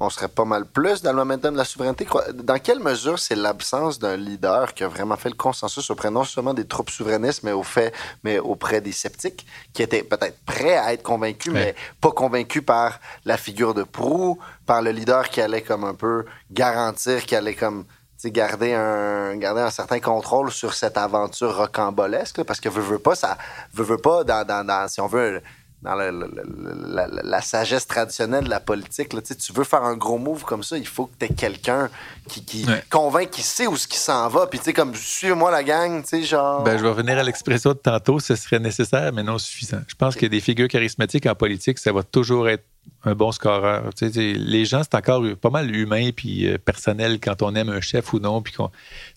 on serait pas mal plus dans le momentum de la souveraineté. Dans quelle mesure c'est l'absence d'un leader qui a vraiment fait le consensus auprès non seulement des troupes souverainistes, mais, au fait, mais auprès des sceptiques, qui étaient peut-être prêts à être convaincus, mais pas convaincus par la figure de proue, par le leader qui allait comme un peu garantir, qui allait comme garder un, garder un certain contrôle sur cette aventure rocambolesque, parce que veut, veut pas, ça veut, veut pas, dans, dans, si on veut dans la, sagesse traditionnelle de la politique. Là, tu veux faire un gros move comme ça, il faut que tu aies quelqu'un qui, qui convainc, qui sait où ce qui s'en va. Puis, tu sais, comme, suis-moi la gang, tu sais, genre. Ben, je vais revenir à l'expression de tantôt, ce serait nécessaire, mais non suffisant. Je pense que des figures charismatiques en politique, ça va toujours être un bon scoreur. Les gens, c'est encore pas mal humain puis euh, personnel quand on aime un chef ou non. Puis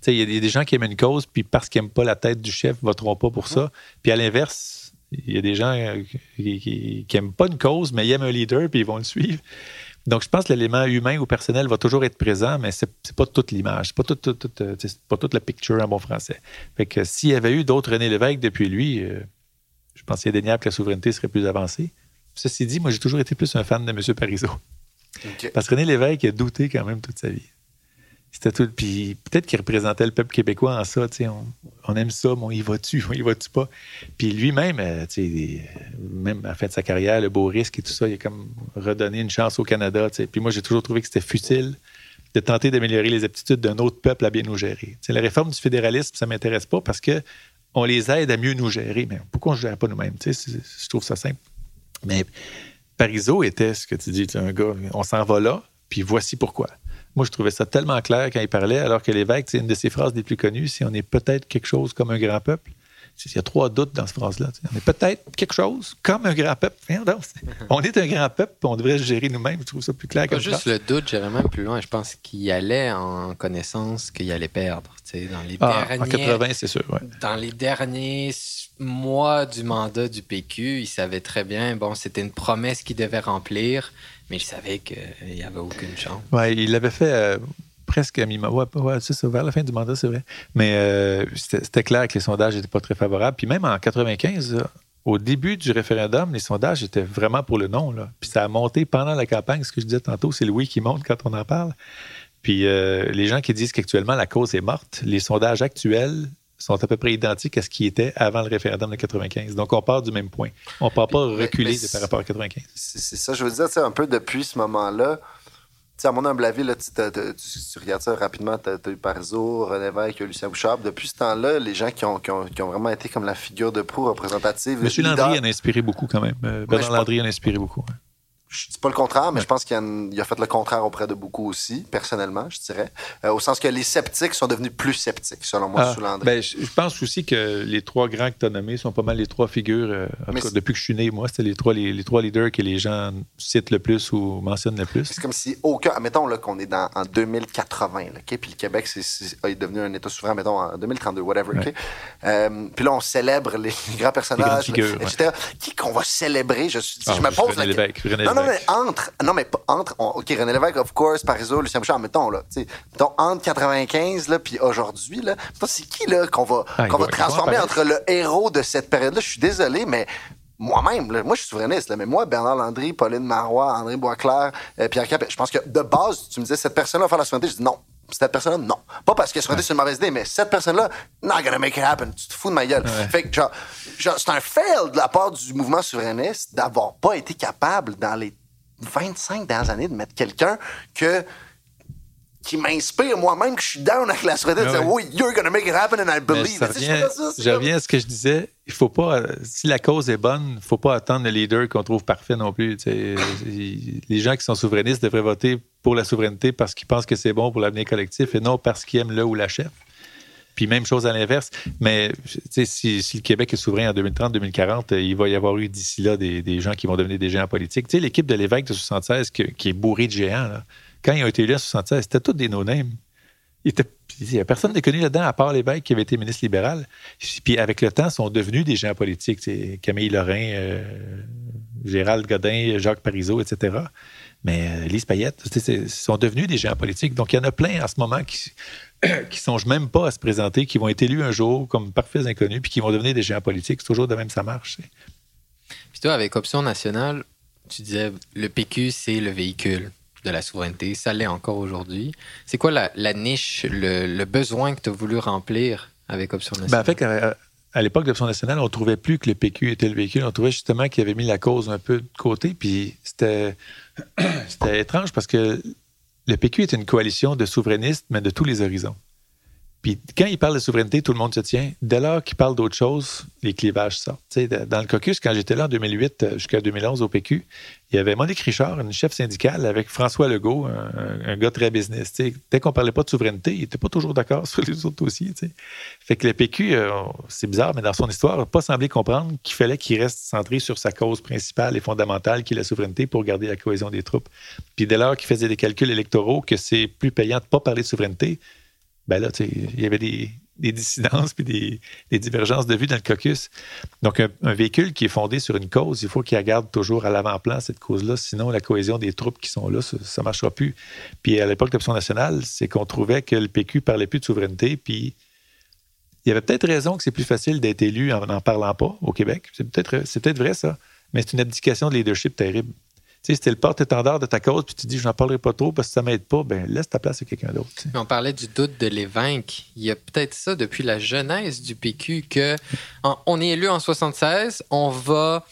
il y a des gens qui aiment une cause, puis parce qu'ils n'aiment pas la tête du chef, ne voteront pas pour ça. Puis à l'inverse, il y a des gens euh, qui n'aiment pas une cause, mais ils aiment un leader, puis ils vont le suivre. Donc, je pense que l'élément humain ou personnel va toujours être présent, mais ce n'est pas toute l'image, c'est pas, euh, pas toute la picture en bon français. Fait que s'il y avait eu d'autres René Lévesque depuis lui, euh, je pense qu'il est indéniable que la souveraineté serait plus avancée. Ceci dit, moi, j'ai toujours été plus un fan de M. Parizeau. Parce que René Lévesque a douté quand même toute sa vie. C'était tout. Puis peut-être qu'il représentait le peuple québécois en ça. On, aime ça, mais on y va-tu, on y va-tu pas? Puis lui-même, euh, même à la fin de sa carrière, le beau risque et tout ça, il a comme redonné une chance au Canada. Puis moi, j'ai toujours trouvé que c'était futile de tenter d'améliorer les aptitudes d'un autre peuple à bien nous gérer. la réforme du fédéralisme, ça ne m'intéresse pas parce que on les aide à mieux nous gérer. Mais pourquoi on ne gère pas nous-mêmes? Je trouve ça simple. Mais Parizeau était ce que tu dis, un gars, on s'en va là, puis voici pourquoi. Moi, je trouvais ça tellement clair quand il parlait, alors que l'évêque, c'est une de ses phrases les plus connues, si on est peut-être quelque chose comme un grand peuple. Il y a trois doutes dans cette phrase-là. On est peut-être quelque chose comme un grand peuple. on est un grand peuple, on devrait se gérer nous-mêmes. Je trouve ça plus clair Pas juste le doute, j'irais même plus loin. Je pense qu'il allait en connaissance qu'il allait perdre. Dans les ah, en 80, c'est sûr. Dans les derniers mois du mandat du PQ, il savait très bien, bon, c'était une promesse qu'il devait remplir mais je savais qu'il n'y avait aucune chance. Oui, il l'avait fait euh, presque à mi ouais, ouais, c'est ça, vers la fin du mandat, c'est vrai. Mais euh, c'était clair que les sondages n'étaient pas très favorables. Puis même en 95, au début du référendum, les sondages étaient vraiment pour le non. Là. Puis ça a monté pendant la campagne. Ce que je disais tantôt, c'est le oui qui monte quand on en parle. Puis euh, les gens qui disent qu'actuellement la cause est morte, les sondages actuels sont à peu près identiques à ce qui était avant le référendum de 95. Donc, on part du même point. On ne part pas reculer par rapport à 95. C'est ça, je veux dire, un peu depuis ce moment-là, à mon humble avis, là, tu, regardes ça rapidement, tu as, eu Parizeau, René Lévesque, Lucien Bouchard. Depuis ce temps-là, les gens qui ont, qui, ont, vraiment été comme la figure de proue représentative. M. Landry en a inspiré beaucoup quand même. Euh, Bernard Landry en a inspiré beaucoup. Je dis pas le contraire, mais je pense qu'il a, fait le contraire auprès de beaucoup aussi, personnellement, je dirais. Euh, au sens que les sceptiques sont devenus plus sceptiques, selon moi, ah, sous Landry. Ben, je, pense aussi que les trois grands que tu as nommés sont pas mal les trois figures. Euh, depuis que je suis né, moi, c'était les trois, les, trois leaders que les gens citent le plus ou mentionnent le plus. C'est comme si aucun. Mettons qu'on est dans, en 2080, là, puis le Québec est, devenu un État souverain, mettons, en 2032, whatever. Euh, puis là, on célèbre les, grands personnages, etc. Qui qu'on va célébrer? Je, ah, je me pose la question non, mais entre. Non, mais entre. OK, René Lévesque, of course, Parizeau, Lucien Bouchard, mettons, là. Mettons, entre 95, là, puis aujourd'hui, là. C'est qui, là, qu'on va, ah, qu'on va transformer entre le héros de cette période-là? Je suis désolé, mais moi-même, moi je suis souverainiste, là, mais moi, Bernard Landry, Pauline Marois, André Boisclair, euh, Pierre Cap, je pense que de base, tu me disais cette personne-là va faire la souveraineté, je dis non. Cette personne-là, non. Pas parce que la souveraineté, c'est une mauvaise idée, mais cette personne-là, not gonna make it happen. Tu te fous de ma gueule. Fait que, genre, genre c'est un fail de la part du mouvement souverainiste d'avoir pas été capable, dans les 25 dernières années de mettre quelqu'un que qui m'inspire moi-même, que je suis down avec la de dire oui, you're gonna make it happen and I believe. je reviens à ce que je disais. Il faut pas, si la cause est bonne, il faut pas attendre le leader qu'on trouve parfait non plus. les gens qui sont souverainistes devraient voter pour la souveraineté parce qu'ils pensent que c'est bon pour l'avenir collectif et non parce qu'ils aiment le ou la chef. Puis même chose à l'inverse. Mais si, si, le Québec est souverain en 2030-2040, il va y avoir eu d'ici là des, gens qui vont devenir des géants politiques. Tu sais, l'équipe de l'évêque de 76 qui, est bourrée de géants, quand ils ont été élus en 76, c'était tous des no-names. Il n'y a personne n'est connu là-dedans à part l'évêque qui avait été ministre libéral. Puis avec le temps, ils sont devenus des géants politiques. Camille Lorrain, euh, Gérald Godin, Jacques Parizeau, etc. Mais euh, Lise Payette, ils sont devenus des géants politiques. Donc, il y en a plein en ce moment qui, qui songent même pas à se présenter, qui vont être élus un jour comme parfaits inconnus, puis qui vont devenir des géants politiques. C'est toujours de même, ça marche. Puis toi, avec Option nationale, tu disais le PQ, c'est le véhicule de la souveraineté. Ça l'est encore aujourd'hui. C'est quoi la, niche, le, besoin que tu as voulu remplir avec Option nationale? Ben, en fait, à, l'époque d'Option nationale, on ne trouvait plus que le PQ était le véhicule. On trouvait justement qu'il avait mis la cause un peu de côté. Puis c'était étrange parce que le PQ est une coalition de souverainistes, mais de tous les horizons. Puis quand il parle de souveraineté, tout le monde se tient. Dès lors qu'il parle d'autre chose, les clivages sortent. dans le caucus, quand j'étais là en 2008 euh, jusqu'à 2011 au PQ, il y avait Monique Richard, une chef syndicale, avec François Legault, un, gars très business. Dès qu'on parlait pas de souveraineté, il n'était pas toujours d'accord sur les autres dossiers. Fait que le PQ, euh, c'est bizarre, mais dans son histoire, n'a pas semblé comprendre qu'il fallait qu'il reste centré sur sa cause principale et fondamentale, qui est la souveraineté, pour garder la cohésion des troupes. Puis dès lors qu'il faisait des calculs électoraux que c'est plus payant de ne pas parler de souveraineté, ben là, il y avait des, dissidences puis des, divergences de vue dans le caucus. Donc, un, véhicule qui est fondé sur une cause, il faut qu'il garde toujours à l'avant-plan cette cause-là. Sinon, la cohésion des troupes qui sont là, ça ne marchera plus. Puis, à l'époque l'option nationale, c'est qu'on trouvait que le PQ parlait plus de souveraineté. Puis, il y avait peut-être raison que c'est plus facile d'être élu en n'en parlant pas au Québec. C'est peut-être peut vrai, ça. Mais c'est une abdication de leadership terrible sais, c'était le porte-étendard de ta cause, puis tu dis, je n'en parlerai pas trop parce que ça m'aide pas, ben laisse ta place à quelqu'un d'autre. On parlait du doute de vaincre. Il y a peut-être ça depuis la jeunesse du PQ que on est élu en 76, on va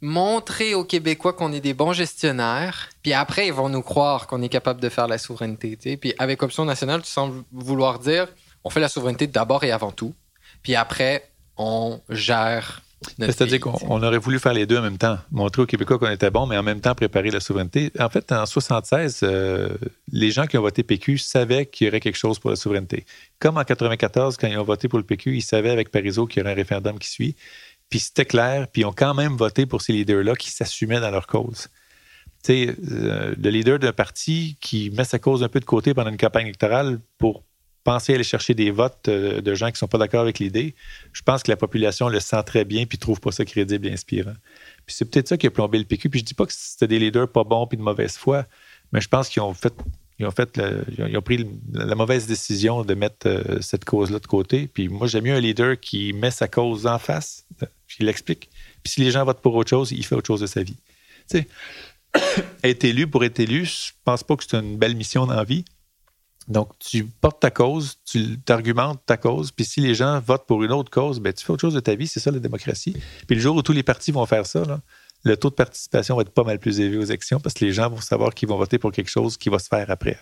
montrer aux Québécois qu'on est des bons gestionnaires, puis après, ils vont nous croire qu'on est capable de faire la souveraineté. Puis avec Option nationale, tu sembles vouloir dire, on fait la souveraineté d'abord et avant tout, puis après, on gère c'est-à-dire qu'on aurait voulu faire les deux en même temps, montrer aux Québécois qu'on était bon, mais en même temps préparer la souveraineté. En fait, en 76, euh, les gens qui ont voté PQ savaient qu'il y aurait quelque chose pour la souveraineté. Comme en 94, quand ils ont voté pour le PQ, ils savaient avec Parizeau qu'il y aurait un référendum qui suit. Puis c'était clair, puis ils ont quand même voté pour ces leaders-là qui s'assumaient dans leur cause. Tu sais, euh, le leader d'un parti qui met sa cause un peu de côté pendant une campagne électorale pour penser aller chercher des votes euh, de gens qui ne sont pas d'accord avec l'idée, je pense que la population le sent très bien puis ne trouve pas ça crédible et inspirant. Puis c'est peut-être ça qui a plombé le PQ. Puis je dis pas que c'était des leaders pas bons puis de mauvaise foi, mais je pense qu'ils ont fait ils ont fait ils ont pris la mauvaise décision de mettre euh, cette cause-là de côté. Puis moi, j'aime mieux un leader qui met sa cause en face, qui l'explique. Puis si les gens votent pour autre chose, il fait autre chose de sa vie. Tu sais, être élu pour être élu, je pense pas que c'est une belle mission dans la vie. Donc, tu portes ta cause, tu argumentes ta cause, puis si les gens votent pour une autre cause, ben, tu fais autre chose de ta vie, c'est ça la démocratie. Puis le jour où tous les partis vont faire ça, le taux de participation va être pas mal plus élevé aux élections parce que les gens vont savoir qu'ils vont voter pour quelque chose qui va se faire après.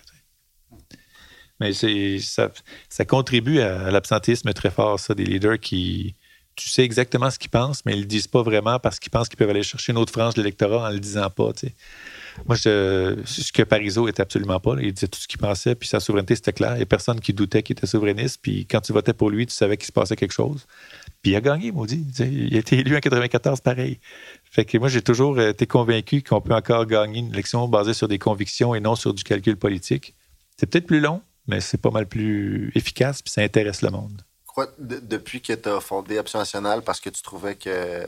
Mais ça, ça contribue à l'absentéisme très fort, ça, des leaders qui tu sais exactement ce qu'ils pensent, mais ils le disent pas vraiment parce qu'ils pensent qu'ils peuvent aller chercher une autre frange de l'électorat en le disant pas. Moi, ce que Parizeau était absolument pas. Il disait tout ce qu'il pensait, puis sa souveraineté, c'était clair. Il n'y a personne qui doutait qu'il était souverainiste. Puis quand tu votais pour lui, tu savais qu'il se passait quelque chose. Puis il a gagné, maudit. Il a été élu en 94, pareil. Fait que moi, j'ai toujours été convaincu qu'on peut encore gagner une élection basée sur des convictions et non sur du calcul politique. C'est peut-être plus long, mais c'est pas mal plus efficace, puis ça intéresse le monde depuis que tu as fondé Option nationale, parce que tu trouvais que euh,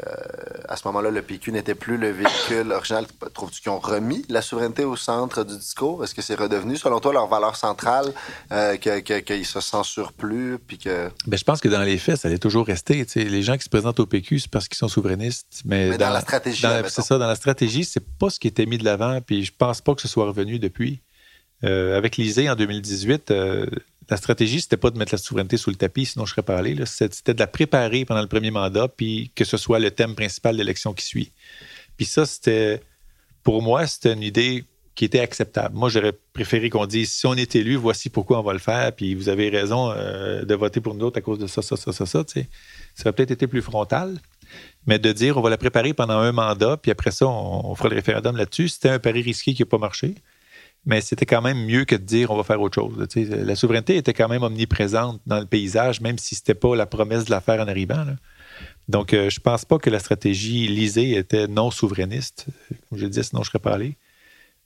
à ce moment-là, le PQ n'était plus le véhicule original, trouves-tu qu'ils ont remis la souveraineté au centre du discours? Est-ce que c'est redevenu, selon toi, leur valeur centrale, euh, qu'ils que, se censurent plus? Puis que... Ben, je pense que dans les faits, ça allait toujours rester. Les gens qui se présentent au PQ, c'est parce qu'ils sont souverainistes. Mais, dans, la stratégie. C'est ça, dans la stratégie, c'est pas ce qui était mis de l'avant, puis je pense pas que ce soit revenu depuis. Euh, avec l'ISée en 2018, la stratégie, c'était pas de mettre la souveraineté sous le tapis, sinon je serais pas allé. C'était de la préparer pendant le premier mandat, puis que ce soit le thème principal de l'élection qui suit. Puis ça, c'était, pour moi, c'était une idée qui était acceptable. Moi, j'aurais préféré qu'on dise, si on est élu, voici pourquoi on va le faire, puis vous avez raison euh, de voter pour nous autres à cause de ça, ça, ça, ça, ça. Ça aurait peut-être été plus frontal. Mais de dire, on va la préparer pendant un mandat, puis après ça, on fera le référendum là-dessus, c'était un pari risqué qui n'a pas marché mais c'était quand même mieux que de dire on va faire autre chose. la souveraineté était quand même omniprésente dans le paysage, même si ce n'était pas la promesse de la faire en arrivant. Donc, euh, je ne pense pas que la stratégie lisée était non souverainiste. Comme je le disais, sinon je serais pas allé.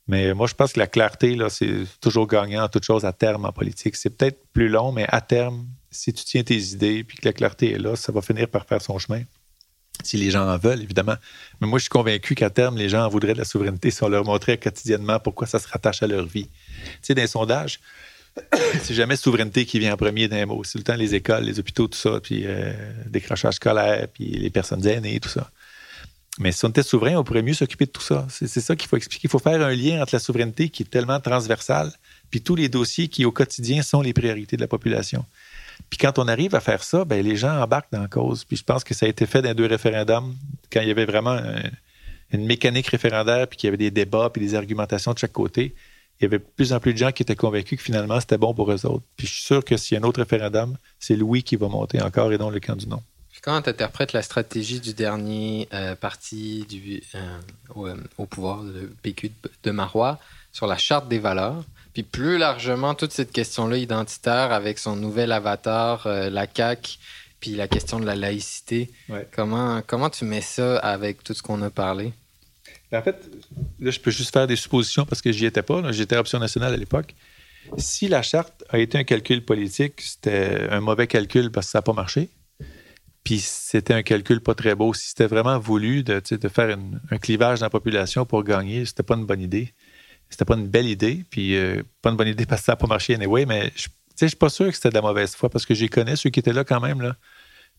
Mais moi, je pense que la clarté, c'est toujours gagnant en toute chose à terme en politique. C'est peut-être plus long, mais à terme, si tu tiens tes idées puis que la clarté est là, ça va finir par faire son chemin si les gens en veulent, évidemment. Mais moi, je suis convaincu qu'à terme, les gens en voudraient de la souveraineté si on leur montrait quotidiennement pourquoi ça se rattache à leur vie. Tu sais, dans les sondages, c'est jamais souveraineté qui vient en premier d'un mot. C'est le temps les écoles, les hôpitaux, tout ça, puis euh, décrochage scolaire, puis les personnes aînées, tout ça. Mais si on était souverain, on pourrait mieux s'occuper de tout ça. C'est ça qu'il faut expliquer. Il faut faire un lien entre la souveraineté qui est tellement transversale, puis tous les dossiers qui, au quotidien, sont les priorités de la population. Puis quand on arrive à faire ça, ben, les gens embarquent dans la cause. Puis je pense que ça a été fait dans deux référendums, quand il y avait vraiment une mécanique référendaire, puis qu'il y avait des débats, puis des argumentations de chaque côté. Il y avait de plus en plus de gens qui étaient convaincus que finalement, c'était bon pour eux autres. Puis je suis sûr que s'il y a un autre référendum, c'est le oui qui va monter encore et non le camp du non. Quand tu interprètes la stratégie du dernier euh, parti euh, euh, au, pouvoir, le PQ de Marois, sur la charte des valeurs, puis plus largement, toute cette question-là identitaire avec son nouvel avatar, euh, la CAQ, puis la question de la laïcité. Comment, comment tu mets ça avec tout ce qu'on a parlé? Ben, en fait, là, je peux juste faire des suppositions parce que j'y étais pas. J'étais option nationale à l'époque. Si la charte a été un calcul politique, c'était un mauvais calcul parce que ça n'a pas marché. Puis c'était un calcul pas très beau. Si c'était vraiment voulu de, de faire un clivage dans la population pour gagner, c'était pas une bonne idée c'était pas une belle idée, puis euh, pas une bonne idée parce que ça n'a pas marché anyway, mais je ne suis pas sûr que c'était de la mauvaise foi parce que j'ai connais ceux qui étaient là quand même. Là.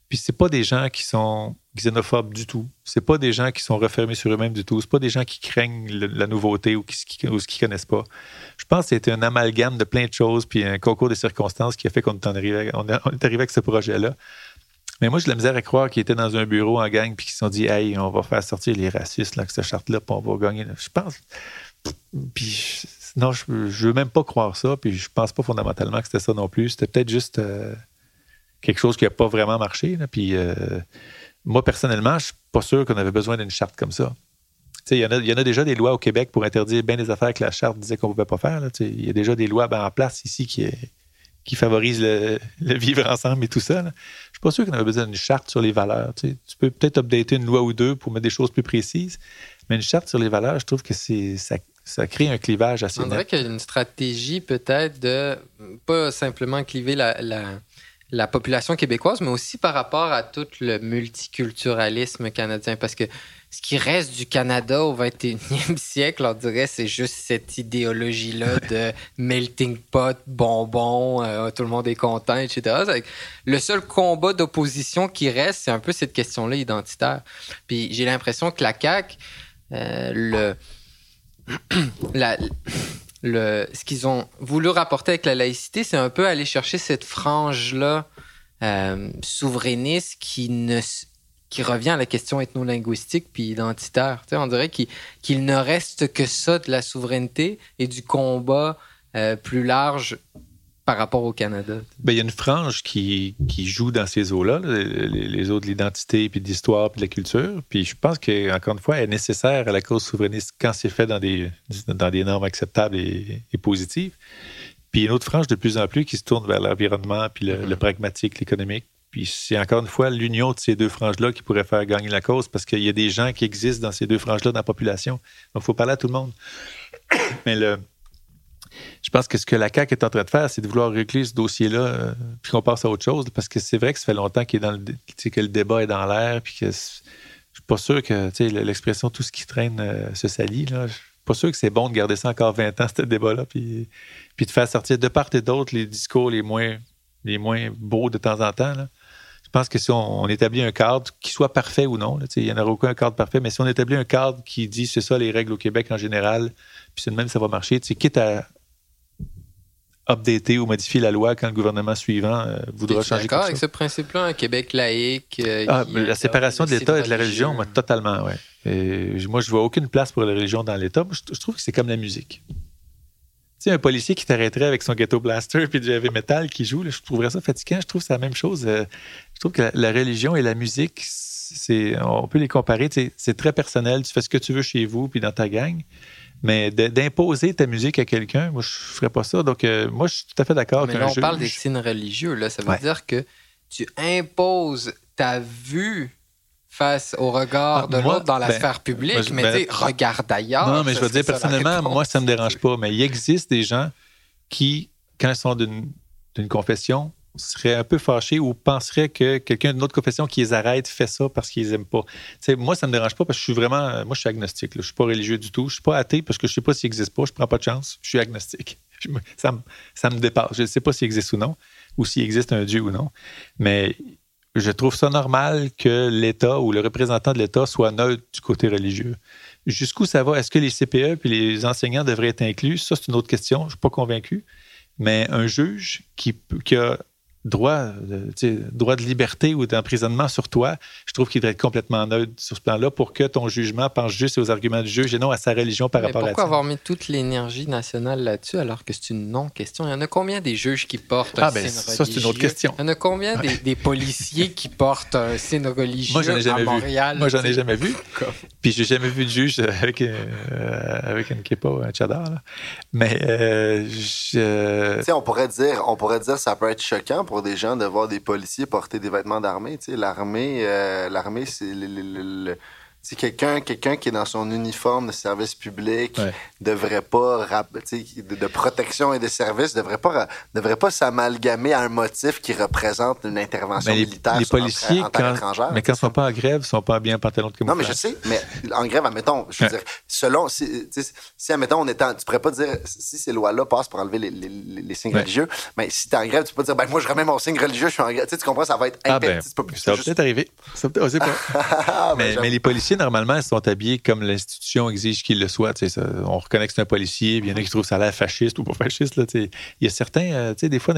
Puis c'est pas des gens qui sont xénophobes du tout. C'est pas des gens qui sont refermés sur eux-mêmes du tout. C'est pas des gens qui craignent la nouveauté ou qui, qui, qui connaissent pas. Je pense que c'était un amalgame de plein de choses puis un concours de circonstances qui a fait qu'on est arrivé, on est arrivé avec ce projet-là. Mais moi, j'ai de la misère à croire qu'ils étaient dans un bureau en gang puis qu'ils se sont dit, hey, on va faire sortir les racistes là, avec cette charte-là, puis on va gagner. Je pense. Puis, non, je, ne veux même pas croire ça, puis je pense pas fondamentalement que c'était ça non plus. C'était peut-être juste euh, quelque chose qui n'a pas vraiment marché. Puis, euh, moi, personnellement, je suis pas sûr qu'on avait besoin d'une charte comme ça. Il y, en a, y en a déjà des lois au Québec pour interdire bien des affaires que la charte disait qu'on ne pouvait pas faire. Il y a déjà des lois ben, en place ici qui, favorisent le, vivre ensemble et tout ça. Je ne suis pas sûr qu'on avait besoin d'une charte sur les valeurs. Tu peux peut-être updater une loi ou deux pour mettre des choses plus précises, mais une charte sur les valeurs, je trouve que c'est ça, ça crée un clivage assez On dirait qu'il y a une stratégie peut-être de pas simplement cliver la, la, population québécoise, mais aussi par rapport à tout le multiculturalisme canadien. Parce que ce qui reste du Canada au 21e siècle, on dirait, c'est juste cette idéologie-là de melting pot, bonbon, euh, tout le monde est content, etc. Le seul combat d'opposition qui reste, c'est un peu cette question-là identitaire. Puis j'ai l'impression que la CAQ euh, le, ce qu'ils ont voulu rapporter avec la laïcité, c'est un peu aller chercher cette frange-là euh, souverainiste qui revient à la question ethno-linguistique puis identitaire. on dirait qu'il ne reste que ça de la souveraineté et du combat euh, plus large par rapport au Canada? Ben, il y a une frange qui, qui joue dans ces eaux-là, les, les, eaux de l'identité, puis de l'histoire, puis de la culture. Puis je pense qu'encore une fois, elle est nécessaire à la cause souverainiste quand c'est fait dans des, dans des normes acceptables et, positives. Puis une autre frange de plus en plus qui se tourne vers l'environnement, puis le, le pragmatique, l'économique. Puis c'est encore une fois l'union de ces deux franges-là qui pourrait faire gagner la cause parce qu'il y a des gens qui existent dans ces deux franges-là dans la population. Donc, il faut parler à tout le monde. Mais le, je pense que ce que la CAQ est en train de faire, c'est de vouloir régler ce dossier-là, euh, puis qu'on passe à autre chose, parce que c'est vrai que ça fait longtemps qu'il est dans le, que le débat est dans l'air, puis que je suis pas sûr que l'expression tout ce qui traîne euh, se salit. Là. Je suis pas sûr que c'est bon de garder ça encore 20 ans, ce débat-là, puis, puis de faire sortir de part et d'autre les discours les moins, les moins beaux de temps en temps. Je pense que si on, établit un cadre, qui soit parfait ou non, il n'y en aura aucun cadre parfait, mais si on établit un cadre qui dit c'est ça les règles au Québec en général, puis c'est de même ça va marcher, quitte à updater ou modifier la loi quand le gouvernement suivant euh, voudra changer d'accord avec ce principe-là, un Québec laïque? Euh, ah, la séparation de l'État et de la religion, moi, totalement, oui. Moi, je vois aucune place pour la religion dans l'État. Je, je trouve que c'est comme la musique. Tu sais, un policier qui t'arrêterait avec son ghetto blaster puis du heavy metal qui joue, je trouverais ça fatigant. Je trouve que c'est la même chose. Euh, je trouve que la, religion et la musique, c'est, on peut les comparer. C'est très personnel. Tu fais ce que tu veux chez vous puis dans ta gang. Mais d'imposer ta musique à quelqu'un, moi, je ne ferais pas ça. Donc, euh, moi, je suis tout à fait d'accord. Mais là, on parle des signes religieux. Là. Ça veut dire que tu imposes ta vue face au regard ah, de l'autre dans la ben, sphère publique, mais ben, regarde ailleurs. Non, mais je veux dire, personnellement, moi, ça ne me dérange pas. Mais il existe des gens qui, quand ils sont d'une confession, seraient un peu fâchés ou penseraient que quelqu'un d'une autre confession qui les arrête fait ça parce qu'ils les aiment pas. moi, ça ne me dérange pas parce que je suis vraiment. Moi, je suis agnostique. Je ne suis pas religieux du tout. Je ne suis pas athée parce que je ne sais pas s'il n'existe pas. Je ne prends pas de chance. Je suis agnostique. ça, me, dépasse. Je ne sais pas s'il existe ou non, ou s'il existe un Dieu ou non. Mais je trouve ça normal que l'État ou le représentant de l'État soit neutre du côté religieux. Jusqu'où ça va? Est-ce que les CPE et les enseignants devraient être inclus? Ça, c'est une autre question. Je ne suis pas convaincu. Mais un juge qui a droit, droit de liberté ou d'emprisonnement sur toi, je trouve qu'il devrait être complètement neutre sur ce plan-là pour que ton jugement pense juste aux arguments du juge et non à sa religion par rapport à Pourquoi avoir mis toute l'énergie nationale là-dessus alors que c'est une non-question? Il y en a combien des juges qui portent un ah, ben, signe religieux? Ça, c'est une autre question. Il y en a combien des, policiers qui portent un signe religieux moi, ai jamais à Montréal? Moi, j'en ai jamais vu. Puis, j'ai jamais vu de juge avec, euh, avec une kippa ou un tchadar. Mais, euh, je... on pourrait dire, on pourrait dire ça peut être choquant pour des gens de voir des policiers porter des vêtements d'armée. L'armée, euh, l'armée, c'est le, c'est quelqu'un quelqu'un qui est dans son uniforme de service public devrait pas de, de protection et de service devrait pas devrait pas s'amalgamer à un motif qui représente une intervention militaire les policiers en, mais quand ils sont pas en grève ils sont pas bien en pantalon de non mais je sais mais en grève admettons je veux dire selon si, si admettons on est en, tu pourrais pas dire si ces lois là passent pour enlever les, les, les signes religieux mais si tu es en grève tu peux pas dire ben moi je remets mon signe religieux je suis en grève tu comprends ça va être ah ben, ça va peut-être arriver. Ça peut, pas. mais, mais les policiers normalement, ils sont habillés comme l'institution exige qu'ils le soient. on reconnaît que c'est un policier, il y en a qui trouvent ça l'air fasciste ou pas fasciste. Il y a certains, euh, des fois,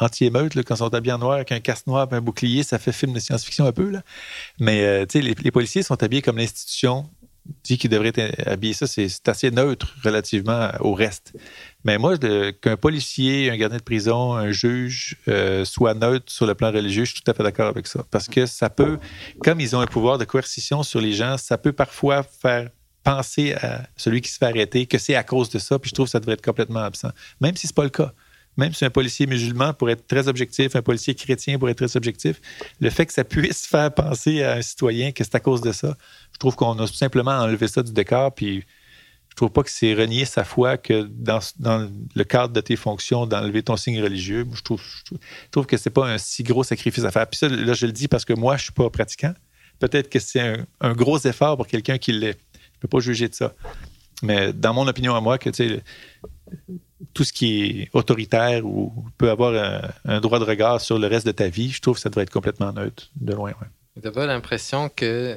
anti-émeutes, quand ils sont habillés en noir, avec un casque noir et un bouclier, ça fait film de science-fiction un peu. Mais euh, les, les policiers sont habillés comme l'institution dit qu'ils devraient être habillés. Ça, c'est assez neutre relativement au reste. Mais moi, qu'un policier, un gardien de prison, un juge euh, soit neutre sur le plan religieux, je suis tout à fait d'accord avec ça. Parce que ça peut, comme ils ont un pouvoir de coercition sur les gens, ça peut parfois faire penser à celui qui se fait arrêter que c'est à cause de ça, puis je trouve que ça devrait être complètement absent. Même si ce n'est pas le cas. Même si un policier musulman pourrait être très objectif, un policier chrétien pourrait être très objectif, le fait que ça puisse faire penser à un citoyen que c'est à cause de ça, je trouve qu'on a tout simplement enlevé ça du décor, puis je trouve pas que c'est renier sa foi que dans, le cadre de tes fonctions d'enlever ton signe religieux. Je trouve, je trouve que c'est pas un si gros sacrifice à faire. Puis ça, là, je le dis parce que moi, je suis pas pratiquant. Peut-être que c'est un, gros effort pour quelqu'un qui l'est. Je peux pas juger de ça. Mais dans mon opinion à moi, que tout ce qui est autoritaire ou peut avoir un, droit de regard sur le reste de ta vie, je trouve que ça devrait être complètement neutre de loin. Tu n'as pas l'impression que.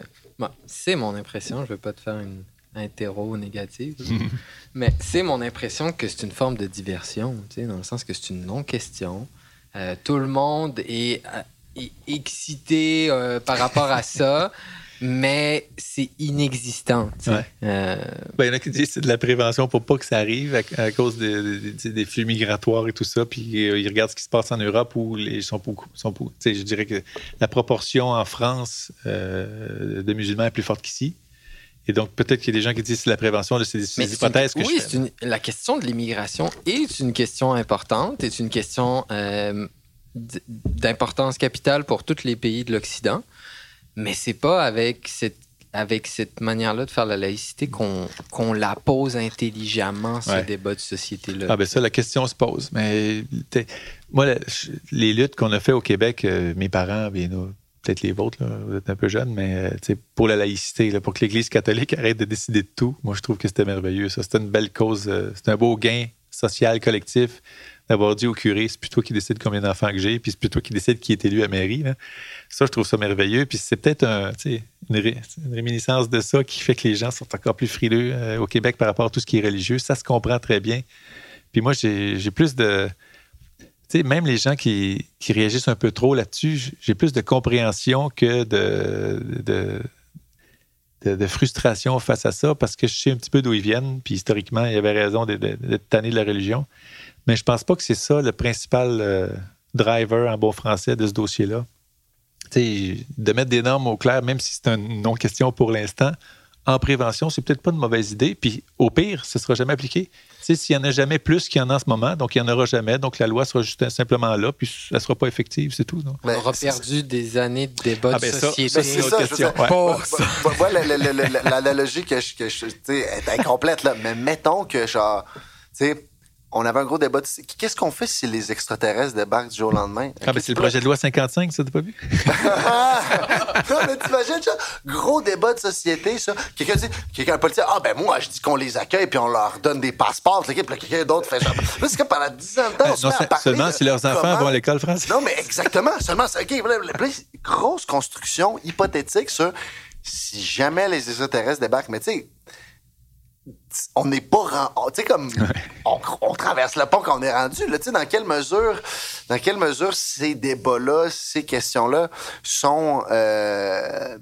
c'est mon impression, je ne veux pas te faire une interro négative. Mais c'est mon impression que c'est une forme de diversion, dans le sens que c'est une non-question. Euh, tout le monde est, euh, excité euh, par rapport à ça. mais c'est inexistant. Euh, ben, il y en a qui disent que c'est de la prévention pour pas que ça arrive à, cause des flux migratoires et tout ça. Puis euh, ils regardent ce qui se passe en Europe où les sont beaucoup. Sont, je dirais que la proportion en France euh, de musulmans est plus forte qu'ici. Et donc, peut-être qu'il y a des gens qui disent que c'est la prévention, c'est des, hypothèses que oui, je la question de l'immigration est une question importante, est une question d'importance capitale pour tous les pays de l'Occident. Mais c'est pas avec cette avec cette manière-là de faire la laïcité qu'on la pose intelligemment, ce débat de société-là. Ah ben ça, la question se pose. Mais moi, les luttes qu'on a fait au Québec, euh, mes parents, bien peut-être les vôtres, vous êtes un peu jeunes, mais euh, pour la laïcité, pour que l'Église catholique arrête de décider de tout, moi je trouve que c'était merveilleux. Ça, c'était une belle cause, euh, c'est un beau gain social collectif d'avoir dit au curé, c'est plutôt qui décide combien d'enfants que j'ai, puis c'est plutôt qui décide qui est élu à mairie. Ça, je trouve ça merveilleux. Puis c'est peut-être un, une, réminiscence de ça qui fait que les gens sont encore plus frileux euh, au Québec par rapport à tout ce qui est religieux. Ça se comprend très bien. Puis moi, j'ai plus de... même les gens qui, réagissent un peu trop là-dessus, j'ai plus de compréhension que de, de, frustration face à ça parce que je sais un petit peu d'où ils viennent. Puis historiquement, il y avait raison d'être tanné de la religion. Mais je pense pas que c'est ça le principal euh, driver en bon français de ce dossier-là. De mettre des normes au clair, même si c'est une non-question pour l'instant, en prévention, c'est peut-être pas une mauvaise idée. Puis au pire, ce ne sera jamais appliqué. S'il n'y en a jamais plus qu'il y en a en ce moment, donc il n'y en aura jamais, donc la loi sera juste simplement là, puis elle ne sera pas effective, c'est tout. On aura perdu des années de débat ah, de ben société. Ça, c'est autre question. L'analogie que je, que je est incomplète, là, mais mettons que genre, tu sais, on avait un gros débat. Qu'est-ce qu'on fait si les extraterrestres débarquent du jour au lendemain? Ah, ben c'est le projet de loi 55, ça, t'as pas vu? non, mais t'imagines, ça? Gros débat de société, ça. Quelqu'un dit, quelqu'un, un policier, ah, ben moi, je dis qu'on les accueille puis on leur donne des passeports, quelqu'un d'autre fait ça. Là, c'est comme pendant 10 ans de temps, on se met à Seulement si leurs enfants vont à l'école française. Non, mais exactement. Seulement, OK, grosse construction hypothétique sur si jamais les extraterrestres débarquent. Mais tu sais, on n'est pas tu sais comme on, traverse le pont quand on est rendu là tu sais dans quelle mesure dans quelle mesure ces débats là ces questions là sont euh,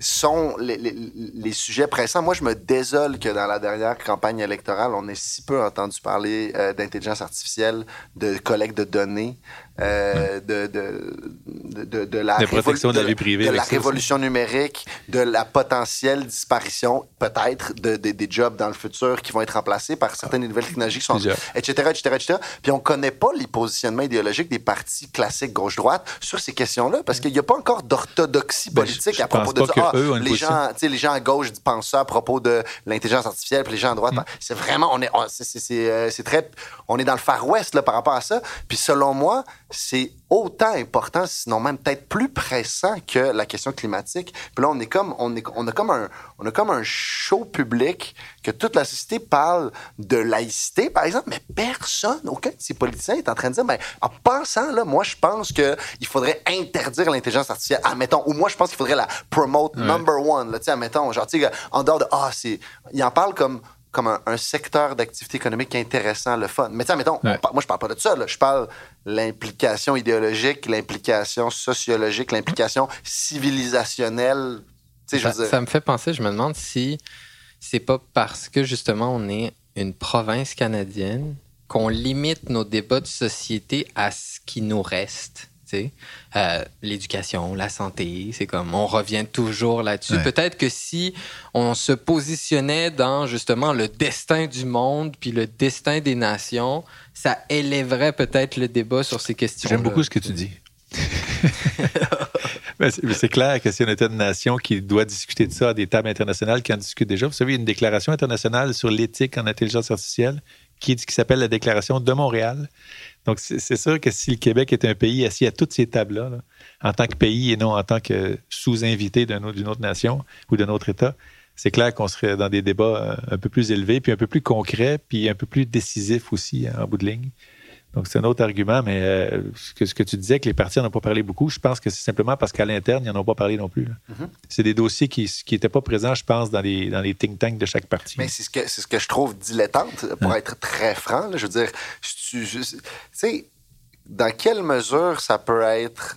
sont les, sujets pressants. Moi, je me désole que dans la dernière campagne électorale, on ait si peu entendu parler euh, d'intelligence artificielle, de collecte de données, euh, de, de, de, la, protection de, la vie privée, de la révolution numérique, de la potentielle disparition, peut-être, de, des jobs dans le futur qui vont être remplacés par certaines nouvelles technologies, sont, etc., etc., etc. Puis on ne connaît pas les positionnements idéologiques des partis classiques gauche-droite sur ces questions-là, parce qu'il n'y a pas encore d'orthodoxie ben, politique à propos de ça. Ah, les, gens, les gens à gauche pensent ça à propos de l'intelligence artificielle, puis les gens à droite, mm. c'est vraiment, on est, euh, c'est très, on est dans le Far West là, par rapport à ça. Puis selon moi, c'est autant important, sinon même peut-être plus pressant que la question climatique. Puis là, on est comme, on est, on a comme un, on a comme un show public que toute la société parle de laïcité, par exemple, mais personne, aucun de ces politiciens est en train de dire, mais en pensant là, moi je pense que il faudrait interdire l'intelligence artificielle, admettons, ou moi je pense qu'il faudrait la promote number one, là, tu sais, admettons, genre, tu sais, en dehors de, ah, c'est, il en parle comme comme un, secteur d'activité économique intéressant, le fun. Mais tiens, mettons, moi, je parle pas de ça. Là. Je parle l'implication idéologique, l'implication sociologique, l'implication civilisationnelle. Ça, je veux dire... ça me fait penser, je me demande si c'est pas parce que, justement, on est une province canadienne qu'on limite nos débats de société à ce qui nous reste. Euh, l'éducation, la santé, c'est comme on revient toujours là-dessus. Peut-être que si on se positionnait dans justement le destin du monde puis le destin des nations, ça élèverait peut-être le débat sur ces questions. J'aime beaucoup ce que tu dis. Mais c'est clair que si on était une nation qui doit discuter de ça à des tables internationales qui en discutent déjà, vous savez, une déclaration internationale sur l'éthique en intelligence artificielle qui, qui s'appelle la Déclaration de Montréal, donc, c'est sûr que si le Québec est un pays assis à toutes ces tables-là, en tant que pays et non en tant que sous-invité d'une autre, nation ou d'un autre État, c'est clair qu'on serait dans des débats euh, un peu plus élevés, puis un peu plus concrets, puis un peu plus décisifs aussi en bout de ligne. Donc, c'est un autre argument, mais euh, ce, que, tu disais, que les partis n'en ont pas parlé beaucoup, je pense que c'est simplement parce qu'à l'interne, ils n'en ont pas parlé non plus. Mm-hmm. C'est des dossiers qui n'étaient pas présents, je pense, dans les, dans les think tanks de chaque parti. Mais c'est ce que, ce que je trouve dilettante, pour être très franc. je veux dire, tu sais, dans quelle mesure ça peut être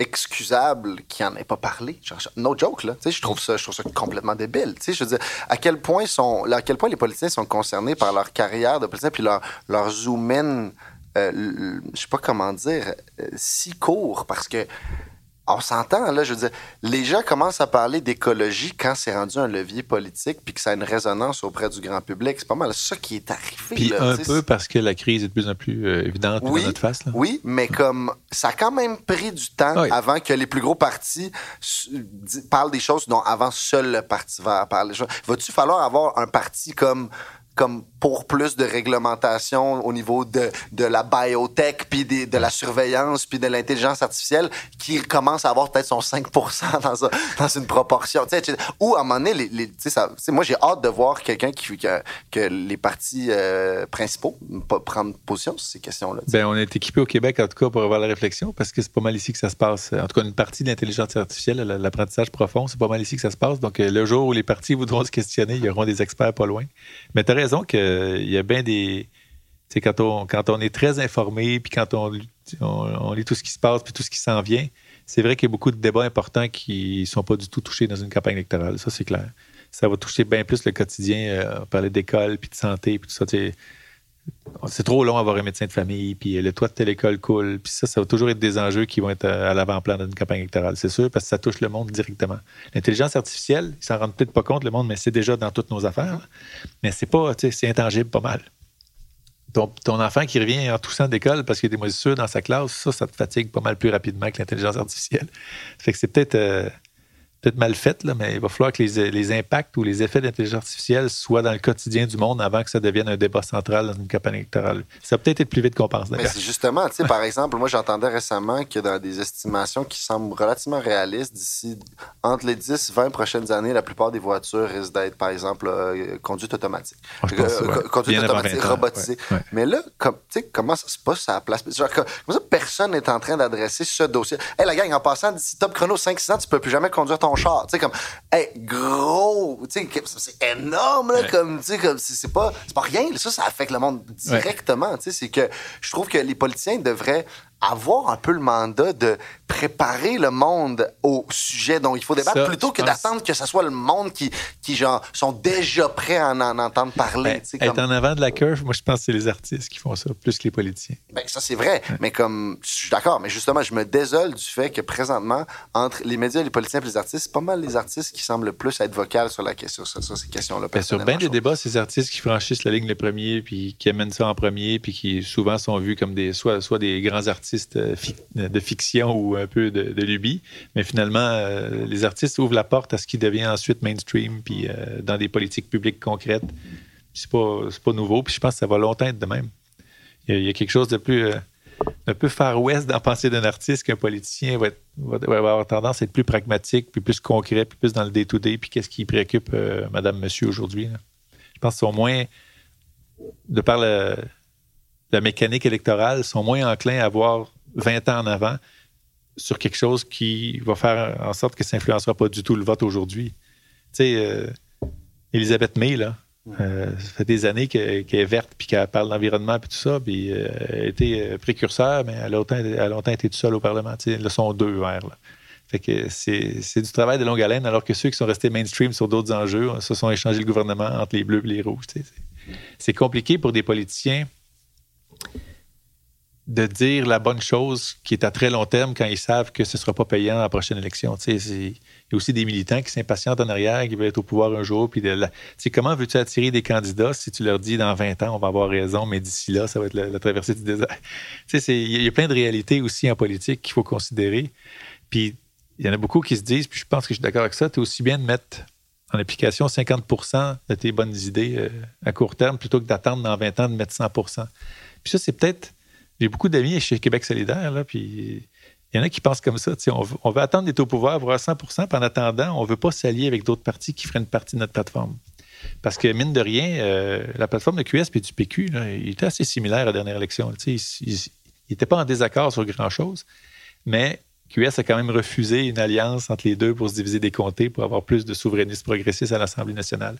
excusable qu'il n'en ait pas parlé? No joke, là. Tu sais, je trouve ça, je trouve ça complètement débile. Tu sais, je veux dire, à quel point sont, à quel point les politiciens sont concernés par leur carrière de politicien puis leur, leur zoom in, euh, je sais pas comment dire, euh, si court parce que on s'entend, là, je veux dire, les gens commencent à parler d'écologie quand c'est rendu un levier politique puis que ça a une résonance auprès du grand public. C'est pas mal ça qui est arrivé. Puis là, un peu parce que la crise est de plus en plus euh, évidente Oui, dans notre face. Là. Oui, mais comme ça a quand même pris du temps Oui. avant que les plus gros partis parlent des choses dont avant seul le Parti vert parle. Va-tu falloir avoir un parti comme comme pour plus de réglementation au niveau de, de la biotech, puis de la surveillance, puis de l'intelligence artificielle, qui commence à avoir peut-être son 5 dans, dans une proportion. Ou à un moment donné, les, ça- moi j'ai hâte de voir quelqu'un qui que, que les partis euh, principaux prendre position sur ces questions-là. Ben, on est équipé au Québec, en tout cas, pour avoir la réflexion, parce que c'est pas mal ici que ça se passe. En tout cas, une partie de l'intelligence artificielle, l'apprentissage profond, c'est pas mal ici que ça se passe. Donc, euh, le jour où les partis voudront se questionner, il y auront des experts pas loin. Mais tu raison qu'il y a bien des. Tu sais, quand on, quand on est très informé, puis quand on, on, on lit tout ce qui se passe, puis tout ce qui s'en vient, c'est vrai qu'il y a beaucoup de débats importants qui sont pas du tout touchés dans une campagne électorale. Ça, c'est clair. Ça va toucher bien plus le quotidien. euh, on parlait d'école, puis de santé, puis tout ça. C'est trop long avoir un médecin de famille, puis le toit de telle école coule. Puis ça, ça va toujours être des enjeux qui vont être à l'avant-plan d'une campagne électorale, c'est sûr, parce que ça touche le monde directement. L'intelligence artificielle, ils s'en rendent peut-être pas compte, le monde, mais c'est déjà dans toutes nos affaires. là. Mais c'est pas, tu sais, c'est intangible pas mal. Ton, ton enfant qui revient en toussant d'école parce qu'il y a des moisissures dans sa classe, ça, ça te fatigue pas mal plus rapidement que l'intelligence artificielle. Fait que c'est peut-être euh, peut-être mal fait, là, mais il va falloir que les, les impacts ou les effets d'intelligence artificielle soient dans le quotidien du monde avant que ça devienne un débat central dans une campagne électorale. Ça va peut-être être plus vite qu'on pense, Mais c'est justement, tu sais, par exemple, moi j'entendais récemment que dans des estimations qui semblent relativement réalistes, d'ici entre les 10 20 prochaines années, la plupart des voitures risquent d'être, par exemple, euh, conduite automatique. Moi, je pense, Euh, ouais. Conduite Bien automatique, 20 ans, robotisée. ouais, ouais. Mais là, comme, tu sais, comment ça se passe à la place? Genre, co- comment ça, personne n'est en train d'adresser ce dossier? Hey, la gang, en passant d'ici top chrono 5-6 ans, tu peux plus jamais conduire ton char. Tu sais, comme, hey, gros, tu sais, c'est énorme, là, Ouais. comme, tu sais, comme, c'est pas, c'est pas rien. Ça, ça affecte le monde directement. Tu sais, c'est que je trouve que les politiciens devraient avoir un peu le mandat de préparer le monde au sujet dont il faut débattre Ça, plutôt que d'attendre que ce soit le monde qui, qui genre, sont déjà prêts à en, en entendre parler. Ben, être comme- en avant de la curve, moi, je pense que c'est les artistes qui font ça, plus que les politiciens. Ben, ça, c'est vrai. Mais comme, je suis d'accord. Mais justement, je me désole du fait que présentement, entre les médias, les politiciens et les artistes, c'est pas mal les artistes qui semblent le plus être vocales sur, la, question, sur, sur ces questions-là. Ben, sur bien des débats, ces artistes qui franchissent la ligne le premier, puis qui amènent ça en premier, puis qui souvent sont vus comme des soit, soit des grands artistes euh, fic- de fiction ou un peu de, lubie, mais finalement, euh, les artistes ouvrent la porte à ce qui devient ensuite mainstream, puis euh, dans des politiques publiques concrètes. C'est pas, pas nouveau, puis je pense que ça va longtemps être de même. Il y a, quelque chose de plus, euh, un peu far west dans la pensée d'un artiste qu'un politicien va, avoir tendance à être plus pragmatique, puis plus concret, puis plus dans le day-to-day, puis qu'est-ce qui préoccupe euh, madame, monsieur aujourd'hui. Je pense qu'ils sont moins, de par le- la mécanique électorale, sont moins enclins à voir 20 ans en avant sur quelque chose qui va faire en sorte que ça n'influencera pas du tout le vote aujourd'hui. Tu sais, euh, Elisabeth May, là, euh, ça fait des années que- qu'elle est verte puis qu'elle parle d'environnement puis tout ça, puis euh, elle a été euh, précurseur, mais elle a longtemps, elle a longtemps été toute seule au Parlement. Tu sais, Là, sont deux verts. Là. Fait que c'est du travail de longue haleine, alors que ceux qui sont restés mainstream sur d'autres enjeux se sont échangés le gouvernement entre les bleus et les rouges. tu sais. C'est- C'est compliqué pour des politiciens de dire la bonne chose qui est à très long terme quand ils savent que ce ne sera pas payant à la prochaine élection. Il y a aussi des militants qui s'impatientent en arrière, qui veulent être au pouvoir un jour. Puis comment veux-tu attirer des candidats si tu leur dis dans 20 ans, on va avoir raison, mais d'ici là, ça va être la, traversée du désert? Il y a plein de réalités aussi en politique qu'il faut considérer. Puis il y en a beaucoup qui se disent, puis je pense que je suis d'accord avec ça, tu es aussi bien de mettre en application 50% de tes bonnes idées euh, à court terme plutôt que d'attendre dans 20 ans de mettre 100 Puis ça, c'est peut-être. J'ai beaucoup d'amis chez Québec solidaire, puis il y en a qui pensent comme ça. On veut, attendre d'être au pouvoir, avoir 100 puis en attendant, on ne veut pas s'allier avec d'autres partis qui feraient une partie de notre plateforme. Parce que, mine de rien, euh, la plateforme de QS et du PQ, il était assez similaire à la dernière élection. Ils n'étaient pas en désaccord sur grand-chose, mais QS a quand même refusé une alliance entre les deux pour se diviser des comtés, pour avoir plus de souverainistes progressistes à l'Assemblée nationale.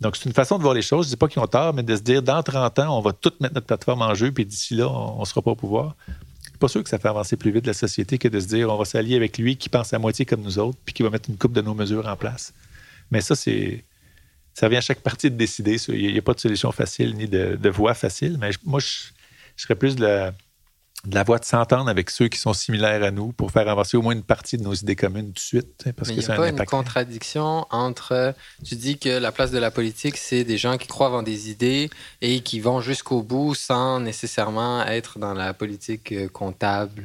Donc, c'est une façon de voir les choses. Je ne dis pas qu'ils ont tort, mais de se dire, dans 30 ans, on va tout mettre notre plateforme en jeu, puis d'ici là, on ne sera pas au pouvoir. C'est pas sûr que ça fait avancer plus vite la société que de se dire on va s'allier avec lui qui pense à moitié comme nous autres, puis qui va mettre une coupe de nos mesures en place. Mais ça, c'est. Ça vient à chaque partie de décider. Il n'y a, pas de solution facile ni de, voie facile. Mais moi, je, je serais plus de de la voie de s'entendre avec ceux qui sont similaires à nous pour faire avancer au moins une partie de nos idées communes tout de suite. Parce Mais il n'y a pas une contradiction entre, tu dis que la place de la politique, c'est des gens qui croient en des idées et qui vont jusqu'au bout sans nécessairement être dans la politique euh, comptable.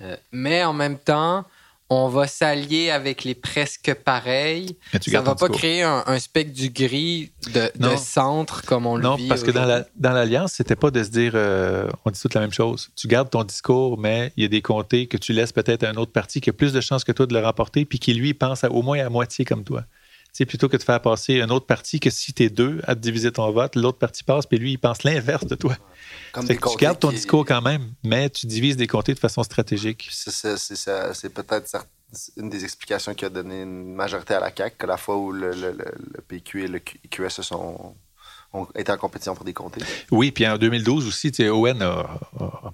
Euh, mais en même temps, on va s'allier avec les presque pareils. Ça va pas créer un, spectre du gris de, centre comme on le vit. Non, parce que dans l'alliance, ce c'était pas de se dire euh, on dit toute la même chose. Tu gardes ton discours, mais il y a des comtés que tu laisses peut-être à un autre parti qui a plus de chances que toi de le remporter, puis qui lui pense au moins à moitié comme toi. C'est plutôt que de faire passer un autre parti que si tu es deux à te diviser ton vote, l'autre parti passe, puis lui, il pense l'inverse de toi. tu gardes ton discours quand même, mais tu divises des comtés de façon stratégique. C'est peut-être une des explications qui a donné une majorité à la CAQ, que la fois où le, PQ et le QS se sont ont été en compétition pour des comtés. Oui, puis en 2012 aussi, Owen a,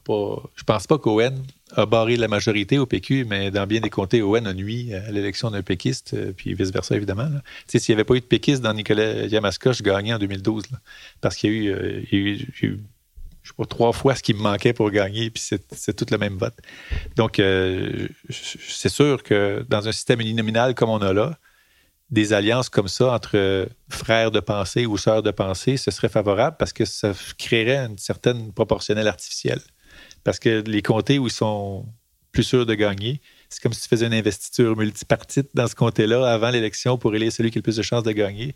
pas. Je pense pas qu'Owen a barré la majorité au PQ, mais dans bien des comtés, Owen a nuit à l'élection d'un péquiste, euh, puis vice-versa, évidemment. S'il n'y avait pas eu de péquiste dans Nicolas Yamaska, je gagnais en 2012. parce qu'il y a eu, euh, je sais trois fois ce qui me manquait pour gagner, puis c'est tout le même vote. Donc, euh, c'est sûr que dans un système uninominal comme on a là, des alliances comme ça entre frères de pensée ou sœurs de pensée, ce serait favorable parce que ça créerait une certaine proportionnelle artificielle. Parce que les comtés où ils sont plus sûrs de gagner, c'est comme si tu faisais une investiture multipartite dans ce comté-là avant l'élection pour élire celui qui a le plus de chances de gagner.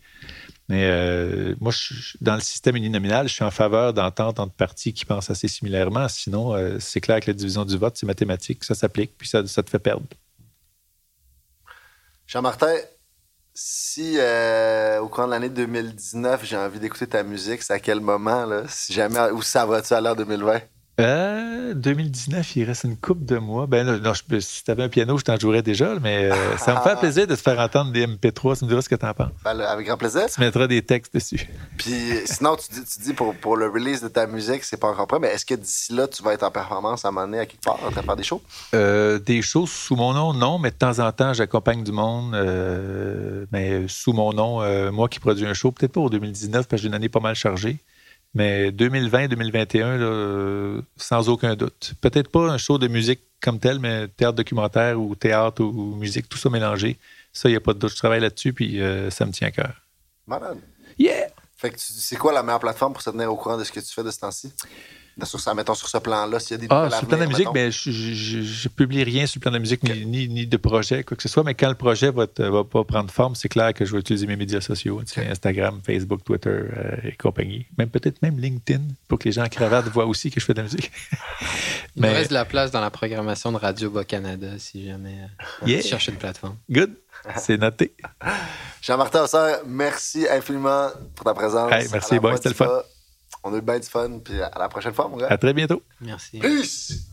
Mais euh, moi, dans le système uninominal, je suis en faveur d'entente entre partis qui pensent assez similairement. Sinon, euh, c'est clair que la division du vote, c'est mathématique, ça s'applique, puis ça, ça te fait perdre. Jean-Martin, si euh, au cours de l'année 2019, j'ai envie d'écouter ta musique, c'est à quel moment, là? Si jamais, où ça va-tu à l'heure 2020? Euh, 2019, il reste une coupe de mois. Ben non, si tu avais un piano, je t'en jouerais déjà, mais euh, ça me fait plaisir de te faire entendre des MP3. Tu me diras ce que tu en penses. Ben, avec grand plaisir. Tu mettras des textes dessus. Puis sinon, tu dis, tu dis pour, pour, le release de ta musique, c'est pas encore prêt, mais est-ce que d'ici là, tu vas être en performance à un moment donné à quelque part, en train de faire des shows? Euh, des shows sous mon nom, non, mais de temps en temps, j'accompagne du monde, euh, mais sous mon nom, moi qui produis un show, peut-être pas en 2019, parce que j'ai une année pas mal chargée. Mais 2020-2021, sans aucun doute. Peut-être pas un show de musique comme tel, mais théâtre documentaire ou théâtre ou, musique, tout ça mélangé. Ça, il n'y a pas de doute. Je travaille là-dessus, puis euh, ça me tient à cœur. Malade. Yeah! Fait que c'est quoi la meilleure plateforme pour se tenir au courant de ce que tu fais de ce temps-ci? Sur ça, mettons sur ce plan-là, s'il y a des Ah, sur le plan de la musique, ben, je, ne publie rien sur le plan de la musique, ni, ni, de projet, quoi que ce soit. Mais quand le projet va, va pas prendre forme, c'est clair que je vais utiliser mes médias sociaux, Instagram, Facebook, Twitter euh, et compagnie. Même peut-être même LinkedIn, pour que les gens en cravate voient aussi que je fais de la musique. Il mais... reste de la place dans la programmation de Radio Bas-Canada, si jamais euh, on cherche une plateforme. Good. C'est noté. Jean-Martin merci infiniment pour ta présence. merci, bon, c'était le fun. On a eu bien du fun. Puis à la prochaine fois, mon gars. À très bientôt. Merci. Peace!